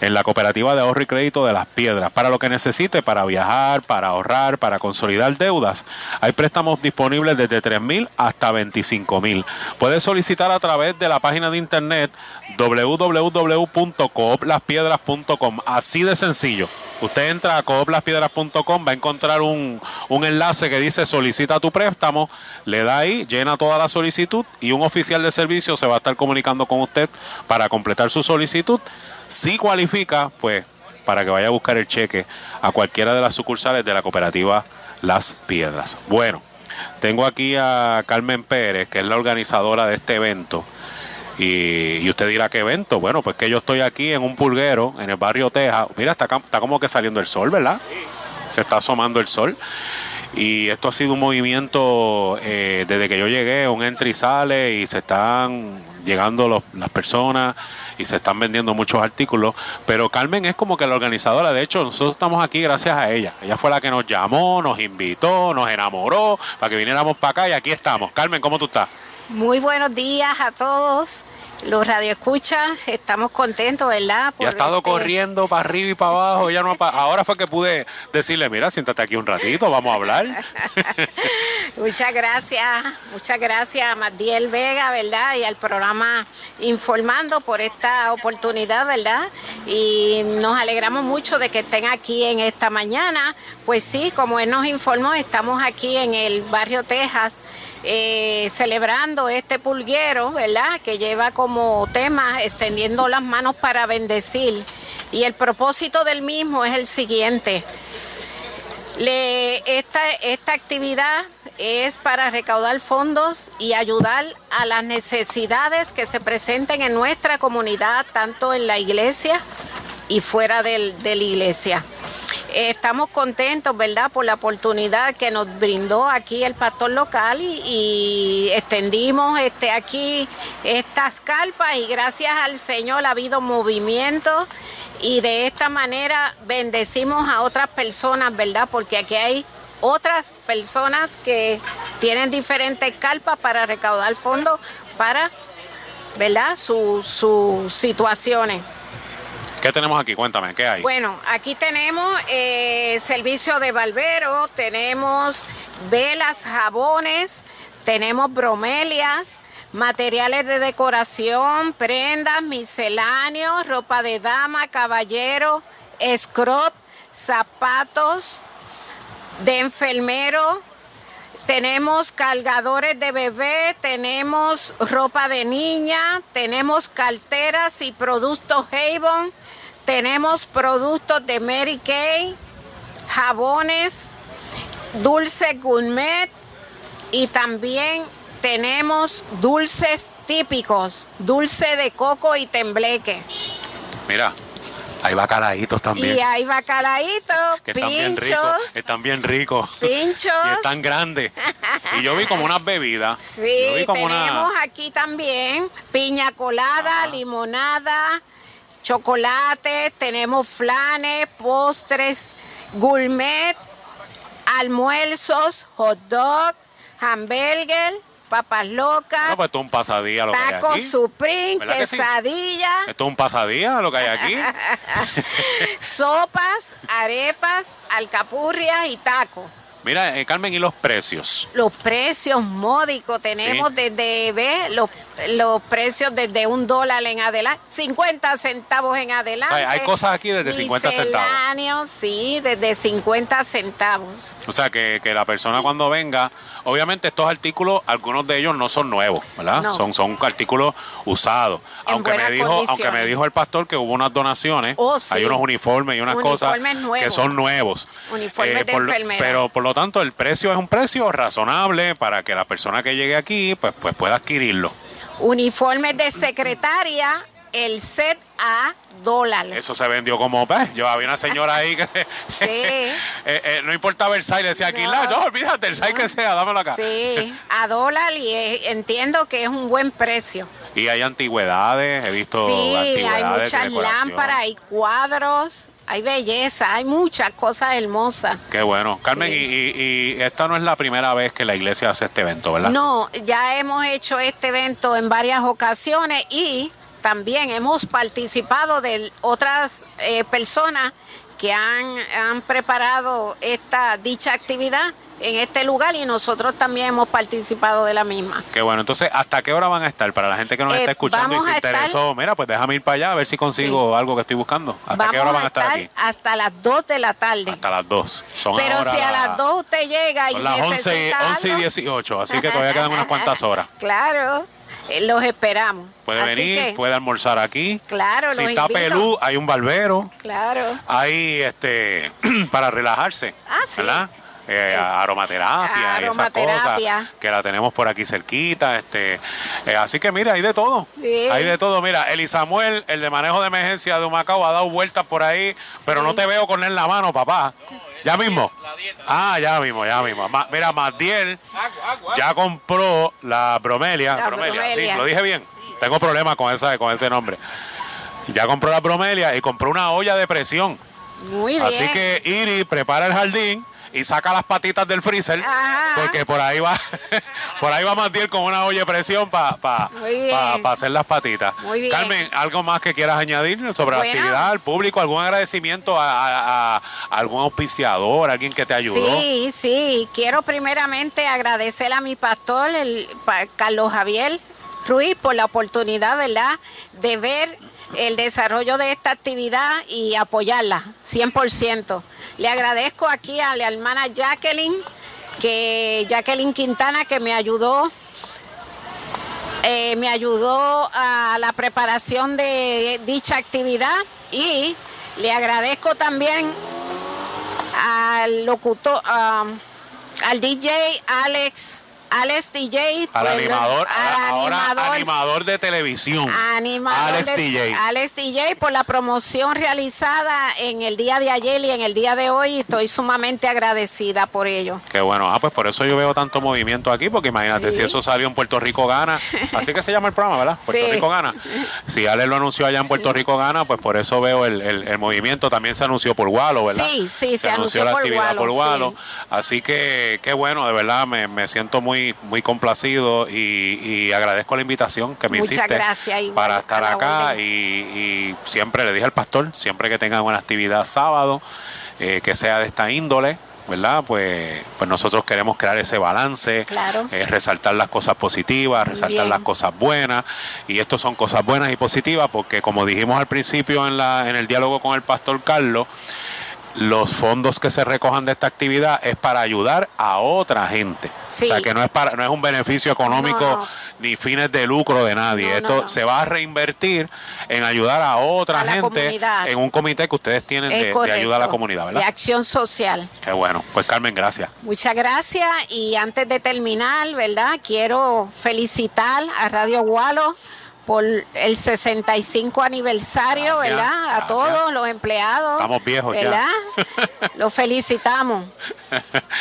En la cooperativa de ahorro y crédito de Las Piedras. Para lo que necesite, para viajar, para ahorrar, para consolidar deudas, hay préstamos disponibles desde 3 mil hasta 25 mil. Puede solicitar a través de la página de internet www.cooplaspiedras.com. Así de sencillo. Usted entra a cooplaspiedras.com, va a encontrar un, un enlace que dice solicita tu préstamo, le da ahí, llena toda la solicitud y un oficial de servicio se va a estar comunicando con usted para completar su solicitud. Si cualifica, pues para que vaya a buscar el cheque a cualquiera de las sucursales de la cooperativa Las Piedras. Bueno, tengo aquí a Carmen Pérez, que es la organizadora de este evento. Y, usted dirá, ¿qué evento? Bueno, pues que yo estoy aquí en un pulguero, en el barrio Texas. Mira, está, como que saliendo el sol, ¿verdad? Se está asomando el sol. Y esto ha sido un movimiento eh, desde que yo llegué, un entra y sale, y se están llegando las personas y se están vendiendo muchos artículos. Pero Carmen es como que la organizadora. De hecho, nosotros estamos aquí gracias a ella. Ella fue la que nos llamó, nos invitó, nos enamoró para que viniéramos para acá y aquí estamos. Carmen, ¿cómo tú estás? Muy buenos días a todos los radioescuchas. Estamos contentos, ¿verdad? Y ha estado corriendo para arriba y para abajo. Ella no <laughs> Ahora fue que pude decirle, mira, siéntate aquí un ratito, vamos a hablar. <laughs> Muchas gracias, muchas gracias a Madiel Vega, ¿verdad? Y al programa Informando por esta oportunidad, ¿verdad? Y nos alegramos mucho de que estén aquí en esta mañana. Pues sí, como él nos informó, estamos aquí en el barrio Texas. Eh, celebrando este pulguero, ¿verdad? Que lleva como tema extendiendo las manos para bendecir. Y el propósito del mismo es el siguiente. Esta, esta actividad es para recaudar fondos y ayudar a las necesidades que se presenten en nuestra comunidad, tanto en la iglesia y fuera del- de la iglesia. Estamos contentos, ¿verdad?, por la oportunidad que nos brindó aquí el pastor local y, extendimos este, aquí estas carpas y gracias al Señor ha habido movimiento y de esta manera bendecimos a otras personas, ¿verdad? Porque aquí hay otras personas que tienen diferentes carpas para recaudar fondos para, ¿verdad? Su- sus situaciones. ¿Qué tenemos aquí? Cuéntame, ¿qué hay? Bueno, aquí tenemos eh, servicio de barbero, tenemos velas, jabones, tenemos bromelias, materiales de decoración, prendas, misceláneos, ropa de dama, caballero, scrot, zapatos de enfermero, tenemos cargadores de bebé, tenemos ropa de niña, tenemos carteras y productos Avon, tenemos productos de Mary Kay, jabones, dulces gourmet y también tenemos dulces típicos, dulce de coco y tembleque. Mira, hay bacalaitos también. Y hay bacalaitos, que están bien ricos. pinchos, Están bien ricos. pinchos. y están grandes. Y yo vi como unas bebidas. yo Sí, vi como tenemos una. aquí también piña colada, limonada, chocolate, tenemos flanes, postres, gourmet, almuerzos, hot dog, hamburger, papas locas, No, pues esto es un pasadía lo que hay tacos aquí. supreme, ¿Verdad que sí? quesadilla, Esto es un pasadía lo que hay aquí. <laughs> sopas, arepas, alcapurrias y tacos. Mira, eh, Carmen, ¿y los precios? Los precios módicos tenemos Sí. desde, ve, los, los precios desde un dólar en adelante, 50 centavos en adelante. Hay- hay cosas aquí desde 50 centavos. Sí, desde 50 centavos. O sea, que, que la persona cuando venga, obviamente estos artículos, algunos de ellos no son nuevos, ¿verdad? No. Son, son artículos usados. En Aunque me, dijo, aunque me dijo el pastor que hubo unas donaciones, Oh, sí. hay unos uniformes y unas Uniformes cosas nuevos. que son nuevos. Uniformes Eh, de por enfermera. pero por lo tanto el precio es un precio razonable para que la persona que llegue aquí pues, pues pueda adquirirlo. Uniformes de secretaria, el set a dólar. Eso se vendió como, pues, yo había una señora ahí que se, <laughs> <laughs> eh, eh, no importaba el size, le decía aquí, no, no olvídate, el size que sea, dámelo acá. Sí, a dólar y eh, entiendo que es un buen precio. Y hay antigüedades, he visto Sí, hay antigüedades. muchas lámparas, hay cuadros, hay belleza, hay muchas cosas hermosas. Qué bueno. Carmen, y, y- y esta no es la primera vez que la iglesia hace este evento, ¿verdad? No, ya hemos hecho este evento en varias ocasiones y también hemos participado de otras eh, personas que han, han preparado esta dicha actividad en este lugar y nosotros también hemos participado de la misma. Qué bueno, entonces, ¿hasta qué hora van a estar? Para la gente que nos Eh, está escuchando y se estar- interesó, mira, pues déjame ir para allá a ver si consigo algo que estoy buscando. ¿Hasta Vamos qué hora van a estar, estar aquí? hasta las 2 de la tarde. Hasta las 2. Son Pero ahora si a las las- 2 usted llega y las 11, necesita 11 y algo, 18, así que todavía quedan unas cuantas horas. <laughs> Claro, eh, los esperamos. Puede Así venir, que, puede almorzar aquí. Claro, si los está invito. pelú, hay un barbero. Claro. Hay este <clears throat> para relajarse, Ah, sí. ¿verdad? Eh, aromaterapia y esas cosas que la tenemos por aquí cerquita, este, eh, así que mira, hay de todo, Sí. hay de todo. Mira, Eli Samuel, el de manejo de emergencia de Humacao, ha dado vueltas por ahí, pero no te veo con él en la mano, papá. Ya mismo. Ah, ya mismo, ya mismo. Ma- mira, Matiel ya compró la bromelia. La bromelia, bromelia. sí, lo dije bien. Tengo problemas con esa, con ese nombre. Ya compró la bromelia y compró una olla de presión. Muy bien. Así que Iri prepara el jardín y saca las patitas del freezer porque por ahí va <laughs> por ahí va Matiel con una olla de presión para Muy bien. hacer las patitas. Muy bien. Carmen, ¿algo más que quieras añadir sobre la Bueno. actividad, al público? ¿Algún agradecimiento a, a- a algún auspiciador, alguien que te ayudó? Sí, sí. Quiero primeramente agradecer a mi pastor, el pa- Carlos Javier Ruiz, por la oportunidad, ¿verdad?, de ver el desarrollo de esta actividad y apoyarla, 100%. Le agradezco aquí a la hermana Jacqueline, que Jacqueline Quintana, que me ayudó eh, me ayudó a la preparación de dicha actividad y le agradezco también al locutor, um, al DJ Alex, Alex DJ, Al pues, animador, al ahora animador, animador de televisión. animador Alex de- DJ. Alex DJ por la promoción realizada en el día de ayer y en el día de hoy. Estoy sumamente agradecida por ello. Qué bueno. Ah, pues por eso yo veo tanto movimiento aquí, porque imagínate, Sí. si eso salió en Puerto Rico Gana, así que se llama el programa, ¿verdad? <laughs> Puerto Sí. Rico Gana. Si Ale lo anunció allá en Puerto Rico Gana, pues por eso veo el, el- el movimiento. También se anunció por Gualo, ¿verdad? Sí, sí, se anunció la por actividad Gualo, por sí. Así que qué bueno, de verdad, me, me siento muy, muy complacido y, y agradezco la invitación que me Muchas hiciste gracias, para estar acá y, y siempre le dije al pastor, siempre que tengan una actividad sábado, eh, que sea de esta índole, ¿verdad? Pues, pues nosotros queremos crear ese balance, Claro. eh, resaltar las cosas positivas, resaltar Bien. las cosas buenas, y esto son cosas buenas y positivas porque como dijimos al principio en, la, en el diálogo con el pastor Carlos, los fondos que se recojan de esta actividad es para ayudar a otra gente. Sí. O sea, que no es para no es un beneficio económico No, no. ni fines de lucro de nadie. No, Esto se va a reinvertir en ayudar a otra A gente en un comité que ustedes tienen de, de ayuda a la comunidad, De ¿verdad? acción social. Qué bueno. Pues Carmen, gracias. Muchas gracias y antes de terminar, ¿verdad? Quiero felicitar a Radio Gualo por el 65 aniversario, Gracias, ¿verdad? A gracias. todos los empleados. Estamos viejos ya. ¿verdad? <laughs> Los felicitamos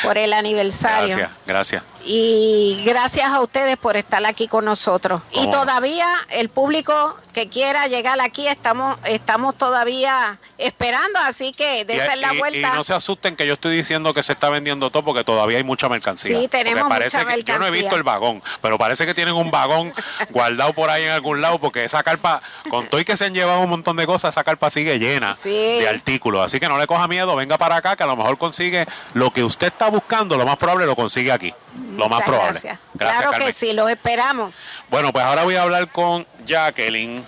por el aniversario. Gracias, gracias. Y gracias a ustedes por estar aquí con nosotros. Y ¿Cómo no? todavía el público que quiera llegar aquí, estamos, estamos todavía esperando, así que Y, dense la vuelta. y no se asusten que yo estoy diciendo que se está vendiendo todo porque todavía hay mucha mercancía. Sí, tenemos parece mucha que, Yo no he mercancía. visto el vagón, pero parece que tienen un vagón <laughs> guardado por ahí en algún lado porque esa carpa, con todo y que se han llevado un montón de cosas, esa carpa sigue llena Sí. de artículos. Así que no le coja miedo, venga para acá que a lo mejor consigue lo que usted está buscando, lo más probable lo consigue aquí. Lo más probable. gracias. Gracias, claro Carmen. que sí, los esperamos. Bueno, pues ahora voy a hablar con Jacqueline.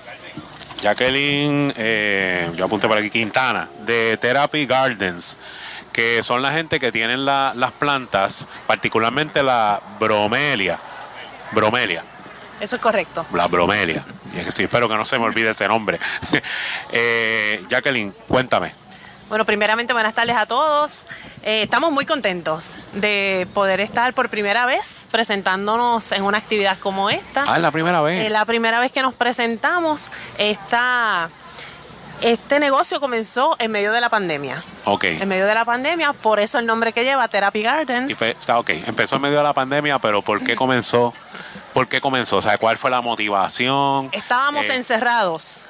Jacqueline, eh, yo apunté por aquí, Quintana, de Therapy Gardens, que son la gente que tienen la- las plantas, particularmente la bromelia. Bromelia, Eso es correcto. la bromelia. Y es que estoy- espero que no se me olvide ese nombre. <laughs> Eh, Jacqueline, cuéntame. Bueno, primeramente buenas tardes a todos. Eh, estamos muy contentos de poder estar por primera vez presentándonos en una actividad como esta. Ah, es la primera vez. Es la primera vez que nos presentamos. Esta, este negocio comenzó en medio de la pandemia. Ok. En medio de la pandemia, por eso el nombre que lleva, Therapy Gardens. Y está ok, empezó en medio de la pandemia, pero ¿por qué comenzó? ¿Por qué comenzó? O sea, ¿cuál fue la motivación? Estábamos Eh, encerrados,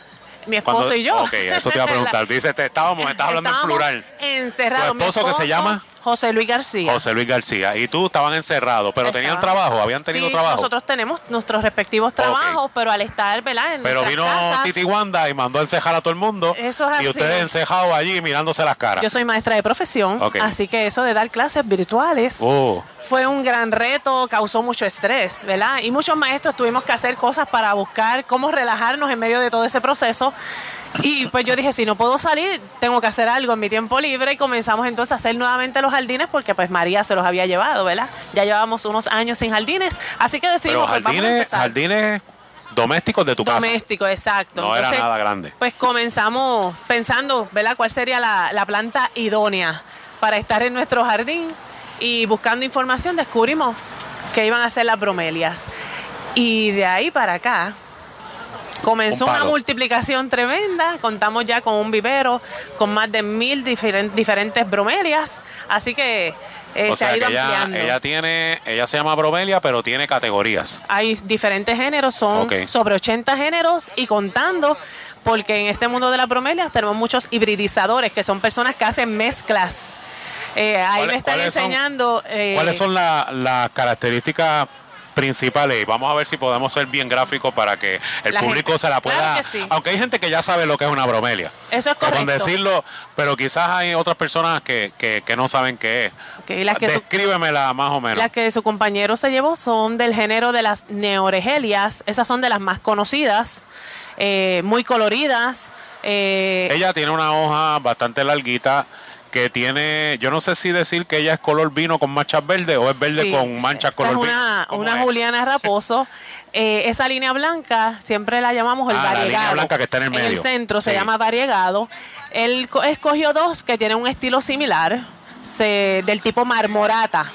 mi esposo Cuando- y yo. Ok, eso te iba a preguntar. <laughs> Dice, te- estábamos, estás hablando Estábamos en plural. Encerrados. ¿Tu Mi esposo que se llama? José Luis García. José Luis García. Y tú estaban encerrados, pero tenían trabajo, habían tenido sí, trabajo. nosotros tenemos nuestros respectivos trabajos, pero al estar, ¿verdad? En Pero vino casas, Titi Wanda y mandó a encejar a todo el mundo. Eso es y así. ustedes encejados allí mirándose las caras. Yo soy maestra de profesión, así que eso de dar clases virtuales Oh. fue un gran reto, causó mucho estrés, ¿verdad? Y muchos maestros tuvimos que hacer cosas para buscar cómo relajarnos en medio de todo ese proceso. Y pues yo dije, si no puedo salir, tengo que hacer algo en mi tiempo libre y comenzamos entonces a hacer nuevamente los jardines porque pues María se los había llevado, ¿verdad? Ya llevábamos unos años sin jardines, así que Pero decidimos, pues, vamos a jardines, empezar. jardines domésticos de tu casa. Doméstico, exacto. No era nada grande. Pues comenzamos pensando, ¿verdad? ¿Cuál sería la, la planta idónea para estar en nuestro jardín? Y buscando información descubrimos que iban a ser las bromelias. Y de ahí para acá comenzó Un una multiplicación tremenda. Contamos ya con un vivero con más de mil diferen- diferentes bromelias. Así que eh, o se sea ha ido ella, ampliando. ella tiene, ella se llama bromelia, pero tiene categorías. Hay diferentes géneros, son sobre 80 géneros y contando, porque en este mundo de las bromelias tenemos muchos hibridizadores, que son personas que hacen mezclas. Eh, ahí ¿Cuáles- me están son- enseñando. eh, ¿Cuáles son la- las características principales? Y vamos a ver si podemos ser bien gráficos para que el La público gente- se la pueda... claro que sí. Aunque hay gente que ya sabe lo que es una bromelia. Eso es Con correcto. decirlo, pero quizás hay otras personas que, que, que no saben qué es. Ok, las que su- Descríbemela más o menos. Las que su compañero se llevó son del género de las neoregelias. Esas son de las más conocidas, eh, muy coloridas. eh, Ella tiene una hoja bastante larguita que tiene, yo no sé si decir que ella es color vino con manchas verdes o es verde Sí, con manchas color es vino. una, ¿Cómo una es? Juliana Raposo. <laughs> Eh, esa línea blanca siempre la llamamos el Ah, la línea variegado. blanca que está en el medio. centro se llama variegado. Él co- escogió dos que tienen un estilo similar, se- del tipo marmorata,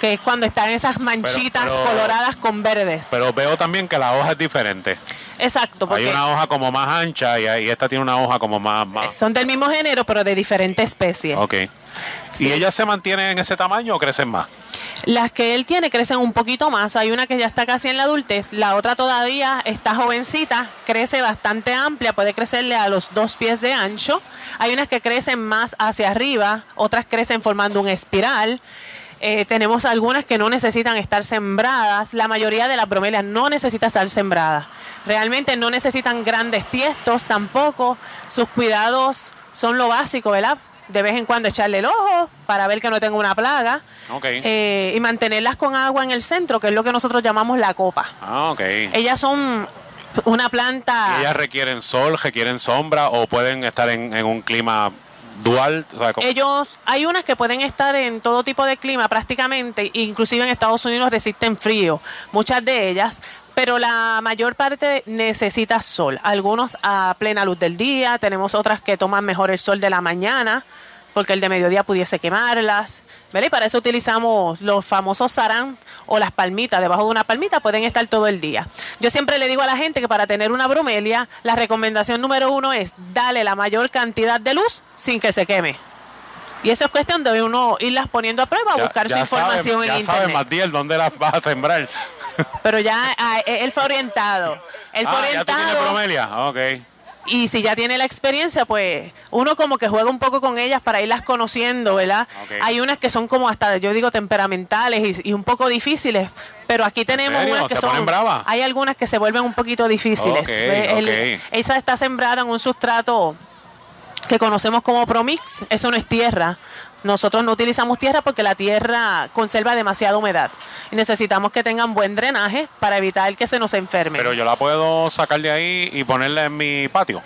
que es cuando están esas manchitas pero- coloradas con verdes. Pero veo también que la hoja es diferente. Exacto, Hay porque una hoja como más ancha y, y esta tiene una hoja como más... más... son del mismo género, pero de diferente especie. Ok. ¿Y ellas se mantienen en ese tamaño o crecen más? Las que él tiene crecen un poquito más. Hay una que ya está casi en la adultez, la otra todavía está jovencita, crece bastante amplia, puede crecerle a los dos pies de ancho. Hay unas que crecen más hacia arriba, otras crecen formando un espiral. Eh, tenemos algunas que no necesitan estar sembradas. La mayoría de las bromelias no necesita estar sembrada. Realmente no necesitan grandes tiestos tampoco. Sus cuidados son lo básico, ¿verdad? De vez en cuando echarle el ojo para ver que no tenga una plaga. Ok. Eh, y mantenerlas con agua en el centro, que es lo que nosotros llamamos la copa. Ah, ok. Ellas son una planta... ¿Y ellas requieren sol, requieren sombra o pueden estar en, en un clima dual? O sea, Ellos, hay unas que pueden estar en todo tipo de clima prácticamente, inclusive en Estados Unidos resisten frío, muchas de ellas, pero la mayor parte necesita sol. Algunos a plena luz del día, tenemos otras que toman mejor el sol de la mañana, porque el de mediodía pudiese quemarlas. ¿Verdad? Y para eso utilizamos los famosos sarán o las palmitas. Debajo de una palmita pueden estar todo el día. Yo siempre le digo a la gente que para tener una bromelia, la recomendación número uno es darle la mayor cantidad de luz sin que se queme. Y eso es cuestión de uno irlas poniendo a prueba, ya- buscar su ya información saben- en ya saben, internet. Matiel, dónde las vas a sembrar. Pero ya ah, él fue orientado. Él fue ah, ya tú tienes bromelia. Ok. Y si ya tiene la experiencia, pues uno como que juega un poco con ellas para irlas conociendo, ¿verdad? Hay unas que son como hasta, yo digo, temperamentales y, y un poco difíciles, pero aquí tenemos unas que ¿Se son... bravas? Hay algunas que se vuelven un poquito difíciles. Ok, ¿ve? El- ok. esa está sembrada en un sustrato que conocemos como Promix, eso no es tierra. Nosotros no utilizamos tierra porque la tierra conserva demasiada humedad y necesitamos que tengan buen drenaje para evitar que se nos enfermen. Pero yo la puedo sacar de ahí y ponerla en mi patio.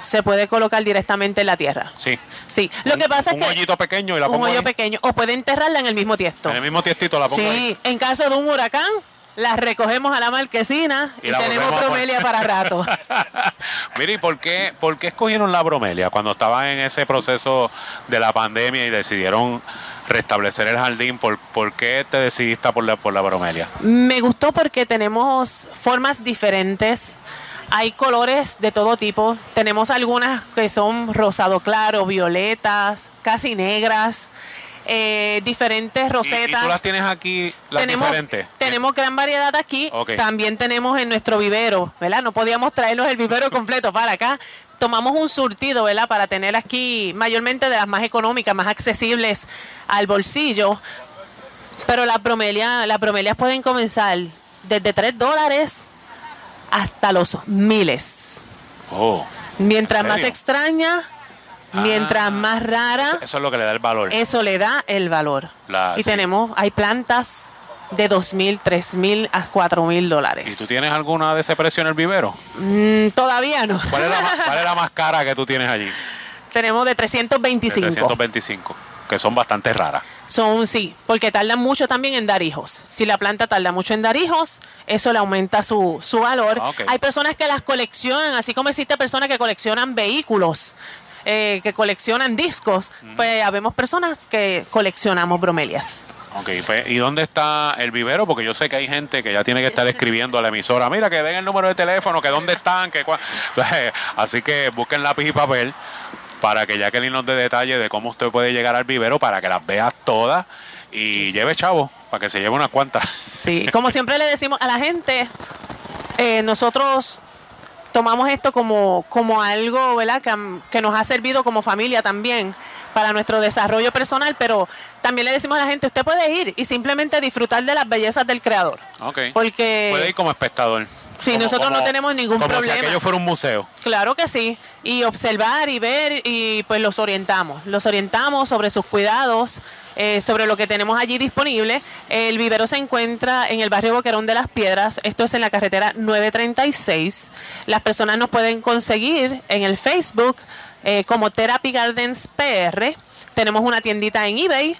se puede colocar directamente en la tierra. Sí. Sí, lo que pasa un es que hoyito pequeño y la un pongo hoyo ahí. pequeño o puede enterrarla en el mismo tiesto. En el mismo tiestito la pongo Sí, ahí. en caso de un huracán, la recogemos a la marquesina y, Y la tenemos bromelia para rato. <laughs> Mire, ¿y por qué, por qué escogieron la bromelia cuando estaban en ese proceso de la pandemia y decidieron restablecer el jardín? ¿Por, por qué te decidiste por la, por la bromelia? Me gustó porque tenemos formas diferentes. Hay colores de todo tipo. Tenemos algunas que son rosado claro, violetas, casi negras. Eh, diferentes ¿Y, rosetas. y tú las tienes aquí, las tenemos, diferentes? tenemos gran variedad aquí. También tenemos en nuestro vivero, ¿verdad? No podíamos traernos el vivero completo para acá. Tomamos un surtido, ¿verdad? Para tener aquí mayormente de las más económicas, más accesibles al bolsillo. Pero las bromelias, las bromelias pueden comenzar desde 3 dólares hasta los miles. Oh, Mientras ¿En más serio? Mientras más rara, eso es lo que le da el valor. eso le da el valor. La- y sí. tenemos, hay plantas de dos mil, tres mil a cuatro mil ¿Y dólares. tú tienes alguna de ese precio en el vivero? Mm, todavía no. ¿Cuál es, la, ma- cuál es la más cara que tú tienes allí? <laughs> tenemos de De 325. 325, que son bastante raras. Son, sí, porque tardan mucho también en dar hijos. Si la planta tarda mucho en dar hijos, eso le aumenta su, su valor. Ah. Hay personas que las coleccionan, así como existe personas que coleccionan vehículos, eh, que coleccionan discos, pues habemos personas que coleccionamos bromelias. Ok, pues, ¿y dónde está el vivero? Porque yo sé que hay gente que ya tiene que estar escribiendo a la emisora, mira, que den el número de teléfono, que dónde están, que cua-". <laughs> O sea, Así que busquen lápiz y papel para que Jacqueline nos dé detalle de cómo usted puede llegar al vivero para que las vea todas y lleve chavo, para que se lleve unas cuantas. Sí, como siempre le decimos a la gente, eh, nosotros tomamos esto como, como algo ¿verdad? Que, am- que nos ha servido como familia también para nuestro desarrollo personal, pero también le decimos a la gente, usted puede ir y simplemente disfrutar de las bellezas del creador. Ok. Porque- Puede ir como espectador. Sí, Como- nosotros no como- tenemos ningún como problema. si aquello fuera un museo. Claro que sí, y observar y ver y pues los orientamos, los orientamos sobre sus cuidados, eh, sobre lo que tenemos allí disponible. El vivero se encuentra en el barrio Boquerón de las Piedras, esto es en la carretera 936. Las personas nos pueden conseguir en el Facebook eh, como Therapy Gardens PR. Tenemos una tiendita en eBay.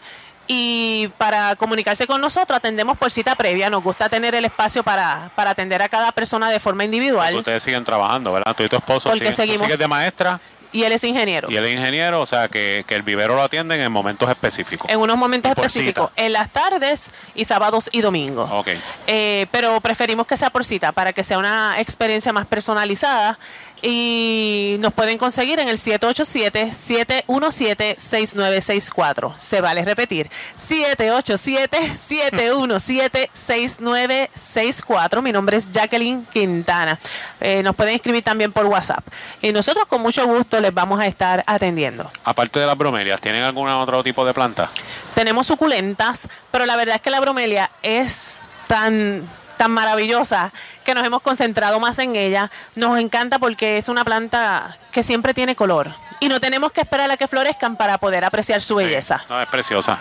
Y para comunicarse con nosotros atendemos por cita previa. Nos gusta tener el espacio para, para atender a cada persona de forma individual. Ustedes siguen trabajando, ¿verdad? Tú y tu esposo Porque siguen, tú seguimos- sigues de maestra Y él es ingeniero. y él es ingeniero, o sea, que, que el vivero lo atienden en momentos específicos. En unos momentos específicos, en las tardes y sábados y domingos. Ok. Eh, pero preferimos que sea por cita para que sea una experiencia más personalizada y nos pueden conseguir en el 787-717-6964. Se vale repetir. 787-717-6964. Mi nombre es Jacqueline Quintana. Eh, nos pueden escribir también por WhatsApp. Y nosotros con mucho gusto les vamos a estar atendiendo. Aparte de las bromelias, ¿tienen algún otro tipo de planta? Tenemos suculentas, pero la verdad es que la bromelia es tan tan maravillosa que nos hemos concentrado más en ella. Nos encanta porque es una planta que siempre tiene color y no tenemos que esperar a que florezcan para poder apreciar su belleza. No, es preciosa.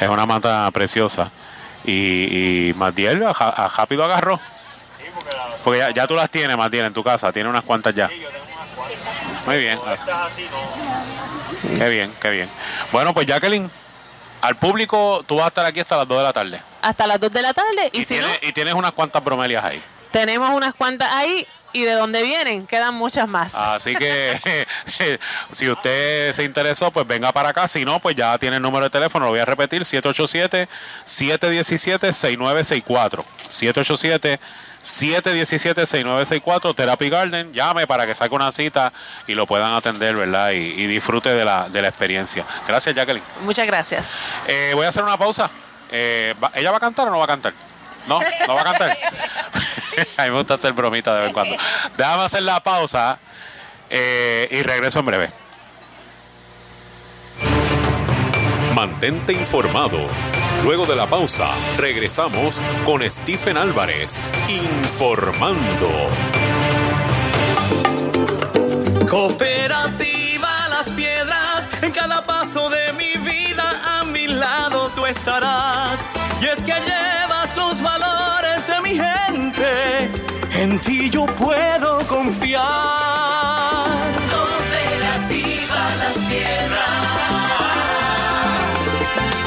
Es una mata preciosa. Y, y Matiel a, a rápido agarró. Porque ya, ya tú las tienes, Matiel, en tu casa. Tiene unas cuantas ya. Muy bien. Qué bien, qué bien. Bueno, pues Jacqueline, al público tú vas a estar aquí hasta las 2 de la tarde. Hasta las 2 de la tarde y, Y, si no, y tienes unas cuantas bromelias ahí. tenemos unas cuantas ahí y de dónde vienen quedan muchas más. Así que <laughs> si usted se interesó, pues venga para acá. Si no, pues ya tiene el número de teléfono. Lo voy a repetir: 787-717-6964. 787-717-6964. Therapy Garden. Llame para que saque una cita y lo puedan atender, ¿verdad? Y, y disfrute de la, de la experiencia. Gracias, Jacqueline. Muchas gracias. Eh, voy a hacer una pausa. Eh, ¿va- ¿Ella va a cantar o no va a cantar? No, no va a cantar. <laughs> a mí me gusta hacer bromita de vez en cuando. Déjame hacer la pausa eh, y regreso en breve. Mantente informado. Luego de la pausa, regresamos con Stephen Álvarez, informando. Cooperativa Las Piedras, en cada paso de mi vida a mi lado estarás. Y es que llevas los valores de mi gente, en ti yo puedo confiar. Cooperativa Las Piedras.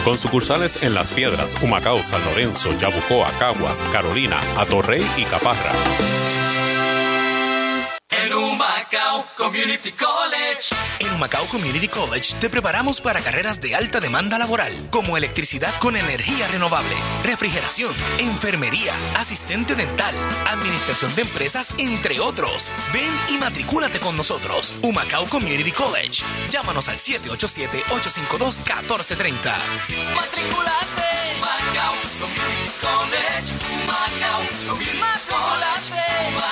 Con sucursales en Las Piedras, Humacao, San Lorenzo, Yabucoa, Caguas, Carolina, Atorrey y Caparra. En Humacao Community College. En Humacao Community College te preparamos para carreras de alta demanda laboral, como electricidad con energía renovable, refrigeración, enfermería, asistente dental, administración de empresas, entre otros. Ven y matricúlate con nosotros. Humacao Community College. Llámanos al 787-852-1430. Matriculate. Humacao Community College. Humacao Community College.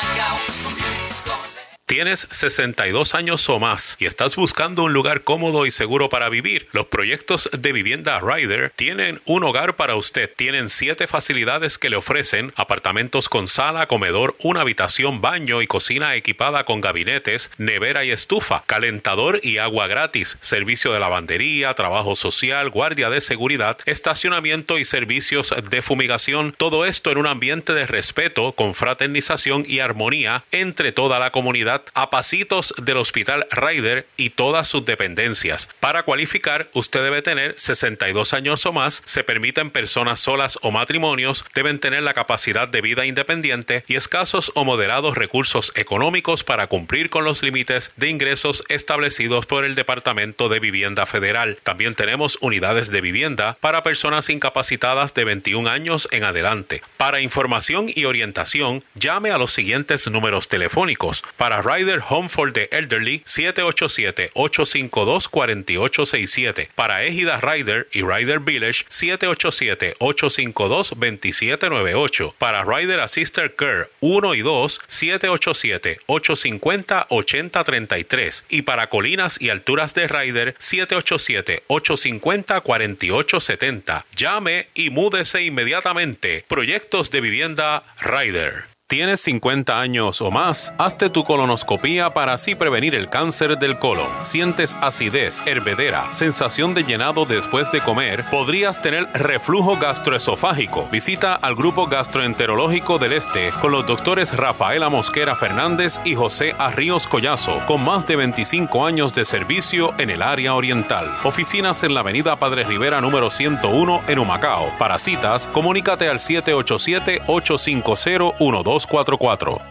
Tienes 62 años o más y estás buscando un lugar cómodo y seguro para vivir. Los proyectos de vivienda Rider tienen un hogar para usted. Tienen siete facilidades que le ofrecen apartamentos con sala, comedor, una habitación, baño y cocina equipada con gabinetes, nevera y estufa, calentador y agua gratis, servicio de lavandería, trabajo social, guardia de seguridad, estacionamiento y servicios de fumigación. Todo esto en un ambiente de respeto, con fraternización y armonía entre toda la comunidad a pasitos del Hospital Ryder y todas sus dependencias. Para cualificar, usted debe tener 62 años o más, se permiten personas solas o matrimonios, deben tener la capacidad de vida independiente y escasos o moderados recursos económicos para cumplir con los límites de ingresos establecidos por el Departamento de Vivienda Federal. También tenemos unidades de vivienda para personas incapacitadas de 21 años en adelante. Para información y orientación, llame a los siguientes números telefónicos. Para Rider Home for the Elderly 787-852-4867. Para Égida Rider y Rider Village 787-852-2798. Para Rider Assister Care 1 y 2 787-850-8033. Y para Colinas y Alturas de Rider 787-850-4870. Llame y múdese inmediatamente. Proyectos de vivienda Rider. ¿Tienes 50 años o más? Hazte tu colonoscopía para así prevenir el cáncer del colon. ¿Sientes acidez, hervedera, sensación de llenado después de comer? ¿Podrías tener reflujo gastroesofágico? Visita al Grupo Gastroenterológico del Este con los doctores Rafaela Mosquera Fernández y José Arríos Collazo, con más de 25 años de servicio en el área oriental. Oficinas en la avenida Padre Rivera número 101 en Humacao. Para citas, comunícate al 787 850 1244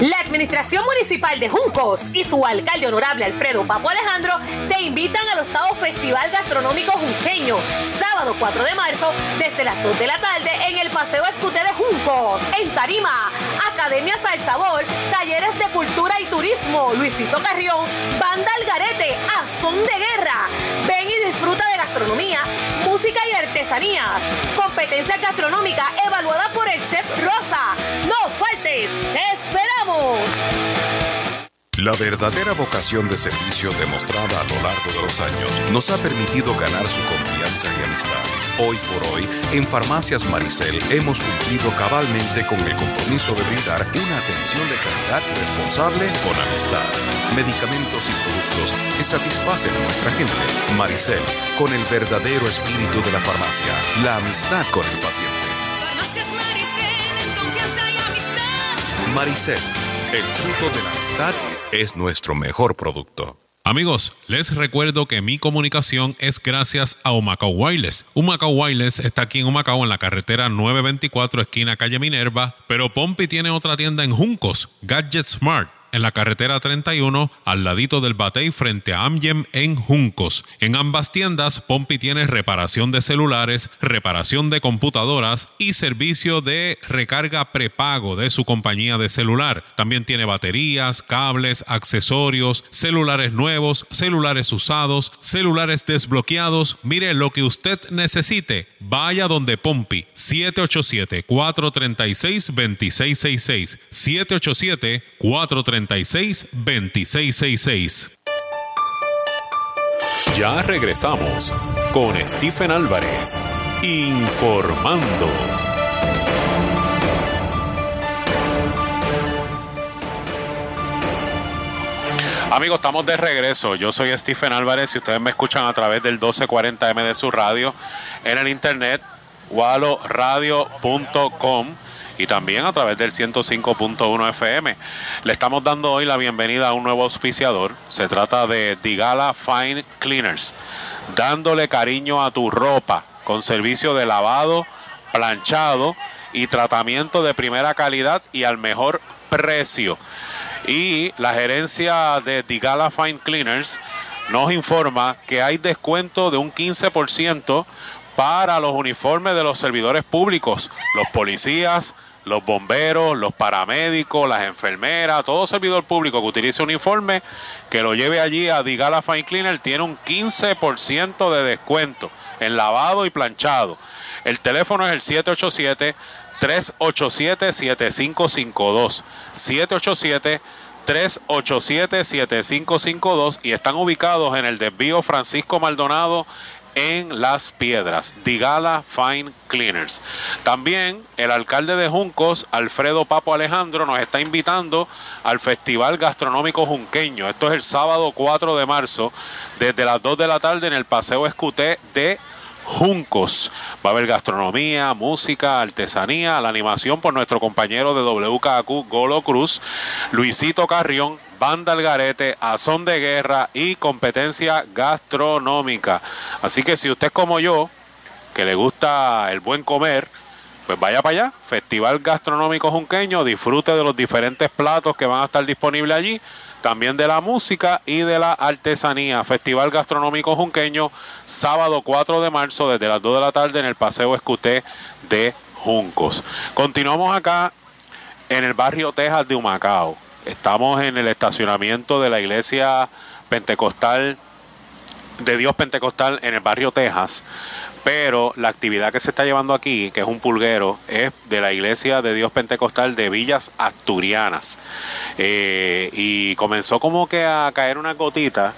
La Administración Municipal de Juncos y su alcalde honorable Alfredo Papo Alejandro te invitan al octavo Festival Gastronómico Junqueño, sábado 4 de marzo, desde las 2 de la tarde en el Paseo Escute de Juncos, en Tarima, Academias al Sabor, talleres de cultura y turismo, Luisito Carrión, Banda Algarete, Azón de Guerra. Disfruta de gastronomía, música y artesanías. Competencia gastronómica evaluada por el chef Rosa. No faltes, te esperamos. La verdadera vocación de servicio demostrada a lo largo de los años nos ha permitido ganar su confianza y amistad. Hoy por hoy, en Farmacias Maricel hemos cumplido cabalmente con el compromiso de brindar una atención de calidad responsable con amistad. Medicamentos y productos que satisfacen a nuestra gente. Maricel, con el verdadero espíritu de la farmacia, la amistad con el paciente. Farmacias Maricel, confianza y amistad. Maricel, el fruto de la amistad es nuestro mejor producto. Amigos, les recuerdo que mi comunicación es gracias a Humacao Wireless. Humacao Wireless está aquí en Humacao en la carretera 924 esquina calle Minerva, pero Pompi tiene otra tienda en Juncos, Gadget Smart en la carretera 31, al ladito del Batey frente a Amgem en Juncos. En ambas tiendas, Pompi tiene reparación de celulares, reparación de computadoras y servicio de recarga prepago de su compañía de celular. También tiene baterías, cables, accesorios, celulares nuevos, celulares usados, celulares desbloqueados. Mire lo que usted necesite. Vaya donde Pompi. 787-436-2666. 787-436. 2666. Ya regresamos con Stephen Álvarez, informando. Amigos, estamos de regreso. Yo soy Stephen Álvarez y ustedes me escuchan a través del 1240M de su radio en el internet waloradio.com y también a través del 105.1 FM. Le estamos dando hoy la bienvenida a un nuevo auspiciador. Se trata de Digala Fine Cleaners, dándole cariño a tu ropa con servicio de lavado, planchado y tratamiento de primera calidad y al mejor precio. Y la gerencia de Digala Fine Cleaners nos informa que hay descuento de un 15% para los uniformes de los servidores públicos, los policías, los bomberos, los paramédicos, las enfermeras, todo servidor público que utilice uniforme, que lo lleve allí a Digala Fine Cleaner, tiene un 15% de descuento en lavado y planchado. El teléfono es el 787 387 7552 787 387-7552 y están ubicados en el desvío Francisco Maldonado en Las Piedras, Digala Fine Cleaners. También el alcalde de Juncos, Alfredo Papo Alejandro, nos está invitando al Festival Gastronómico Junqueño. Esto es el sábado 4 de marzo, desde las 2 de la tarde en el Paseo Escuté de Juncos. Va a haber gastronomía, música, artesanía, la animación por nuestro compañero de WKQ, Golo Cruz, Luisito Carrión, Banda Algarete, Azón de Guerra y competencia gastronómica. Así que si usted es como yo, que le gusta el buen comer, pues vaya para allá, Festival Gastronómico Junqueño, disfrute de los diferentes platos que van a estar disponibles allí también de la música y de la artesanía. Festival Gastronómico Junqueño, sábado 4 de marzo, desde las 2 de la tarde en el Paseo Escuté de Juncos. Continuamos acá en el barrio Texas de Humacao. Estamos en el estacionamiento de la iglesia pentecostal de Dios Pentecostal en el barrio Texas pero la actividad que se está llevando aquí, que es un pulguero, es de la Iglesia de Dios Pentecostal de Villas Asturianas. Eh, y comenzó como que a caer una gotita.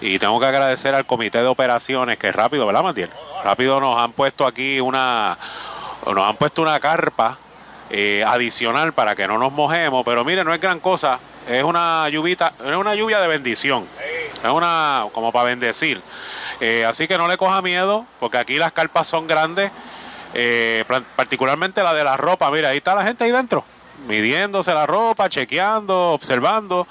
Y tengo que agradecer al comité de operaciones, que rápido, ¿verdad, Matías? Rápido nos han puesto aquí una, nos han puesto una carpa eh, adicional para que no nos mojemos. Pero mire, no es gran cosa, es una lluvita, es una lluvia de bendición. Es una, como para bendecir. Eh, así que no le coja miedo, porque aquí las carpas son grandes, eh, particularmente la de la ropa. Mira, ahí está la gente ahí dentro, midiéndose la ropa, chequeando, observando.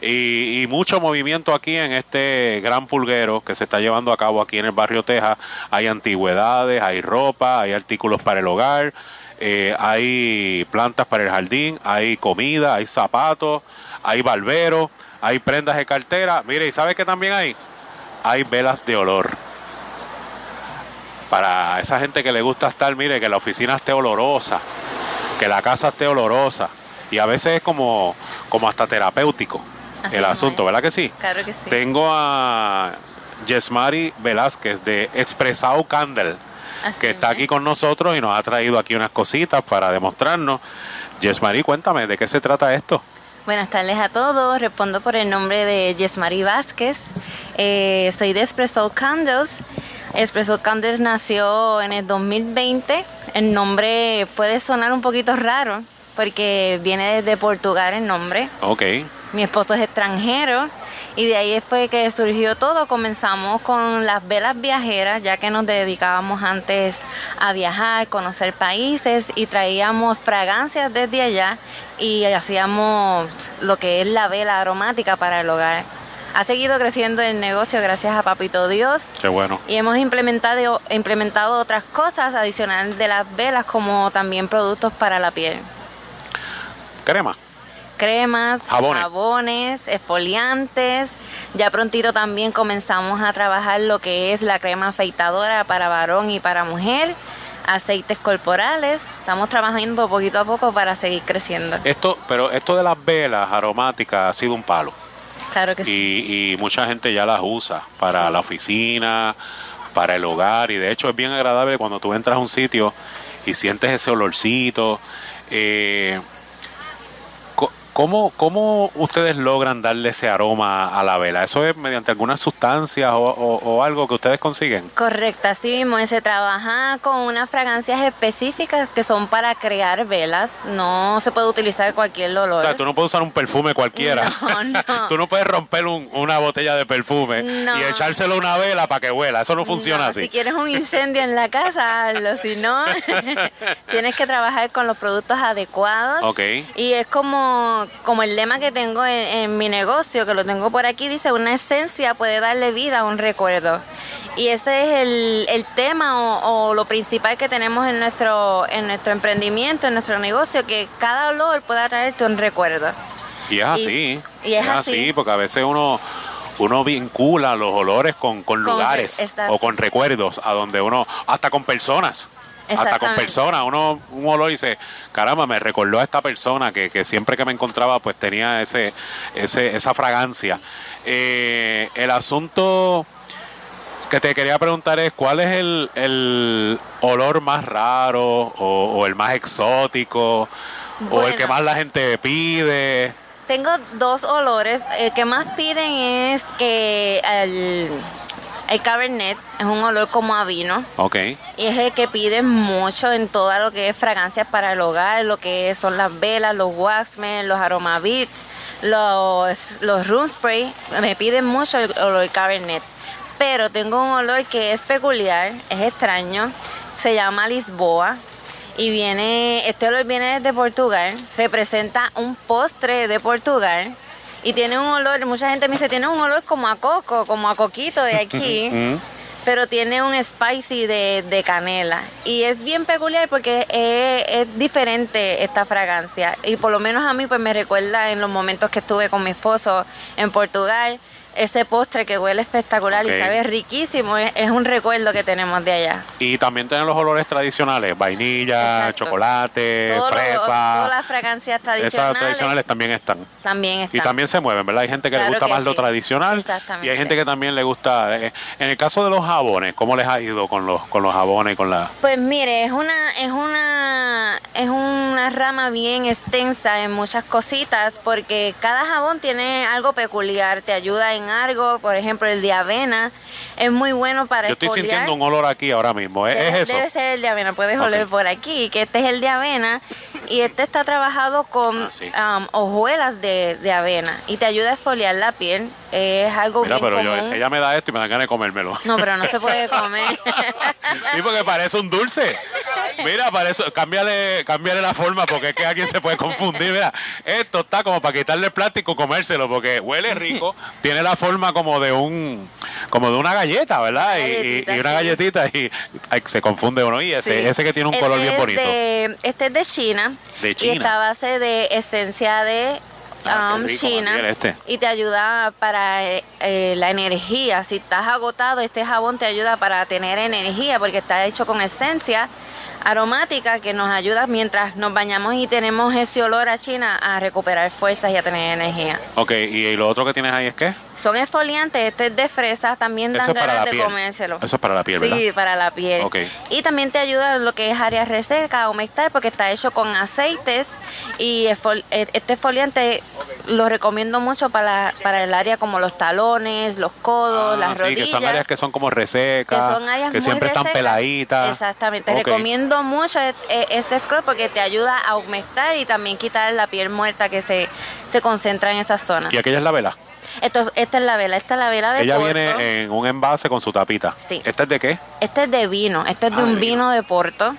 Y, mucho movimiento aquí en este gran pulguero que se está llevando a cabo aquí en el barrio Texas. Hay antigüedades, hay ropa, hay artículos para el hogar, eh, hay plantas para el jardín, hay comida, hay zapatos, hay barberos, hay prendas de cartera. Mire, ¿y sabe qué también hay? hay velas de olor. Para esa gente que le gusta estar, mire, que la oficina esté olorosa, que la casa esté olorosa. Y a veces es como, como hasta terapéutico el asunto, ¿verdad que sí? Claro que sí. Tengo a Yesmari Velázquez de Expresado Candle, que está aquí con nosotros y nos ha traído aquí unas cositas para demostrarnos. Yesmari, cuéntame, ¿de qué se trata esto? Buenas tardes a todos. Respondo por el nombre de Yesmari Vázquez. Eh, soy de Espresso Candles. Espresso Candles nació en el 2020. El nombre puede sonar un poquito raro porque viene desde Portugal el nombre. Ok. Mi esposo es extranjero y de ahí fue que surgió todo. Comenzamos con las velas viajeras, ya que nos dedicábamos antes a viajar, conocer países y traíamos fragancias desde allá y hacíamos lo que es la vela aromática para el hogar. Ha seguido creciendo el negocio gracias a Papito Dios. Qué bueno. Y hemos implementado, implementado otras cosas adicionales de las velas, como también productos para la piel. Crema cremas, jabones. esfoliantes. Ya prontito también comenzamos a trabajar lo que es la crema afeitadora para varón y para mujer, aceites corporales. Estamos trabajando poquito a poco para seguir creciendo. Esto, pero esto de las velas aromáticas ha sido un palo. Claro que sí. Y mucha gente ya las usa para la oficina, para el hogar y de hecho es bien agradable cuando tú entras a un sitio y sientes ese olorcito. Eh, ¿Cómo, ¿Cómo ustedes logran darle ese aroma a la vela? ¿Eso es mediante algunas sustancias o, algo que ustedes consiguen? Correcto, así mismo. Se trabaja con unas fragancias específicas que son para crear velas. No se puede utilizar cualquier olor. O sea, tú no puedes usar un perfume cualquiera. No, no. <laughs> tú no puedes romper una botella de perfume y echárselo a una vela para que huela. Eso no funciona así. Si quieres un incendio en la casa, hazlo. Si no, <laughs> <laughs> tienes que trabajar con los productos adecuados. Ok. Y es como como el lema que tengo en, mi negocio, que lo tengo por aquí, dice, una esencia puede darle vida a un recuerdo. Y ese es el, el tema o, o lo principal que tenemos en nuestro, en nuestro emprendimiento, en nuestro negocio, que cada olor pueda traerte un recuerdo. Y es así. y es así. porque a veces uno uno vincula los olores con, con lugares o con recuerdos a donde uno, hasta con personas. Hasta con personas, uno un olor y dice, caramba, me recordó a esta persona que, que siempre que me encontraba pues tenía ese, ese esa fragancia. Eh, el asunto que te quería preguntar es cuál es el, el olor más raro o, o el más exótico o el que más la gente pide. Tengo dos olores. El que más piden es que el, el Cabernet es un olor como a vino. Ok. Y es el que piden mucho en todo lo que es fragancias para el hogar, lo que son las velas, los waxmen, los aromabits, los, los room spray. Me piden mucho el olor Cabernet. Pero tengo un olor que es peculiar, es extraño. Se llama Lisboa. Y viene, este olor viene desde Portugal. Representa un postre de Portugal. Y tiene un olor, mucha gente me dice, tiene un olor como a coco, como a coquito de aquí <laughs> pero tiene un spicy de, de canela. Y es bien peculiar porque es, es diferente esta fragancia. Y por lo menos a mí pues me recuerda en los momentos que estuve con mi esposo en Portugal, ese postre que huele espectacular y sabe riquísimo, es, es un recuerdo que tenemos de allá. Y también tienen los olores tradicionales, vainilla, chocolate, Todos los- fresa. todas las fragancias Esas tradicionales, tradicionales también están. también Y están. también se mueven, ¿verdad? Hay gente que Claro le gusta que más lo tradicional Exactamente. y hay gente que también le gusta. eh, En el caso de los jabones, ¿cómo les ha ido con los con los jabones y con la Pues mire, es una, es una, es una rama bien extensa en muchas cositas porque cada jabón tiene algo peculiar, te ayuda en algo, por ejemplo el de avena es muy bueno para Yo estoy sintiendo un olor aquí ahora mismo. ¿Es, Debe- es eso? Debe ser el de avena, puedes oler por aquí, que este es el de avena y este está trabajado con Ah, um, hojuelas de, de avena y te ayuda a exfoliar la piel, es algo Mira, bien pero yo- ella me da esto y me dan ganas de comérmelo. No, pero no se puede comer. <laughs> Sí, porque parece un dulce. Mira, para eso, cámbiale, cámbiale la forma porque es que alguien se puede confundir. Mira, esto está como para quitarle el plástico comérselo porque huele rico, tiene la forma como de un como de una galleta, ¿verdad? Y- y, Galletita, y una sí. galletita y ay, se confunde uno. Y ese, Sí. ese que tiene un Este color bien bonito. de- este es de China. De Y China. está a base de esencia de Ah, um, rico, China. Mariel, este. Y te ayuda para eh, eh, la energía. Si estás agotado, este jabón te ayuda para tener energía porque está hecho con esencia aromática que nos ayuda mientras nos bañamos y tenemos ese olor a China a recuperar fuerzas y a tener energía. Ok, y, lo otro que tienes ahí es qué? Son exfoliantes, este es de fresa, también dan Eso es para ganas la de piel. comérselo. Eso es para la piel, Sí, ¿verdad? para la piel. Ok. Y también te ayuda en lo que es área reseca, a humectar, porque está hecho con aceites y esfol- eh, este exfoliante lo recomiendo mucho para, para el área como los talones, los codos, Ah, las sí, rodillas. que son áreas que son como resecas, que son áreas que muy siempre están resecas. peladitas. Exactamente. Ok. Recomiendo mucho e- e- este scrub porque te ayuda a humectar y también quitar la piel muerta que se, se concentra en esas zonas. Y aquella es la vela. Esto, esta es la vela, esta es la vela de Ella Porto. viene en un envase con su tapita. Sí. ¿Esta es de qué? Este es de vino, este es de un vino de Porto.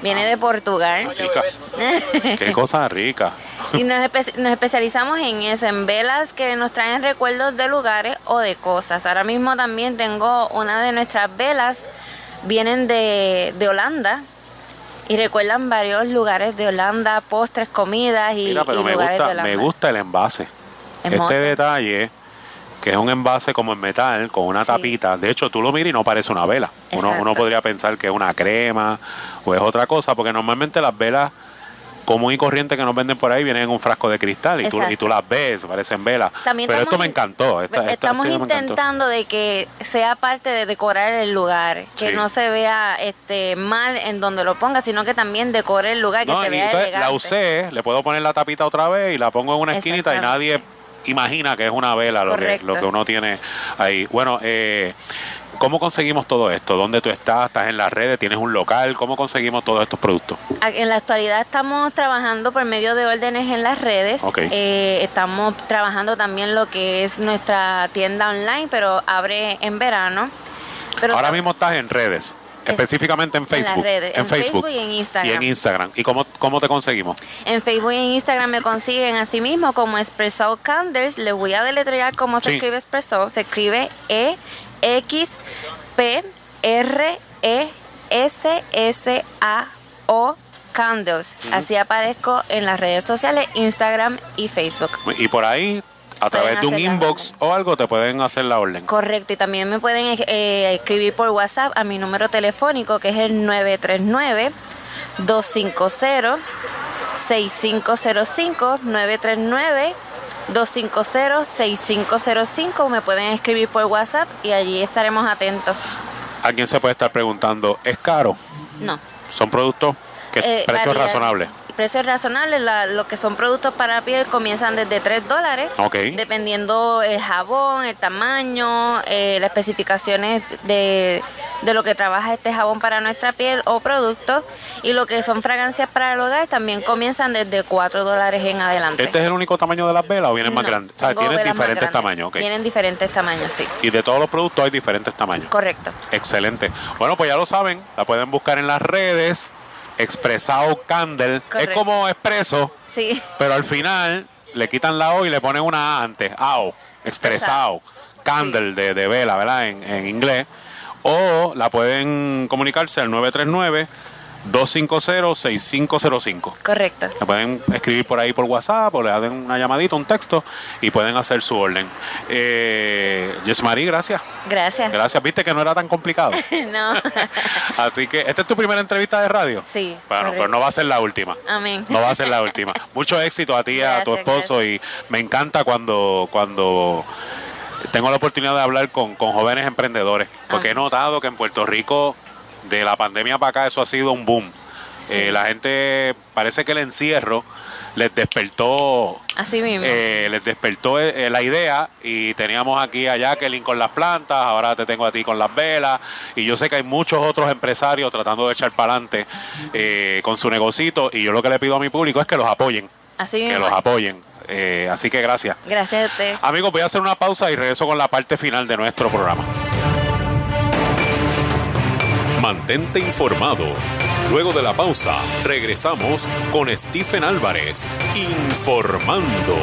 Viene de Portugal. Rica. Qué <laughs> cosa rica. y nos, espe- nos especializamos en eso, en velas que nos traen recuerdos de lugares o de cosas. Ahora mismo también tengo una de nuestras velas, vienen de, de Holanda y recuerdan varios lugares de Holanda, postres, comidas y, Mira, pero y me lugares de Holanda. me gusta el envase. Hermoso. Este detalle, que es un envase como en metal, con una Sí. tapita. De hecho, tú lo miras y no parece una vela. Uno, uno podría pensar que es una crema o es otra cosa, porque normalmente las velas común y corriente que nos venden por ahí vienen en un frasco de cristal y tú, y tú las ves, parecen velas. También Pero esto estamos me encantó. esta- esta- Estamos este encantó. intentando de que sea parte de decorar el lugar, que Sí. no se vea este mal en donde lo ponga, sino que también decore el lugar, que No, se vea entonces la elegante. usé, le puedo poner la tapita otra vez y la pongo en una esquinita y nadie imagina que es una vela lo que, lo que uno tiene ahí. Bueno, eh, ¿cómo conseguimos todo esto? ¿Dónde tú estás? ¿Estás en las redes? ¿Tienes un local? ¿Cómo conseguimos todos estos productos? En la actualidad estamos trabajando por medio de órdenes en las redes. Ok. Eh, estamos trabajando también lo que es nuestra tienda online, pero abre en verano. Pero Ahora mismo estás en redes. Específicamente en en las Facebook. redes, en Facebook y en Instagram. Y en Instagram. ¿Y cómo, cómo te conseguimos? En Facebook y en Instagram me consiguen así mismo como Espresso Candles. Les voy a deletrear cómo se Sí. escribe Espresso. Se escribe E X P R E S S A O Candles. Así aparezco en las redes sociales, Instagram y Facebook. Y por ahí, a través de un inbox o algo, te pueden hacer la orden. Correcto, y también me pueden eh, escribir por WhatsApp a mi número telefónico que es el 939 250 6505 939 250-6505 me pueden escribir por WhatsApp y allí estaremos atentos. Alguien se puede estar preguntando, ¿es caro? No. ¿Son productos que Eh, precios razonables? Precios razonables, la- lo que son productos para piel comienzan desde 3 dólares, Ok. dependiendo el jabón, el tamaño, eh, las especificaciones de, de lo que trabaja este jabón para nuestra piel o productos. Y lo que son fragancias para el hogar también comienzan desde 4 dólares en adelante. ¿Este es el único tamaño de las velas o vienen más grandes? O sea, tengo tienen diferentes tamaños, ok. Vienen diferentes tamaños, sí. Y de todos los productos hay diferentes tamaños. Correcto. Excelente. Bueno, pues ya lo saben, la pueden buscar en las redes. Expresado Candle. Es Correcto. como expreso, Sí. pero al final le quitan la O y le ponen una A antes. AO. Expresado. Candle de, de vela, ¿verdad? En, en inglés. O la pueden comunicarse al 939-250-6505. Correcto. Le pueden escribir por ahí por WhatsApp o le hacen una llamadita, un texto y pueden hacer su orden. Eh, gracias. Gracias. Gracias, viste que no era tan complicado. <laughs> no. <laughs> Así que, ¿esta es tu primera entrevista de radio? Sí. Bueno, correcto. pero no va a ser la última. Amén. No va a ser la última. <laughs> Mucho éxito a ti y a tu Gracias, esposo y me encanta cuando, cuando tengo la oportunidad de hablar con, con jóvenes emprendedores, porque he notado que en Puerto Rico de la pandemia para acá eso ha sido un boom. Eh, la gente parece que el encierro les despertó Así mismo. eh, les despertó eh, la idea y teníamos aquí a Jacqueline con las plantas, ahora te tengo a ti con las velas y yo sé que hay muchos otros empresarios tratando de echar para adelante eh, con su negocito y yo lo que le pido a mi público es que los apoyen, Así que mismo. los apoyen. Así que gracias. Gracias a usted. Amigos, voy a hacer una pausa y regreso con la parte final de nuestro programa. Mantente informado. Luego de la pausa, regresamos con Stephen Álvarez, informando.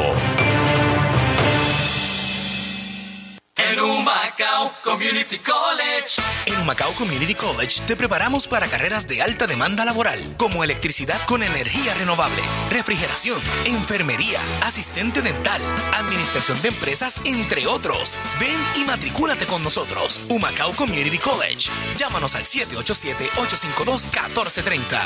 En Humacao Community College. En Humacao Community College te preparamos para carreras de alta demanda laboral, como electricidad con energía renovable, refrigeración, enfermería, asistente dental, administración de empresas, entre otros. Ven y matricúlate con nosotros. Humacao Community College. Llámanos al 787-852-1430.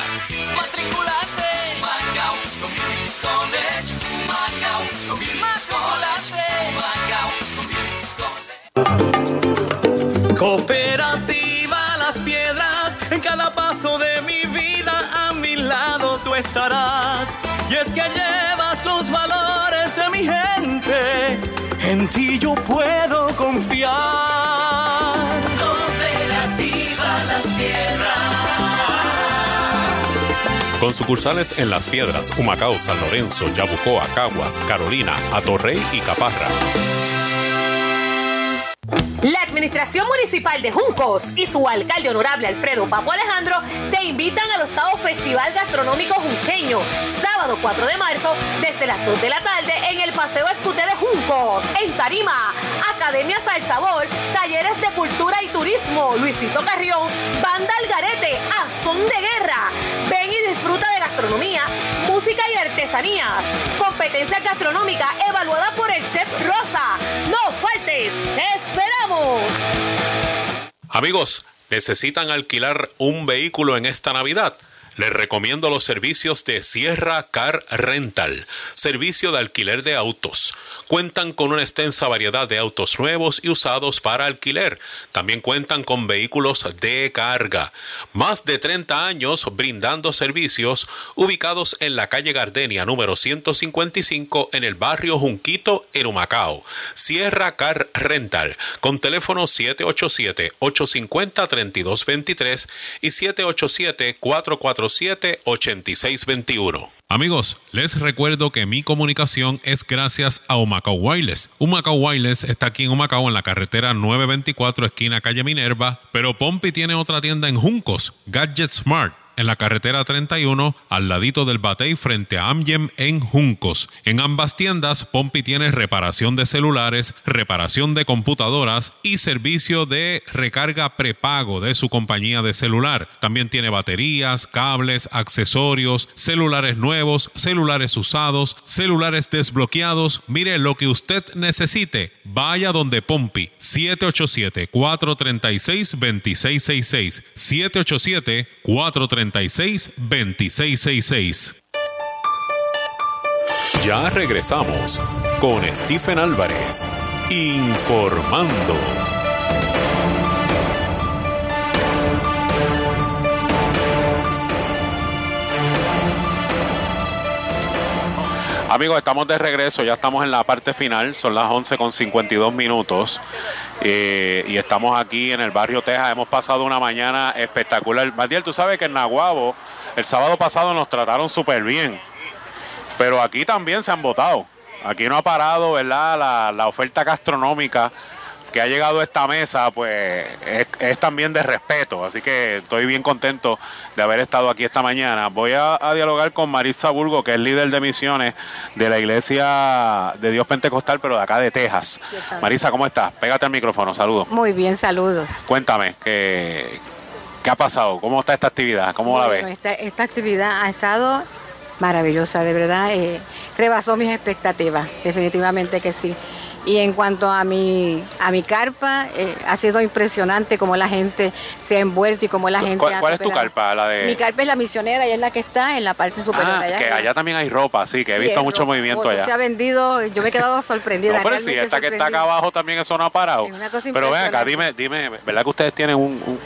Matriculate. Humacao Community College. Humacao Community College. Humacao Cooperativa Las Piedras, en cada paso de mi vida a mi lado tú estarás. Y es que llevas los valores de mi gente, en ti yo puedo confiar. Cooperativa Las Piedras. Con sucursales en Las Piedras, Humacao, San Lorenzo, Yabucoa, Caguas, Carolina, Atorrey y Caparra. La Administración Municipal de Juncos y su alcalde honorable Alfredo Papo Alejandro te invitan al octavo Festival Gastronómico Junqueño, sábado 4 de marzo, desde las 2 de la tarde en el Paseo Escuté de Juncos, en Tarima. Academias al Sabor, talleres de cultura y turismo, Luisito Carrión, Banda Algarete, a son de guerra. Disfruta de gastronomía, música y artesanías. Competencia gastronómica evaluada por el chef Rosa. No faltes, te esperamos. Amigos, ¿necesitan alquilar un vehículo en esta Navidad? Les recomiendo los servicios de Sierra Car Rental, servicio de alquiler de autos. Cuentan con una extensa variedad de autos nuevos y usados para alquiler. También cuentan con vehículos de carga. Más de 30 años brindando servicios ubicados en la calle Gardenia número 155 en el barrio Junquito, en Humacao. Sierra Car Rental con teléfono 787-850-3223 y 787-447-8621. Amigos, les recuerdo que mi comunicación es gracias a Humacao Wireless. Humacao Wireless está aquí en Humacao en la carretera 924 esquina calle Minerva, pero Pompi tiene otra tienda en Juncos, Gadget Smart en la carretera 31, al ladito del Batey frente a Amgem en Juncos. En ambas tiendas, Pompi tiene reparación de celulares, reparación de computadoras y servicio de recarga prepago de su compañía de celular. También tiene baterías, cables, accesorios, celulares nuevos, celulares usados, celulares desbloqueados. Mire lo que usted necesite. Vaya donde Pompi. 787-436-2666. 787-436-2666. Ya regresamos con Stephen Álvarez, informando. Amigos, estamos de regreso, ya estamos en la parte final, son las 11 con 52 minutos eh, y estamos aquí en el barrio Texas. Hemos pasado una mañana espectacular. Matiel, tú sabes que en Nahuabo el sábado pasado nos trataron súper bien, pero aquí también se han votado. Aquí no ha parado, ¿verdad? La oferta gastronómica que ha llegado a esta mesa, pues es, es, también de respeto. Así que estoy bien contento de haber estado aquí esta mañana. Voy a, a, dialogar con Marisa Burgo, que es líder de misiones de la Iglesia de Dios Pentecostal, pero de acá de Texas. Marisa, ¿cómo estás? Pégate al micrófono, saludos. Muy bien, saludos. Cuéntame, ¿qué, qué ha pasado? ¿Cómo está esta actividad? ¿Cómo bueno, la ves? Esta, esta, actividad ha estado maravillosa, de verdad. Eh, rebasó mis expectativas, definitivamente que sí. Y en cuanto a mi, a mi carpa, eh, ha sido impresionante cómo la gente se ha envuelto y cómo la gente ¿Cuál, cuál es tu carpa? La de... Mi carpa es la misionera y es la que está en la parte superior. Ah, allá que allá también hay ropa, sí, que he visto mucho ropa. movimiento allá. Se ha vendido, yo me he quedado sorprendida. No, pero sí, esta que está acá abajo también eso no ha parado. Es una cosa Pero ven acá, dime, dime, ¿verdad que ustedes tienen un, un,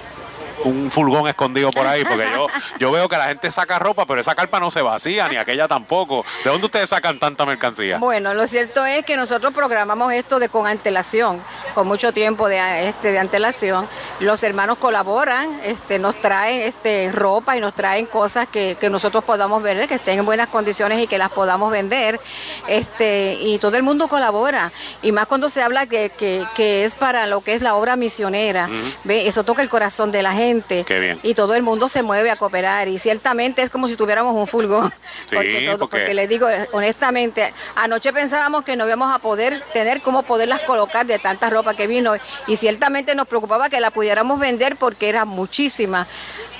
un furgón escondido por ahí? Porque yo, <laughs> yo veo que la gente saca ropa, pero esa carpa no se vacía, ni aquella tampoco. ¿De dónde ustedes sacan tanta mercancía? Bueno, lo cierto es que nosotros programamos esto de con antelación, con mucho tiempo de, este, de antelación. Los hermanos colaboran, este, nos traen este, ropa y nos traen cosas que, que nosotros podamos ver, que estén en buenas condiciones y que las podamos vender. Este, y todo el mundo colabora. Y más cuando se habla que, que, que es para lo que es la obra misionera. ¿ve? Eso toca el corazón de la gente. Qué bien. Y todo el mundo se mueve a cooperar. Y ciertamente es como si tuviéramos un furgón. Sí, porque, todo- porque- porque les digo, honestamente, anoche pensábamos que no íbamos a poder tener cómo poderlas colocar de tanta ropa que vino. Y ciertamente nos preocupaba que la pudiéramos vender porque era muchísima.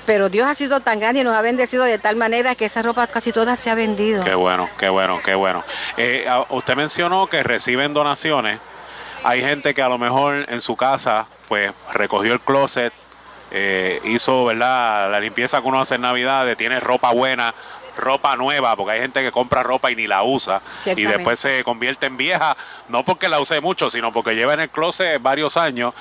Pero Dios ha sido tan grande y nos ha bendecido de tal manera que esa ropa casi toda se ha vendido. Qué bueno, qué bueno, qué bueno. Eh, usted mencionó que reciben donaciones. Hay gente que a lo mejor en su casa, pues recogió el closet, eh, hizo, ¿verdad? La limpieza que uno hace en Navidad, tiene ropa buena, ropa nueva, porque hay gente que compra ropa y ni la usa y después se convierte en vieja, no porque la use mucho, sino porque lleva en el closet varios años.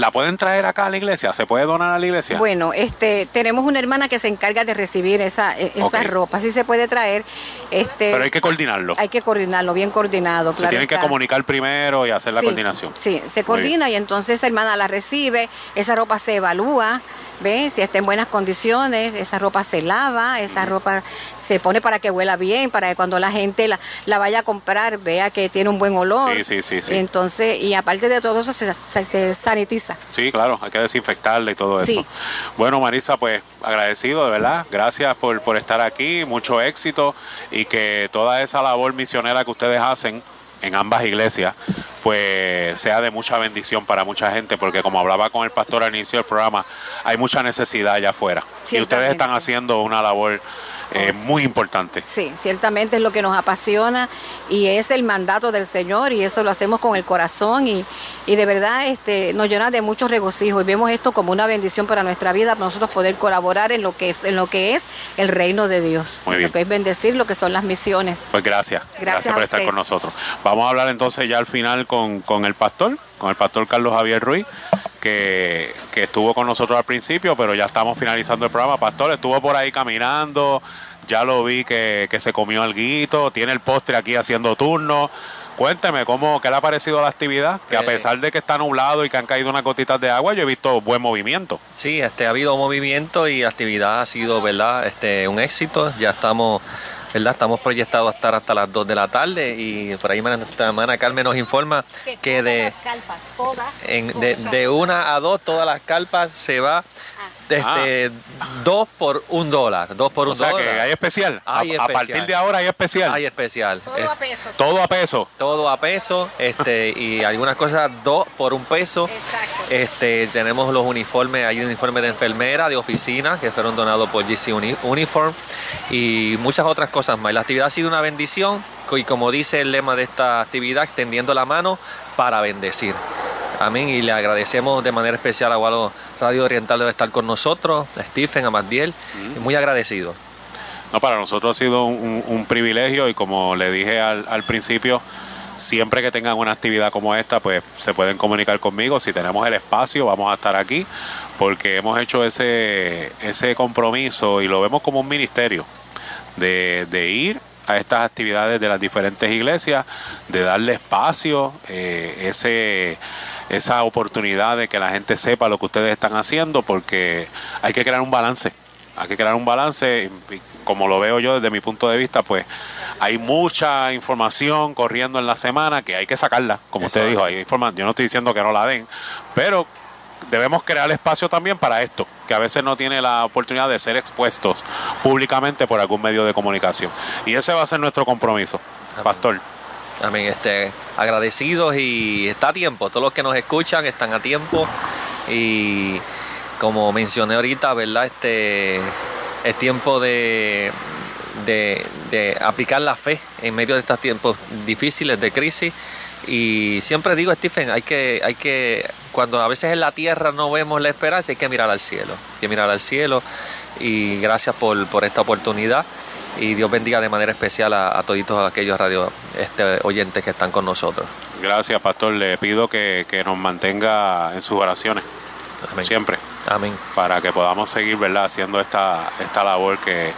¿La pueden traer acá a la iglesia? ¿Se puede donar a la iglesia? Bueno, este, tenemos una hermana que se encarga de recibir esa, e- esa ropa. Sí se puede traer. Este, Pero hay que coordinarlo. hay que coordinarlo, bien coordinado. Se claro tienen que comunicar primero y hacer la Sí, coordinación. Sí, se coordina y entonces esa hermana la recibe, esa ropa se evalúa, ¿ve? Si está en buenas condiciones, esa ropa se lava, esa ropa se pone para que huela bien, para que cuando la gente la, la vaya a comprar vea que tiene un buen olor. Sí, sí, sí, sí. Entonces, y aparte de todo eso, se, se- se sanitiza. Sí, claro, hay que desinfectarla y todo eso. Sí. Bueno, Marisa, pues agradecido, de verdad. Gracias por, por estar aquí, mucho éxito y que toda esa labor misionera que ustedes hacen en ambas iglesias, pues sea de mucha bendición para mucha gente, porque como hablaba con el pastor al inicio del programa, hay mucha necesidad allá afuera. Y ustedes están haciendo una labor eh, muy importante. Sí, ciertamente es lo que nos apasiona y es el mandato del Señor y eso lo hacemos con el corazón y, y de verdad este, nos llena de mucho regocijo y vemos esto como una bendición para nuestra vida, para nosotros poder colaborar en lo que es, en lo que es el reino de Dios, Muy bien. lo que es bendecir lo que son las misiones. Pues gracias, gracias, a por estar con nosotros. Vamos a hablar entonces ya al final con, con el pastor, con el pastor Carlos Javier Ruiz, que, que estuvo con nosotros al principio, pero ya estamos finalizando el programa. Pastor, estuvo por ahí caminando, ya lo vi que, que se comió alguito, tiene el postre aquí haciendo turno. Cuénteme, ¿cómo, ¿qué le ha parecido la actividad? Que a Eh. pesar de que está nublado y que han caído unas gotitas de agua, yo he visto buen movimiento. Sí, este, ha habido movimiento y la actividad ha sido, ¿verdad? Este, un éxito. Ya estamos, ¿verdad? Estamos proyectados a estar hasta las 2 de la tarde y por ahí nuestra hermana Carmen nos informa que de, en- de, de una a dos todas las carpas se va este, dos por un dólar. Dos por O un sea dólar. que hay especial. A- Hay a, especial. partir de ahora hay especial. Hay especial. Todo a peso. Todo a peso. todo a peso este y algunas cosas dos por un peso Exacto. este tenemos los uniformes hay uniformes de enfermera de oficina que fueron donados por GC Uni- Uniform y muchas otras cosas más la actividad ha sido una bendición y como dice el lema de esta actividad extendiendo la mano para bendecir Amén. Y le agradecemos de manera especial a Gualo Radio Oriental de estar con nosotros, a Stephen, a Magdiel. y Muy agradecido. No, para nosotros ha sido un, un- un privilegio y como le dije al, al principio, siempre que tengan una actividad como esta, pues se pueden comunicar conmigo. Si tenemos el espacio, vamos a estar aquí porque hemos hecho ese, ese compromiso y lo vemos como un ministerio de, de ir a estas actividades de las diferentes iglesias, de darle espacio, eh, ese, esa oportunidad de que la gente sepa lo que ustedes están haciendo, porque hay que crear un balance, hay que crear un balance, y- como lo veo yo desde mi punto de vista, pues hay mucha información corriendo en la semana que hay que sacarla, como usted dijo, hay informa- yo no estoy diciendo que no la den, pero debemos crear espacio también para esto, que a veces no tiene la oportunidad de ser expuestos públicamente por algún medio de comunicación. Y ese va a ser nuestro compromiso, pastor. Amén. Este, agradecidos y está a tiempo. Todos los que nos escuchan están a tiempo. Y como mencioné ahorita, ¿verdad? Este es tiempo de, de, de aplicar la fe en medio de estos tiempos difíciles de crisis. Y siempre digo, Stephen, hay que, hay que, cuando a veces en la tierra no vemos la esperanza, hay que mirar al cielo. Hay que mirar al cielo. Y gracias por, por esta oportunidad. Y Dios bendiga de manera especial a, a toditos aquellos radio este, oyentes que están con nosotros. Gracias, pastor. Le pido que, que nos mantenga en sus oraciones. Siempre. Amén. Para que podamos seguir, ¿verdad? Haciendo esta, esta labor que,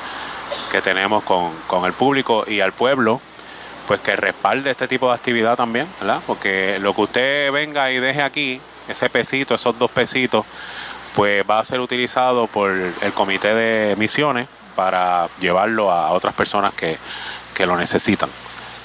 que tenemos con, con el público y al pueblo, pues que respalde este tipo de actividad también, ¿verdad? Porque lo que usted venga y deje aquí, ese pesito, esos dos pesitos, pues va a ser utilizado por el comité de misiones para llevarlo a otras personas que, que lo necesitan.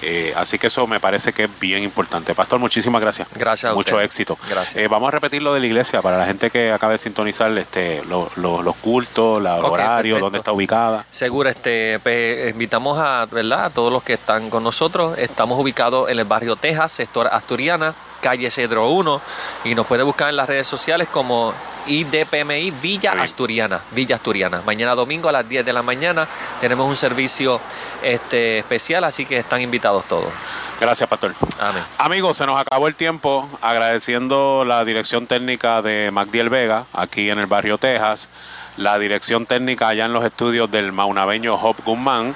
Eh, así que eso me parece que es bien importante. Pastor, muchísimas gracias. Gracias a Mucho usted. éxito. Gracias. Eh, vamos a repetir lo de la iglesia para la gente que acaba de sintonizar este, lo- lo- los cultos, la- el Ok, horario, perfecto. dónde está ubicada. Seguro, este, pues, invitamos a, ¿verdad? a todos los que están con nosotros. Estamos ubicados en el barrio Texas, sector Asturiana, calle Cedro 1, y nos puede buscar en las redes sociales como IDPMI Villa Asturiana, Villa Asturiana. Mañana domingo a las 10 de la mañana tenemos un servicio este, especial, así que están invitados todos. Gracias, Pastor. Amén. Amigos, se nos acabó el tiempo agradeciendo la dirección técnica de Magdiel Vega, aquí en el barrio Texas, la dirección técnica allá en los estudios del maunabeño Job Guzmán.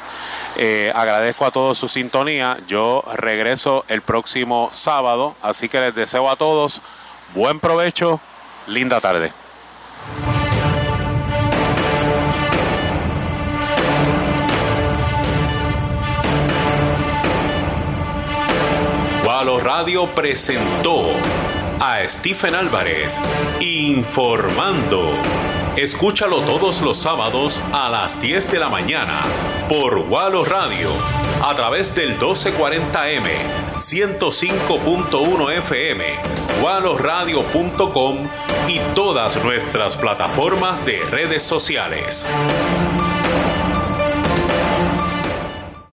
Eh, agradezco a todos su sintonía. Yo regreso el próximo sábado, así que les deseo a todos buen provecho, linda tarde. Gualo Radio presentó a Stephen Álvarez informando. Escúchalo todos los sábados a las 10 de la mañana por Gualo Radio a través del 1240M, 105.1 FM, gualoradio.com y todas nuestras plataformas de redes sociales.